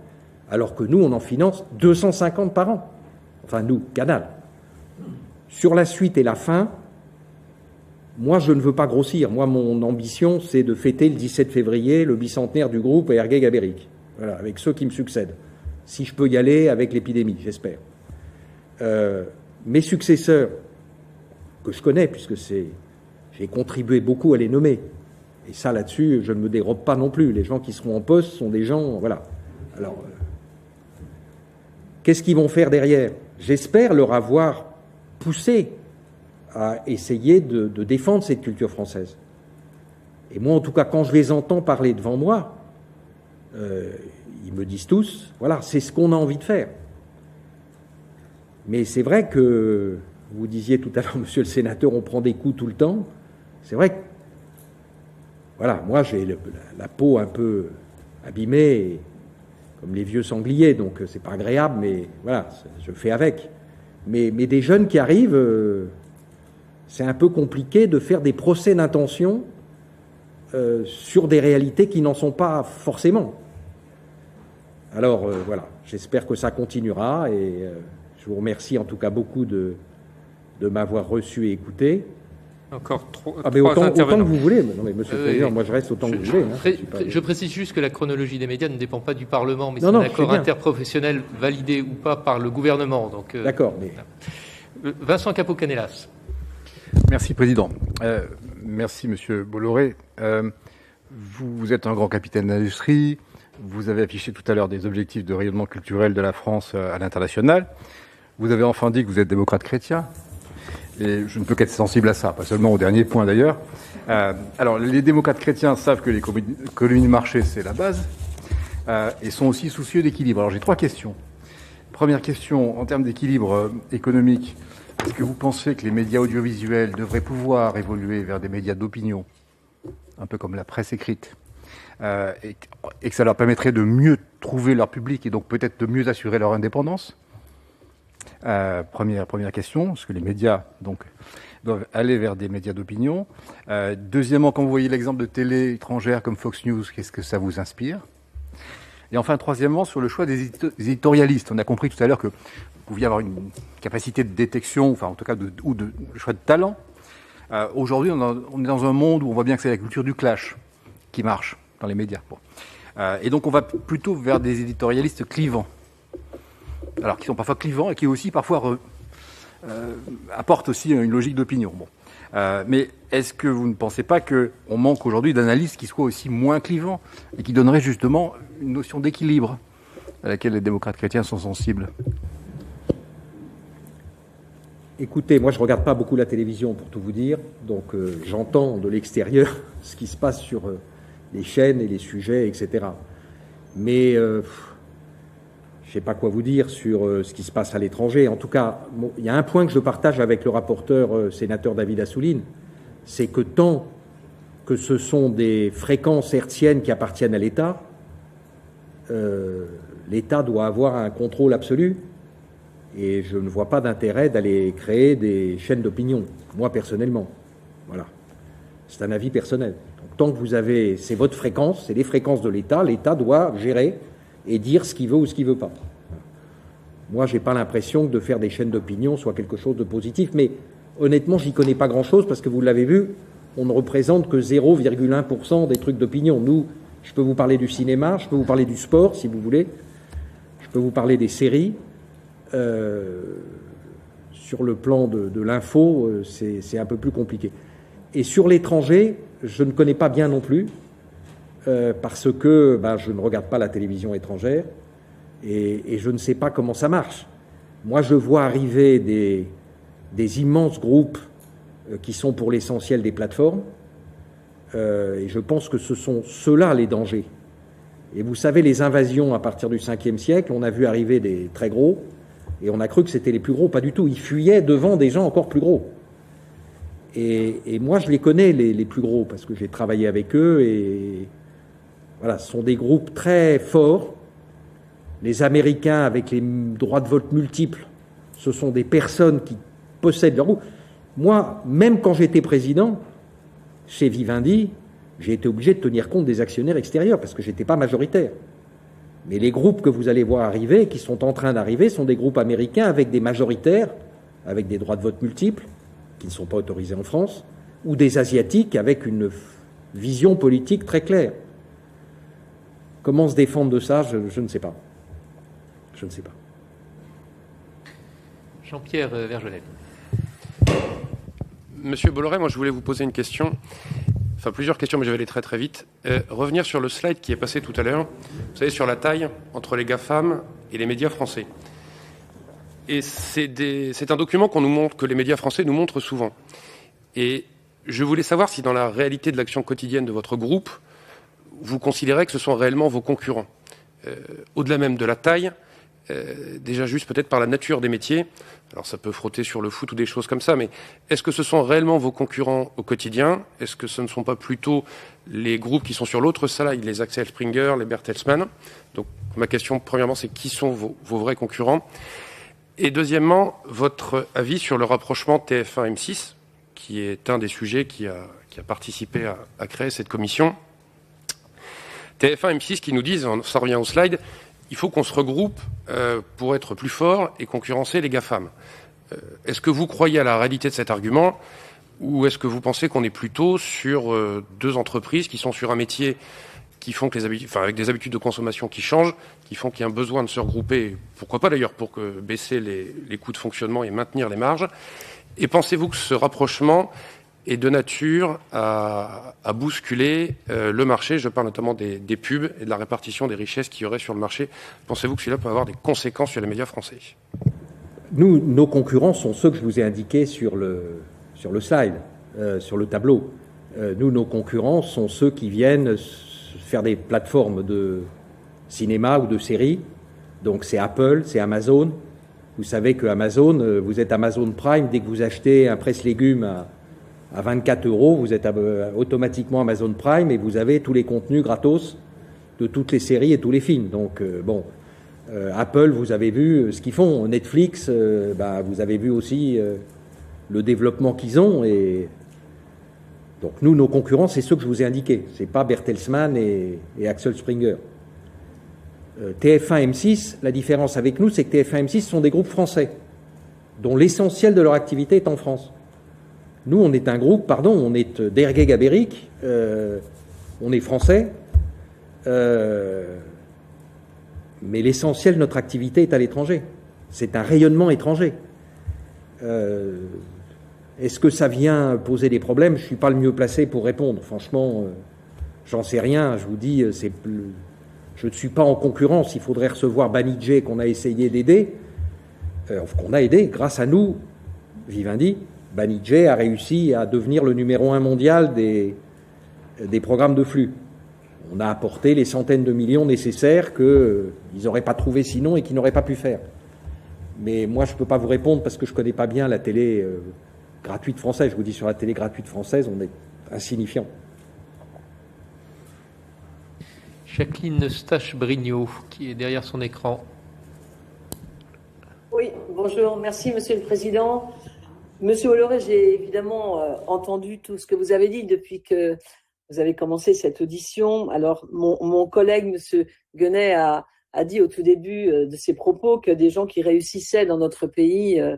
alors que nous, on en finance 250 par an. Enfin, nous, Canal. Sur la suite et la fin, moi, je ne veux pas grossir. Moi, mon ambition, c'est de fêter le 17 février le bicentenaire du groupe Ergué Gabéric, voilà, avec ceux qui me succèdent. Si je peux y aller avec l'épidémie, j'espère. Euh, mes successeurs, que je connais, puisque c'est, j'ai contribué beaucoup à les nommer, et ça, là-dessus, je ne me dérobe pas non plus. Les gens qui seront en poste sont des gens, voilà. Alors, euh, qu'est-ce qu'ils vont faire derrière? J'espère leur avoir poussé à essayer de, défendre cette culture française. Et moi, en tout cas, quand je les entends parler devant moi, euh, ils me disent tous, voilà, c'est ce qu'on a envie de faire. Mais c'est vrai que, vous disiez tout à l'heure, monsieur le sénateur, on prend des coups tout le temps. C'est vrai que, voilà, moi j'ai la, peau un peu abîmée, comme les vieux sangliers, donc c'est pas agréable, mais voilà, je fais avec. Mais, des jeunes qui arrivent, euh, c'est un peu compliqué de faire des procès d'intention euh, sur des réalités qui n'en sont pas forcément. Alors euh, voilà, j'espère que ça continuera et euh, je vous remercie en tout cas beaucoup de m'avoir reçu et écouté. Encore trop, ah, mais autant, autant, que vous voulez. Non, mais monsieur le Président, moi je reste autant je, que vous voulez. Hein, je, je, précise juste que la chronologie des médias ne dépend pas du Parlement, mais c'est un accord interprofessionnel validé ou pas par le gouvernement. Euh, D'accord. Mais... Euh, Vincent Capo-Canelas. Merci, Président. Euh, merci, Monsieur Bolloré. Euh, vous, vous, êtes un grand capitaine d'industrie. Vous avez affiché tout à l'heure des objectifs de rayonnement culturel de la France à l'international. Vous avez enfin dit que vous êtes démocrate chrétien. Et je ne peux qu'être sensible à ça, pas seulement au dernier point d'ailleurs. Euh, alors, les démocrates chrétiens savent que l'économie de marché, c'est la base, euh, et sont aussi soucieux d'équilibre. Alors, j'ai trois questions. Première question, en termes d'équilibre euh, économique, est-ce que vous pensez que les médias audiovisuels devraient pouvoir évoluer vers des médias d'opinion, un peu comme la presse écrite, et que ça leur permettrait de mieux trouver leur public et donc peut-être de mieux assurer leur indépendance? Euh, première, première question, est-ce que les médias donc, doivent aller vers des médias d'opinion euh, Deuxièmement, quand vous voyez l'exemple de télé étrangères comme Fox News, qu'est-ce que ça vous inspire? Et enfin, troisièmement, sur le choix des éditorialistes. On a compris tout à l'heure que vous pouviez avoir une capacité de détection, enfin en tout cas ou de choix de talent. Euh, Aujourd'hui, on, est dans un monde où on voit bien que c'est la culture du clash qui marche dans les médias. Et donc on va plutôt vers des éditorialistes clivants alors qui sont parfois clivants et qui aussi parfois euh, apportent aussi une logique d'opinion. Bon. Euh, mais est-ce que vous ne pensez pas qu'on manque aujourd'hui d'analystes qui soient aussi moins clivants et qui donneraient justement une notion d'équilibre à laquelle les démocrates chrétiens sont sensibles? Écoutez, moi je ne regarde pas beaucoup la télévision pour tout vous dire, donc euh, j'entends de l'extérieur ce qui se passe sur les chaînes et les sujets, etc. Mais je ne sais pas quoi vous dire sur euh, ce qui se passe à l'étranger. En tout cas, il y a un point que je partage avec le rapporteur euh, sénateur David Assouline, c'est que tant que ce sont des fréquences hertziennes qui appartiennent à l'État, euh, l'État doit avoir un contrôle absolu. Et je ne vois pas d'intérêt d'aller créer des chaînes d'opinion, moi personnellement. Voilà. C'est un avis personnel. Donc, tant que vous avez, c'est votre fréquence, c'est les fréquences de l'État, l'État doit gérer et dire ce qu'il veut ou ce qu'il veut pas. Moi, je n'ai pas l'impression que de faire des chaînes d'opinion soit quelque chose de positif, mais honnêtement, j'y connais pas grand-chose parce que vous l'avez vu, on ne représente que 0,1% des trucs d'opinion. Nous, je peux vous parler du cinéma, je peux vous parler du sport, si vous voulez, je peux vous parler des séries. Euh, sur le plan de, de l'info, euh, c'est un peu plus compliqué. Et sur l'étranger, je ne connais pas bien non plus. Euh, parce que ben, je ne regarde pas la télévision étrangère et, je ne sais pas comment ça marche. Moi, je vois arriver des, immenses groupes euh, qui sont pour l'essentiel des plateformes euh, et je pense que ce sont ceux-là les dangers. Et vous savez, les invasions à partir du 5e siècle, on a vu arriver des très gros et on a cru que c'était les plus gros. Pas du tout. Ils fuyaient devant des gens encore plus gros. Et, et moi, je les connais, les, les plus gros, parce que j'ai travaillé avec eux et, voilà, ce sont des groupes très forts. Les Américains, avec les droits de vote multiples, ce sont des personnes qui possèdent leur groupe. Moi, même quand j'étais président, chez Vivendi, j'ai été obligé de tenir compte des actionnaires extérieurs parce que j'étais pas majoritaire. Mais les groupes que vous allez voir arriver, qui sont en train d'arriver, sont des groupes américains avec des majoritaires, avec des droits de vote multiples, qui ne sont pas autorisés en France, ou des asiatiques avec une vision politique très claire. Comment se défendre de ça, je, je ne sais pas. Je ne sais pas. Jean-Pierre Vergelet. Monsieur Bolloré, moi je voulais vous poser une question, enfin plusieurs questions, mais je vais aller très très vite. Euh, revenir sur le slide qui est passé tout à l'heure, vous savez, sur la taille entre les GAFAM et les médias français. Et c'est un document qu'on nous montre, que les médias français nous montrent souvent. Et je voulais savoir si dans la réalité de l'action quotidienne de votre groupe, vous considérez que ce sont réellement vos concurrents. Euh, Au-delà même de la taille, euh, déjà juste peut-être par la nature des métiers, alors ça peut frotter sur le foot ou des choses comme ça, mais est-ce que ce sont réellement vos concurrents au quotidien? Est-ce que ce ne sont pas plutôt les groupes qui sont sur l'autre? Slide, les Axel Springer, les Bertelsmann. Donc ma question premièrement c'est qui sont vos, vrais concurrents? Et deuxièmement, votre avis sur le rapprochement TF1-M6, qui est un des sujets qui a, participé à créer cette commission. TF1 M6 qui nous disent, ça revient au slide, il faut qu'on se regroupe pour être plus fort et concurrencer les GAFAM. Est-ce que vous croyez à la réalité de cet argument ou est-ce que vous pensez qu'on est plutôt sur deux entreprises qui sont sur un métier qui font que les habitudes, enfin, avec des habitudes de consommation qui changent, qui font qu'il y a un besoin de se regrouper, pourquoi pas d'ailleurs, pour que baisser les, les, coûts de fonctionnement et maintenir les marges? Et pensez-vous que ce rapprochement est de nature à, bousculer euh, le marché Je parle notamment des, pubs et de la répartition des richesses qu'il y aurait sur le marché. Pensez-vous que cela peut avoir des conséquences sur les médias français? Nous, nos concurrents sont ceux que je vous ai indiqués sur le, sur le slide, euh, sur le tableau. Euh, nous, nos concurrents sont ceux qui viennent faire des plateformes de cinéma ou de séries. Donc c'est Apple, c'est Amazon. Vous savez que Amazon, vous êtes Amazon Prime, dès que vous achetez un presse-légumes à, à, 24 euros, vous êtes euh, automatiquement Amazon Prime et vous avez tous les contenus gratos de toutes les séries et tous les films. Donc euh, bon, euh, Apple, vous avez vu ce qu'ils font. Netflix, bah, vous avez vu aussi le développement qu'ils ont et donc nous, nos concurrents, c'est ceux que je vous ai indiqués. C'est pas Bertelsmann et, et, Axel Springer. Euh, TF1, M6, la différence avec nous, c'est que TF1, M6 sont des groupes français, dont l'essentiel de leur activité est en France. Nous, on est un groupe, pardon, on est d'Ergué Gabéric, euh, on est français, euh, mais l'essentiel de notre activité est à l'étranger. C'est un rayonnement étranger. Euh, est-ce que ça vient poser des problèmes? Je ne suis pas le mieux placé pour répondre. Franchement, euh, j'en sais rien. Je vous dis, c'est, je ne suis pas en concurrence. Il faudrait recevoir Banijé qu'on a essayé d'aider, euh, qu'on a aidé. Grâce à nous, Vivendi, Banijé a réussi à devenir le numéro un mondial des, des programmes de flux. On a apporté les centaines de millions nécessaires qu'ils euh, n'auraient pas trouvé sinon et qu'ils n'auraient pas pu faire. Mais moi, je ne peux pas vous répondre parce que je ne connais pas bien la télé euh, gratuite française. Je vous dis, sur la télé gratuite française, on est insignifiant. Jacqueline Stache-Brignot, qui est derrière son écran. Oui, bonjour. Merci, Monsieur le Président. Monsieur Holloré, j'ai évidemment euh, entendu tout ce que vous avez dit depuis que vous avez commencé cette audition. Alors, mon, mon collègue, Monsieur Guenet, a, dit au tout début euh, de ses propos que des gens qui réussissaient dans notre pays euh,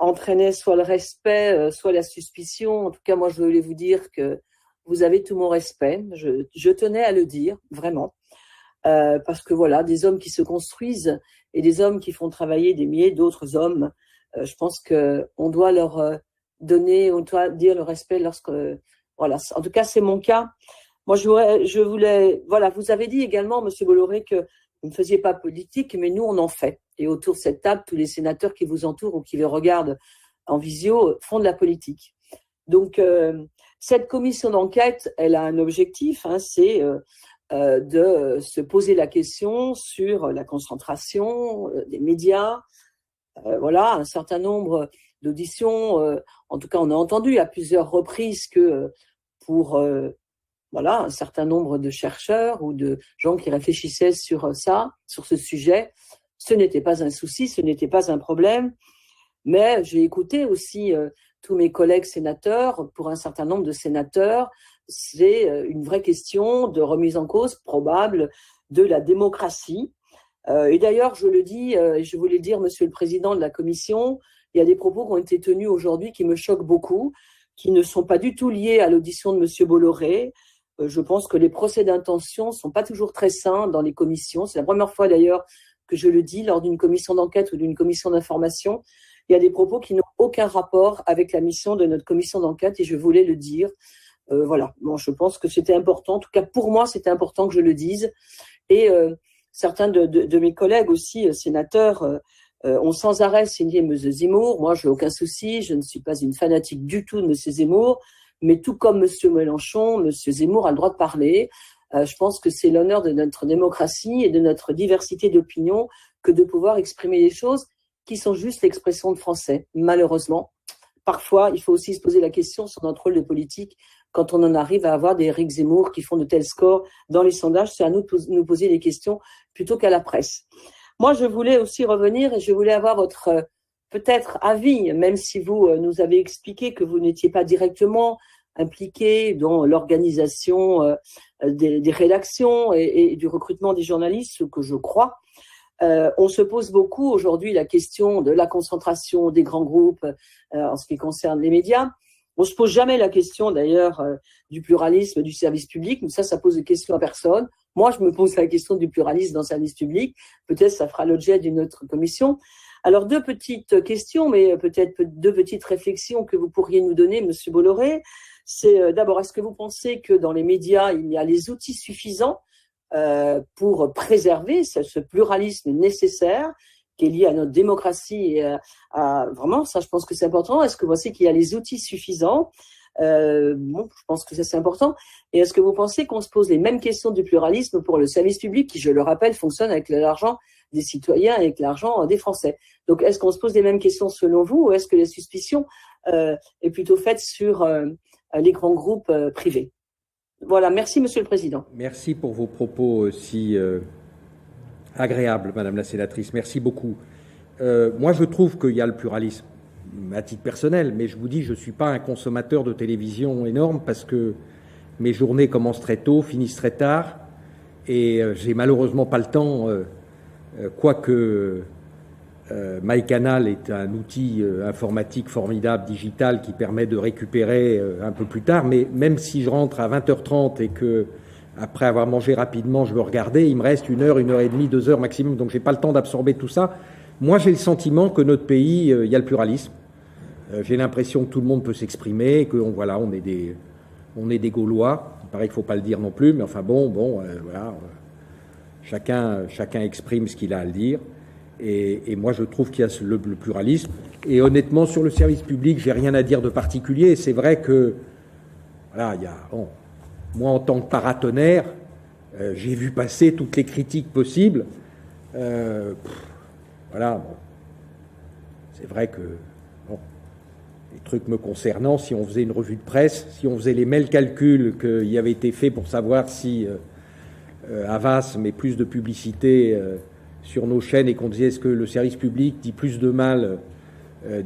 entraînaient soit le respect, soit la suspicion. En tout cas, moi, je voulais vous dire que vous avez tout mon respect. Je, je tenais à le dire, vraiment. Parce que voilà, des hommes qui se construisent et des hommes qui font travailler des milliers d'autres hommes, je pense que on doit leur euh, donner, on doit dire le respect lorsque, voilà. En tout cas, c'est mon cas. Moi, je voulais, voilà, vous avez dit également, Monsieur Bolloré, que vous ne faisiez pas politique, mais nous, on en fait. Et autour de cette table, tous les sénateurs qui vous entourent ou qui les regardent en visio font de la politique. Donc, euh, cette commission d'enquête, elle a un objectif, hein, c'est euh, euh, de se poser la question sur la concentration euh, des médias. Euh, voilà, un certain nombre d'auditions. euh, en tout cas, on a entendu à plusieurs reprises que euh, pour voilà un certain nombre de chercheurs ou de gens qui réfléchissaient sur ça, sur ce sujet, ce n'était pas un souci, ce n'était pas un problème. Mais j'ai écouté aussi euh, tous mes collègues sénateurs. Pour un certain nombre de sénateurs, c'est euh, une vraie question de remise en cause probable de la démocratie. Euh, et d'ailleurs, je le dis, euh, je voulais dire, Monsieur le Président de la Commission, il y a des propos qui ont été tenus aujourd'hui qui me choquent beaucoup, qui ne sont pas du tout liés à l'audition de Monsieur Bolloré. Euh, je pense que les procès d'intention sont pas toujours très sains dans les commissions. C'est la première fois d'ailleurs que je le dis lors d'une commission d'enquête ou d'une commission d'information. Il y a des propos qui n'ont aucun rapport avec la mission de notre commission d'enquête et je voulais le dire. Euh, voilà. Bon, je pense que c'était important. En tout cas, pour moi, c'était important que je le dise. Et euh, certains de, mes collègues aussi, euh, sénateurs, euh, euh, ont sans arrêt signé M. Zemmour. Moi, je n'ai aucun souci. Je ne suis pas une fanatique du tout de M. Zemmour. Mais tout comme M. Mélenchon, M. Zemmour a le droit de parler. Je pense que c'est l'honneur de notre démocratie et de notre diversité d'opinion que de pouvoir exprimer des choses qui sont juste l'expression de français, malheureusement. Parfois, il faut aussi se poser la question sur notre rôle de politique quand on en arrive à avoir des Eric Zemmour qui font de tels scores dans les sondages. C'est à nous de nous poser des questions plutôt qu'à la presse. Moi, je voulais aussi revenir et je voulais avoir votre euh, peut-être avis, même si vous euh, nous avez expliqué que vous n'étiez pas directement impliqué dans l'organisation des, rédactions et, du recrutement des journalistes, ce que je crois. on se pose beaucoup aujourd'hui la question de la concentration des grands groupes en ce qui concerne les médias. On se pose jamais la question d'ailleurs du pluralisme du service public, mais ça, ça pose des questions à personne. Moi, je me pose la question du pluralisme dans le service public. Peut-être ça fera l'objet d'une autre commission. Alors, deux petites questions, mais peut-être deux petites réflexions que vous pourriez nous donner, Monsieur Bolloré. C'est euh, d'abord, est-ce que vous pensez que dans les médias, il y a les outils suffisants euh, pour préserver ce, pluralisme nécessaire? Qui est lié à notre démocratie et à, vraiment, ça, je pense que c'est important. Est-ce que vous pensez qu'il y a les outils suffisants? Euh, bon, je pense que ça c'est important. Et est-ce que vous pensez qu'on se pose les mêmes questions du pluralisme pour le service public, qui, je le rappelle, fonctionne avec l'argent des citoyens et avec l'argent des Français? Donc, est-ce qu'on se pose les mêmes questions selon vous, ou est-ce que la suspicion euh, est plutôt faite sur euh, les grands groupes euh, privés? Voilà. Merci, Monsieur le Président. Merci pour vos propos si agréables, Madame la Sénatrice. Merci beaucoup. moi, je trouve qu'il y a le pluralisme à titre personnel, mais je vous dis, je ne suis pas un consommateur de télévision énorme parce que mes journées commencent très tôt, finissent très tard, et euh, j'ai malheureusement pas le temps, euh, euh, quoique MyCanal est un outil informatique formidable, digital, qui permet de récupérer un peu plus tard, mais même si je rentre à 20h30 et que après avoir mangé rapidement, je veux regarder, il me reste une heure, une heure et demie, deux heures maximum, donc j'ai pas le temps d'absorber tout ça. Moi, j'ai le sentiment que notre pays, il y a le pluralisme. Euh, j'ai l'impression que tout le monde peut s'exprimer, que voilà, on est des, on est des Gaulois. Il paraît qu'il ne faut pas le dire non plus, mais enfin bon, bon, euh, voilà, euh, chacun, chacun exprime ce qu'il a à le dire. Et, moi, je trouve qu'il y a le, pluralisme. Et honnêtement, sur le service public, j'ai rien à dire de particulier. C'est vrai que, voilà, il y a, moi, en tant que paratonnerre, j'ai vu passer toutes les critiques possibles. voilà, c'est vrai que les trucs me concernant, si on faisait une revue de presse, si on faisait les mêmes calculs qui avaient été faits pour savoir si euh, euh, Avas met plus de publicité euh, sur nos chaînes et qu'on disait est-ce que le service public dit plus de mal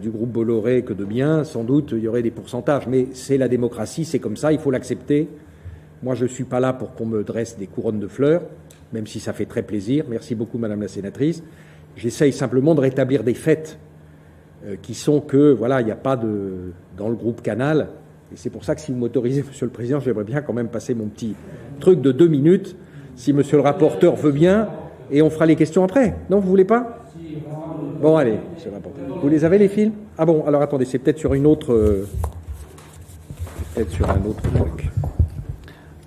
du groupe Bolloré que de bien, sans doute il y aurait des pourcentages. Mais c'est la démocratie, c'est comme ça, il faut l'accepter. Moi, je ne suis pas là pour qu'on me dresse des couronnes de fleurs, même si ça fait très plaisir. Merci beaucoup, Madame la sénatrice. J'essaye simplement de rétablir des faits euh, qui sont que, voilà, il n'y a pas de. dans le groupe Canal. Et c'est pour ça que si vous m'autorisez, Monsieur le Président, j'aimerais bien quand même passer mon petit truc de deux minutes, si Monsieur le rapporteur veut bien, et on fera les questions après. Non, vous voulez pas? Bon, allez, Monsieur le rapporteur. Vous les avez les films Ah bon, alors attendez, c'est peut-être sur une autre. Euh, peut-être sur un autre truc.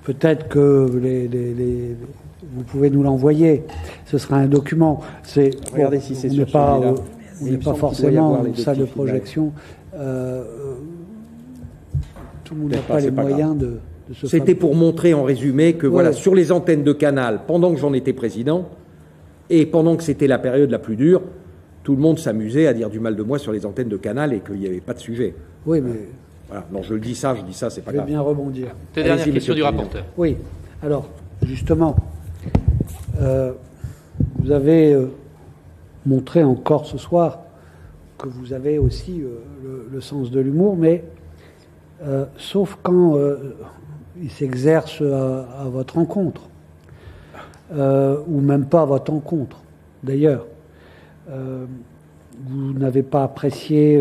Peut-être que les, vous pouvez nous l'envoyer. Ce sera un document. C'est regardez si c'est sur pas, a pas forcément une salle de projection. Euh, tout le monde n'a pas les moyens de, se C'était pour montrer en résumé que voilà, sur les antennes de Canal, pendant que j'en étais président, et pendant que c'était la période la plus dure, tout le monde s'amusait à dire du mal de moi sur les antennes de Canal et qu'il n'y avait pas de sujet. Oui, mais. Voilà. Non, je le dis ça, je dis ça, c'est pas grave. Je vais bien rebondir. dernière question du rapporteur. Oui. Alors, justement, euh, vous avez euh, montrer encore ce soir que vous avez aussi euh, le, sens de l'humour, mais euh, sauf quand euh, il s'exerce à, votre encontre, ou même pas à votre encontre, d'ailleurs. vous n'avez pas apprécié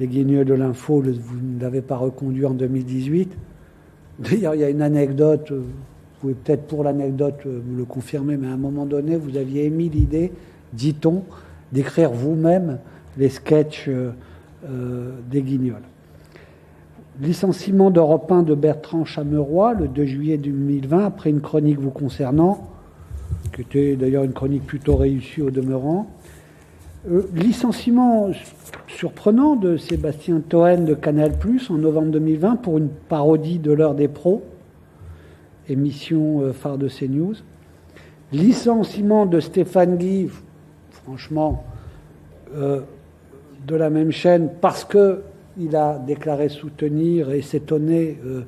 les guignols de l'info, vous ne l'avez pas reconduit en 2018. D'ailleurs, il y a une anecdote, vous pouvez peut-être pour l'anecdote vous le confirmer, mais à un moment donné, vous aviez émis l'idée dit-on, d'écrire vous-même les sketchs euh, euh, des Guignols. Licenciement d'Europe 1 de Bertrand Chameroy le 2 juillet 2020, après une chronique vous concernant, qui était d'ailleurs une chronique plutôt réussie au demeurant. Euh, licenciement surprenant de Sébastien Toen de Canal en novembre 2020 pour une parodie de l'heure des pros, émission phare de CNews. Licenciement de Stéphane Guy, franchement, euh, de la même chaîne parce qu'il a déclaré soutenir et s'étonner euh,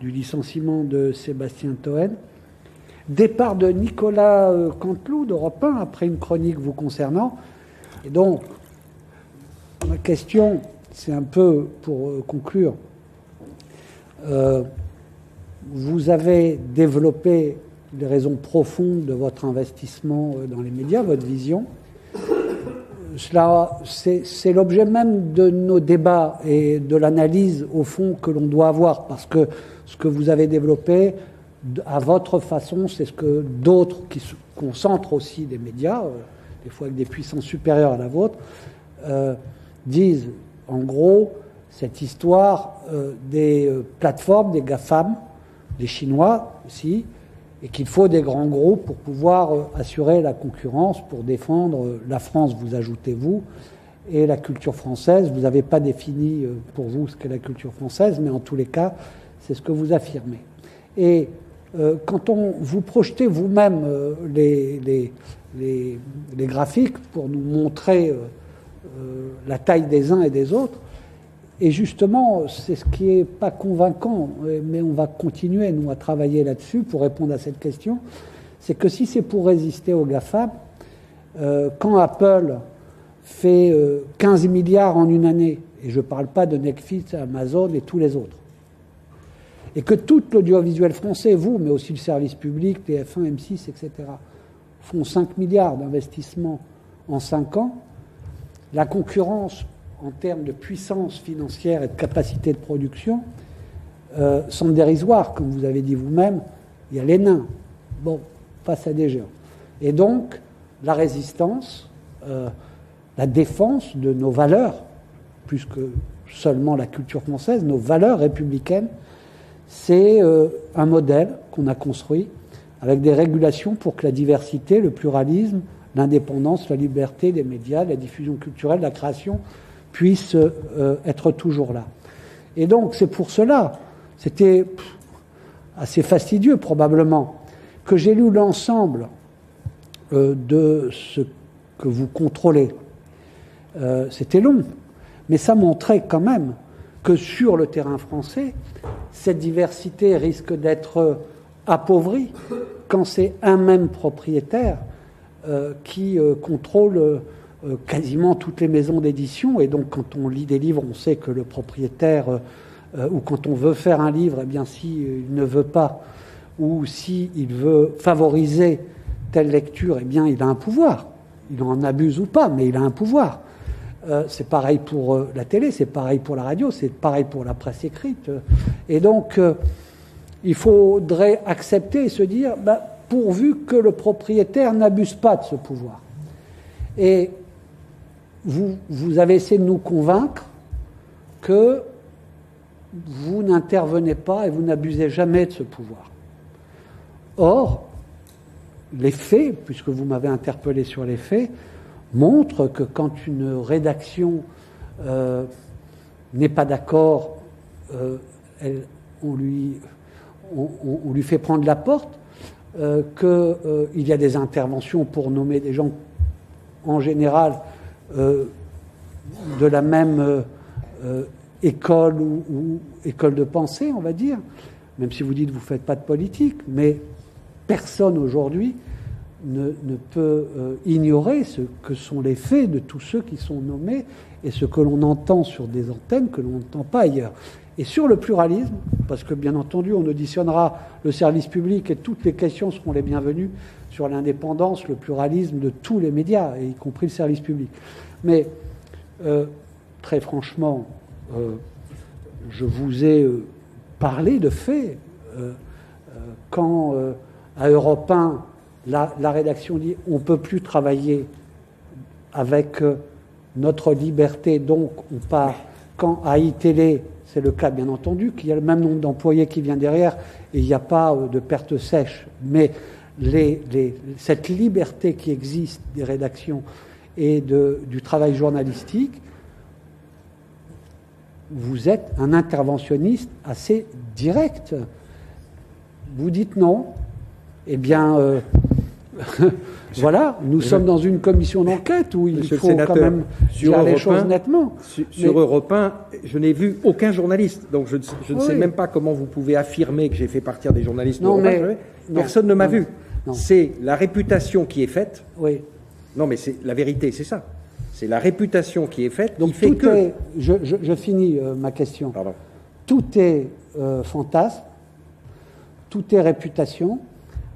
du licenciement de Sébastien Toen. Départ de Nicolas euh, Canteloup d'Europe 1 après une chronique vous concernant. Et donc, ma question, c'est un peu pour conclure. vous avez développé les raisons profondes de votre investissement euh, dans les médias, votre vision. Cela, c'est l'objet même de nos débats et de l'analyse au fond que l'on doit avoir, parce que ce que vous avez développé, à votre façon, c'est ce que d'autres qui se concentrent aussi des médias, euh, des fois avec des puissances supérieures à la vôtre, euh, disent en gros cette histoire euh, des plateformes, des GAFAM, des Chinois aussi, et qu'il faut des grands groupes pour pouvoir assurer la concurrence, pour défendre la France, vous ajoutez-vous, et la culture française. Vous n'avez pas défini pour vous ce qu'est la culture française, mais en tous les cas, c'est ce que vous affirmez. Et euh, quand on vous projetez vous-même euh, les, les, graphiques pour nous montrer euh, la taille des uns et des autres, et justement, c'est ce qui n'est pas convaincant, mais on va continuer, nous, à travailler là-dessus pour répondre à cette question, c'est que si c'est pour résister aux GAFA, quand Apple fait 15 milliards en une année, et je ne parle pas de Netflix, Amazon et tous les autres, et que tout l'audiovisuel français, vous, mais aussi le service public, TF1, M6, etc., font 5 milliards d'investissements en 5 ans, la concurrence en termes de puissance financière et de capacité de production euh, sont dérisoires, comme vous avez dit vous-même, il y a les nains, bon, face à des géants. Et donc, la résistance, euh, la défense de nos valeurs, plus que seulement la culture française, nos valeurs républicaines, c'est euh, un modèle qu'on a construit avec des régulations pour que la diversité, le pluralisme, l'indépendance, la liberté des médias, la diffusion culturelle, la création puissent euh, être toujours là. Et donc c'est pour cela, c'était assez fastidieux probablement, que j'ai lu l'ensemble euh, de ce que vous contrôlez. c'était long, mais ça montrait quand même que sur le terrain français, cette diversité risque d'être appauvrie quand c'est un même propriétaire euh, qui euh, contrôle euh, quasiment toutes les maisons d'édition. Et donc, quand on lit des livres, on sait que le propriétaire, ou quand on veut faire un livre, eh bien, s'il ne veut pas, ou s'il veut favoriser telle lecture, eh bien, il a un pouvoir. Il en abuse ou pas, mais il a un pouvoir. C'est pareil pour la télé, c'est pareil pour la radio, c'est pareil pour la presse écrite. Et donc, il faudrait accepter et se dire, bah, pourvu que le propriétaire n'abuse pas de ce pouvoir. Et vous, avez essayé de nous convaincre que vous n'intervenez pas et vous n'abusez jamais de ce pouvoir. Or, les faits, puisque vous m'avez interpellé sur les faits, montre que quand une rédaction euh, n'est pas d'accord, euh, on, lui, on, lui fait prendre la porte, euh, qu'il y a des interventions pour nommer des gens en général de la même école ou, école de pensée, on va dire, même si vous dites que vous ne faites pas de politique, mais personne aujourd'hui ne, peut euh, ignorer ce que sont les faits de tous ceux qui sont nommés et ce que l'on entend sur des antennes que l'on n'entend pas ailleurs. Et sur le pluralisme, parce que bien entendu on auditionnera le service public et toutes les questions seront les bienvenues sur l'indépendance, le pluralisme de tous les médias, y compris le service public. Mais euh, très franchement, euh, je vous ai parlé de faits. quand à Europe 1, la, rédaction dit on ne peut plus travailler avec euh, notre liberté, donc on part. Quand à iTélé, c'est le cas bien entendu, qu'il y a le même nombre d'employés qui vient derrière et il n'y a pas euh, de perte sèche, mais cette liberté qui existe des rédactions et du travail journalistique, vous êtes un interventionniste assez direct. Vous dites non, eh bien, euh, voilà, nous sommes dans une commission d'enquête où il faut quand même dire les choses nettement. Sur, Europe 1, je n'ai vu aucun journaliste, donc je, ne sais même pas comment vous pouvez affirmer que j'ai fait partir des journalistes. Non, mais, Personne ne m'a vu. C'est la réputation qui est faite. Oui. Non, mais c'est la vérité, c'est ça. C'est la réputation qui est faite. Donc fait que... je, finis euh, ma question. Pardon. Tout est euh, fantasme tout est réputation.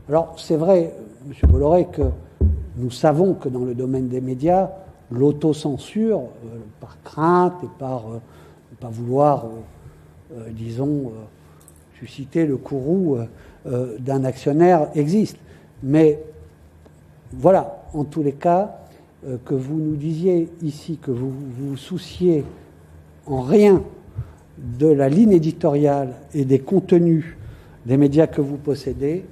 Alors c'est vrai, Monsieur Bolloré, que nous savons que dans le domaine des médias, l'autocensure, euh, par crainte et par ne pas vouloir, disons, susciter le courroux d'un actionnaire existe. Mais voilà, en tous les cas, que vous nous disiez ici que vous vous souciez en rien de la ligne éditoriale et des contenus des médias que vous possédez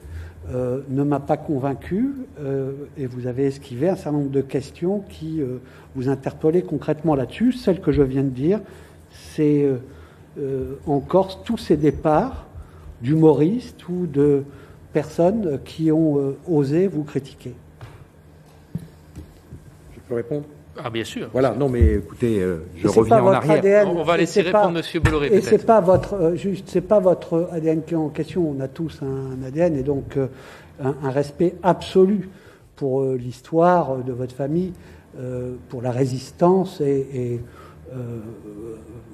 euh, ne m'a pas convaincu euh, et vous avez esquivé un certain nombre de questions qui euh, vous interpellaient concrètement là-dessus. Celle que je viens de dire, c'est en Corse tous ces départs d'humoristes ou de personnes qui ont osé vous critiquer. Je peux répondre? Ah bien sûr. Voilà, non mais écoutez, euh, je reviens en arrière. on va laisser répondre Monsieur Bolloré. Et c'est pas votre euh, juste, c'est pas votre ADN qui est en question. On a tous un ADN et donc euh, un, respect absolu pour l'histoire de votre famille, pour la résistance et,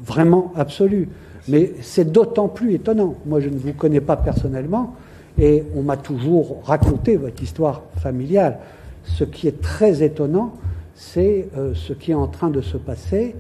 vraiment absolu. Mais c'est d'autant plus étonnant. Moi, je ne vous connais pas personnellement et on m'a toujours raconté votre histoire familiale. Ce qui est très étonnant, c'est euh, ce qui est en train de se passer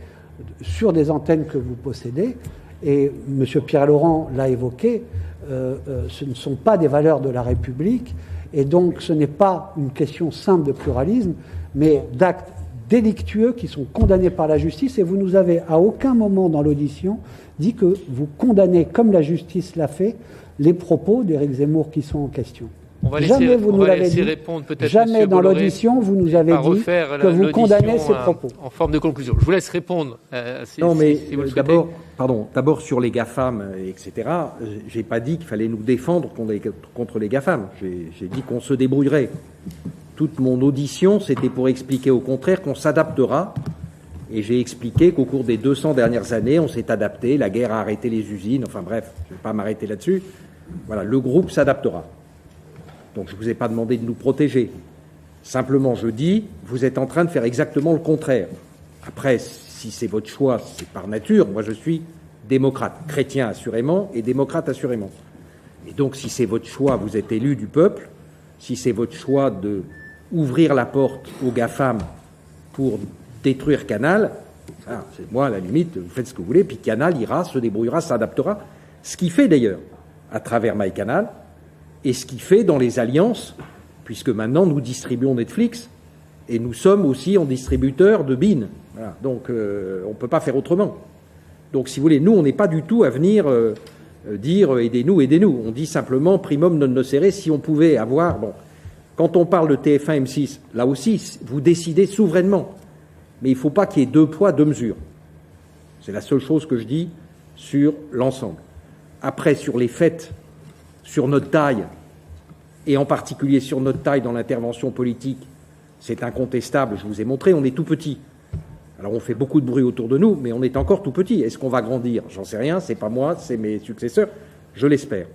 sur des antennes que vous possédez. Et M. Pierre Laurent l'a évoqué, euh, euh, ce ne sont pas des valeurs de la République, et donc ce n'est pas une question simple de pluralisme, mais d'actes délictueux qui sont condamnés par la justice, et vous nous avez à aucun moment dans l'audition dit que vous condamnez, comme la justice l'a fait, les propos d'Éric Zemmour qui sont en question. On va jamais vous nous l'avez dit. Répondre jamais dans l'audition vous nous avez dit que vous condamnez ces propos. En, forme de conclusion. Je vous laisse répondre. Euh, non, mais euh, d'abord, pardon, d'abord sur les GAFAM, euh, etc. J'ai pas dit qu'il fallait nous défendre contre les GAFAM. J'ai dit qu'on se débrouillerait. Toute mon audition, c'était pour expliquer au contraire qu'on s'adaptera. Et j'ai expliqué qu'au cours des 200 dernières années, on s'est adapté. La guerre a arrêté les usines. Enfin bref, je ne vais pas m'arrêter là-dessus. Voilà, le groupe s'adaptera. Donc je ne vous ai pas demandé de nous protéger. Simplement, je dis, vous êtes en train de faire exactement le contraire. Après, si c'est votre choix, c'est par nature. Moi, je suis démocrate, chrétien assurément et démocrate assurément. Et donc, si c'est votre choix, vous êtes élu du peuple. Si c'est votre choix de ouvrir la porte aux GAFAM pour détruire Canal, c'est moi, à la limite, vous faites ce que vous voulez, puis Canal ira, se débrouillera, s'adaptera. Ce qui fait d'ailleurs, à travers MyCanal, et ce qui fait dans les alliances, puisque maintenant nous distribuons Netflix et nous sommes aussi en distributeur de BIN. donc euh, on ne peut pas faire autrement. Donc si vous voulez, nous, on n'est pas du tout à venir euh, euh, dire aidez-nous, aidez-nous. On dit simplement primum non nocere si on pouvait avoir. Bon, quand on parle de TF1 M6, là aussi, vous décidez souverainement. Mais il ne faut pas qu'il y ait deux poids, deux mesures. C'est la seule chose que je dis sur l'ensemble. Après, sur les faits sur notre taille, et en particulier sur notre taille dans l'intervention politique, c'est incontestable, je vous ai montré, on est tout petit. Alors on fait beaucoup de bruit autour de nous, mais on est encore tout petit. Est-ce qu'on va grandir? J'en sais rien, c'est pas moi, c'est mes successeurs, je l'espère.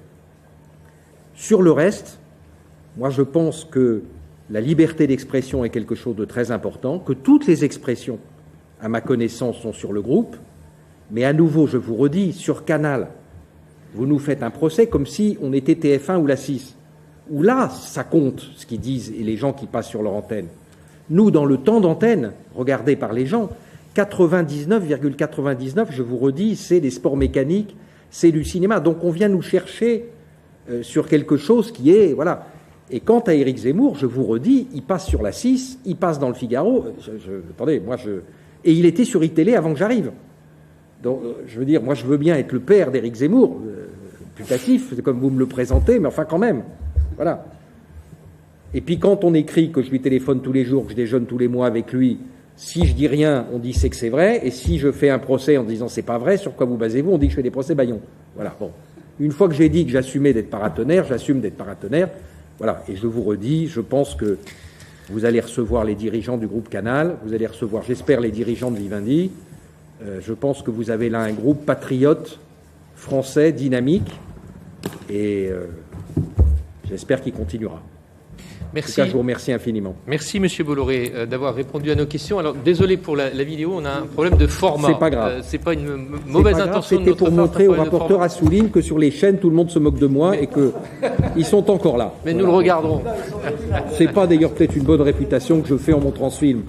Sur le reste, moi je pense que la liberté d'expression est quelque chose de très important, que toutes les expressions, à ma connaissance, sont sur le groupe, mais à nouveau, je vous redis, sur Canal, vous nous faites un procès comme si on était TF1 ou la 6, où là, ça compte ce qu'ils disent et les gens qui passent sur leur antenne. Nous, dans le temps d'antenne, regardé par les gens, 99,99, je vous redis, c'est des sports mécaniques, c'est du cinéma. Donc on vient nous chercher euh, sur quelque chose qui est. Voilà. Et quant à Éric Zemmour, je vous redis, il passe sur la 6, il passe dans le Figaro. attendez, moi je. Et il était sur iTélé avant que j'arrive. Donc, euh, je veux dire, moi, je veux bien être le père d'Éric Zemmour, c'est comme vous me le présentez, mais enfin, quand même. Voilà. Et puis, quand on écrit que je lui téléphone tous les jours, que je déjeune tous les mois avec lui, si je dis rien, on dit c'est que c'est vrai, et si je fais un procès en disant c'est pas vrai, sur quoi vous basez-vous? On dit que je fais des procès baillons. Voilà. Bon. Une fois que j'ai dit que j'assumais d'être paratonnerre, j'assume d'être paratonnerre. Voilà. Et je vous redis, je pense que vous allez recevoir les dirigeants du groupe Canal, vous allez recevoir, j'espère, les dirigeants de Vivendi. Euh, je pense que vous avez là un groupe patriote français dynamique et euh, j'espère qu'il continuera. Merci. En tout cas, je vous remercie infiniment. Merci, Monsieur Bolloré, euh, d'avoir répondu à nos questions. Alors, désolé pour la, la, vidéo, on a un problème de format. C'est pas grave. Euh, c'est pas une mauvaise pas intention. C'était pour montrer au rapporteur Assouline que sur les chaînes, tout le monde se moque de moi et que ils sont encore là. Mais nous le regarderons. C'est pas d'ailleurs peut-être une bonne réputation que je fais en montrant ce film.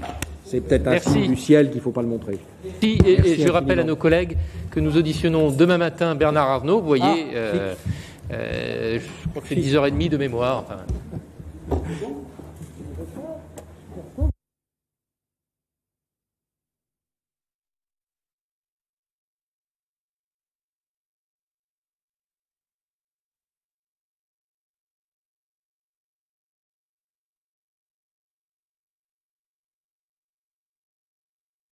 C'est peut-être un signe du ciel qu'il ne faut pas le montrer. Si, et, et je rappelle à nos collègues que nous auditionnons demain matin Bernard Arnault. Vous voyez, ah, euh, euh, je crois que c'est 10h30 de mémoire. Enfin.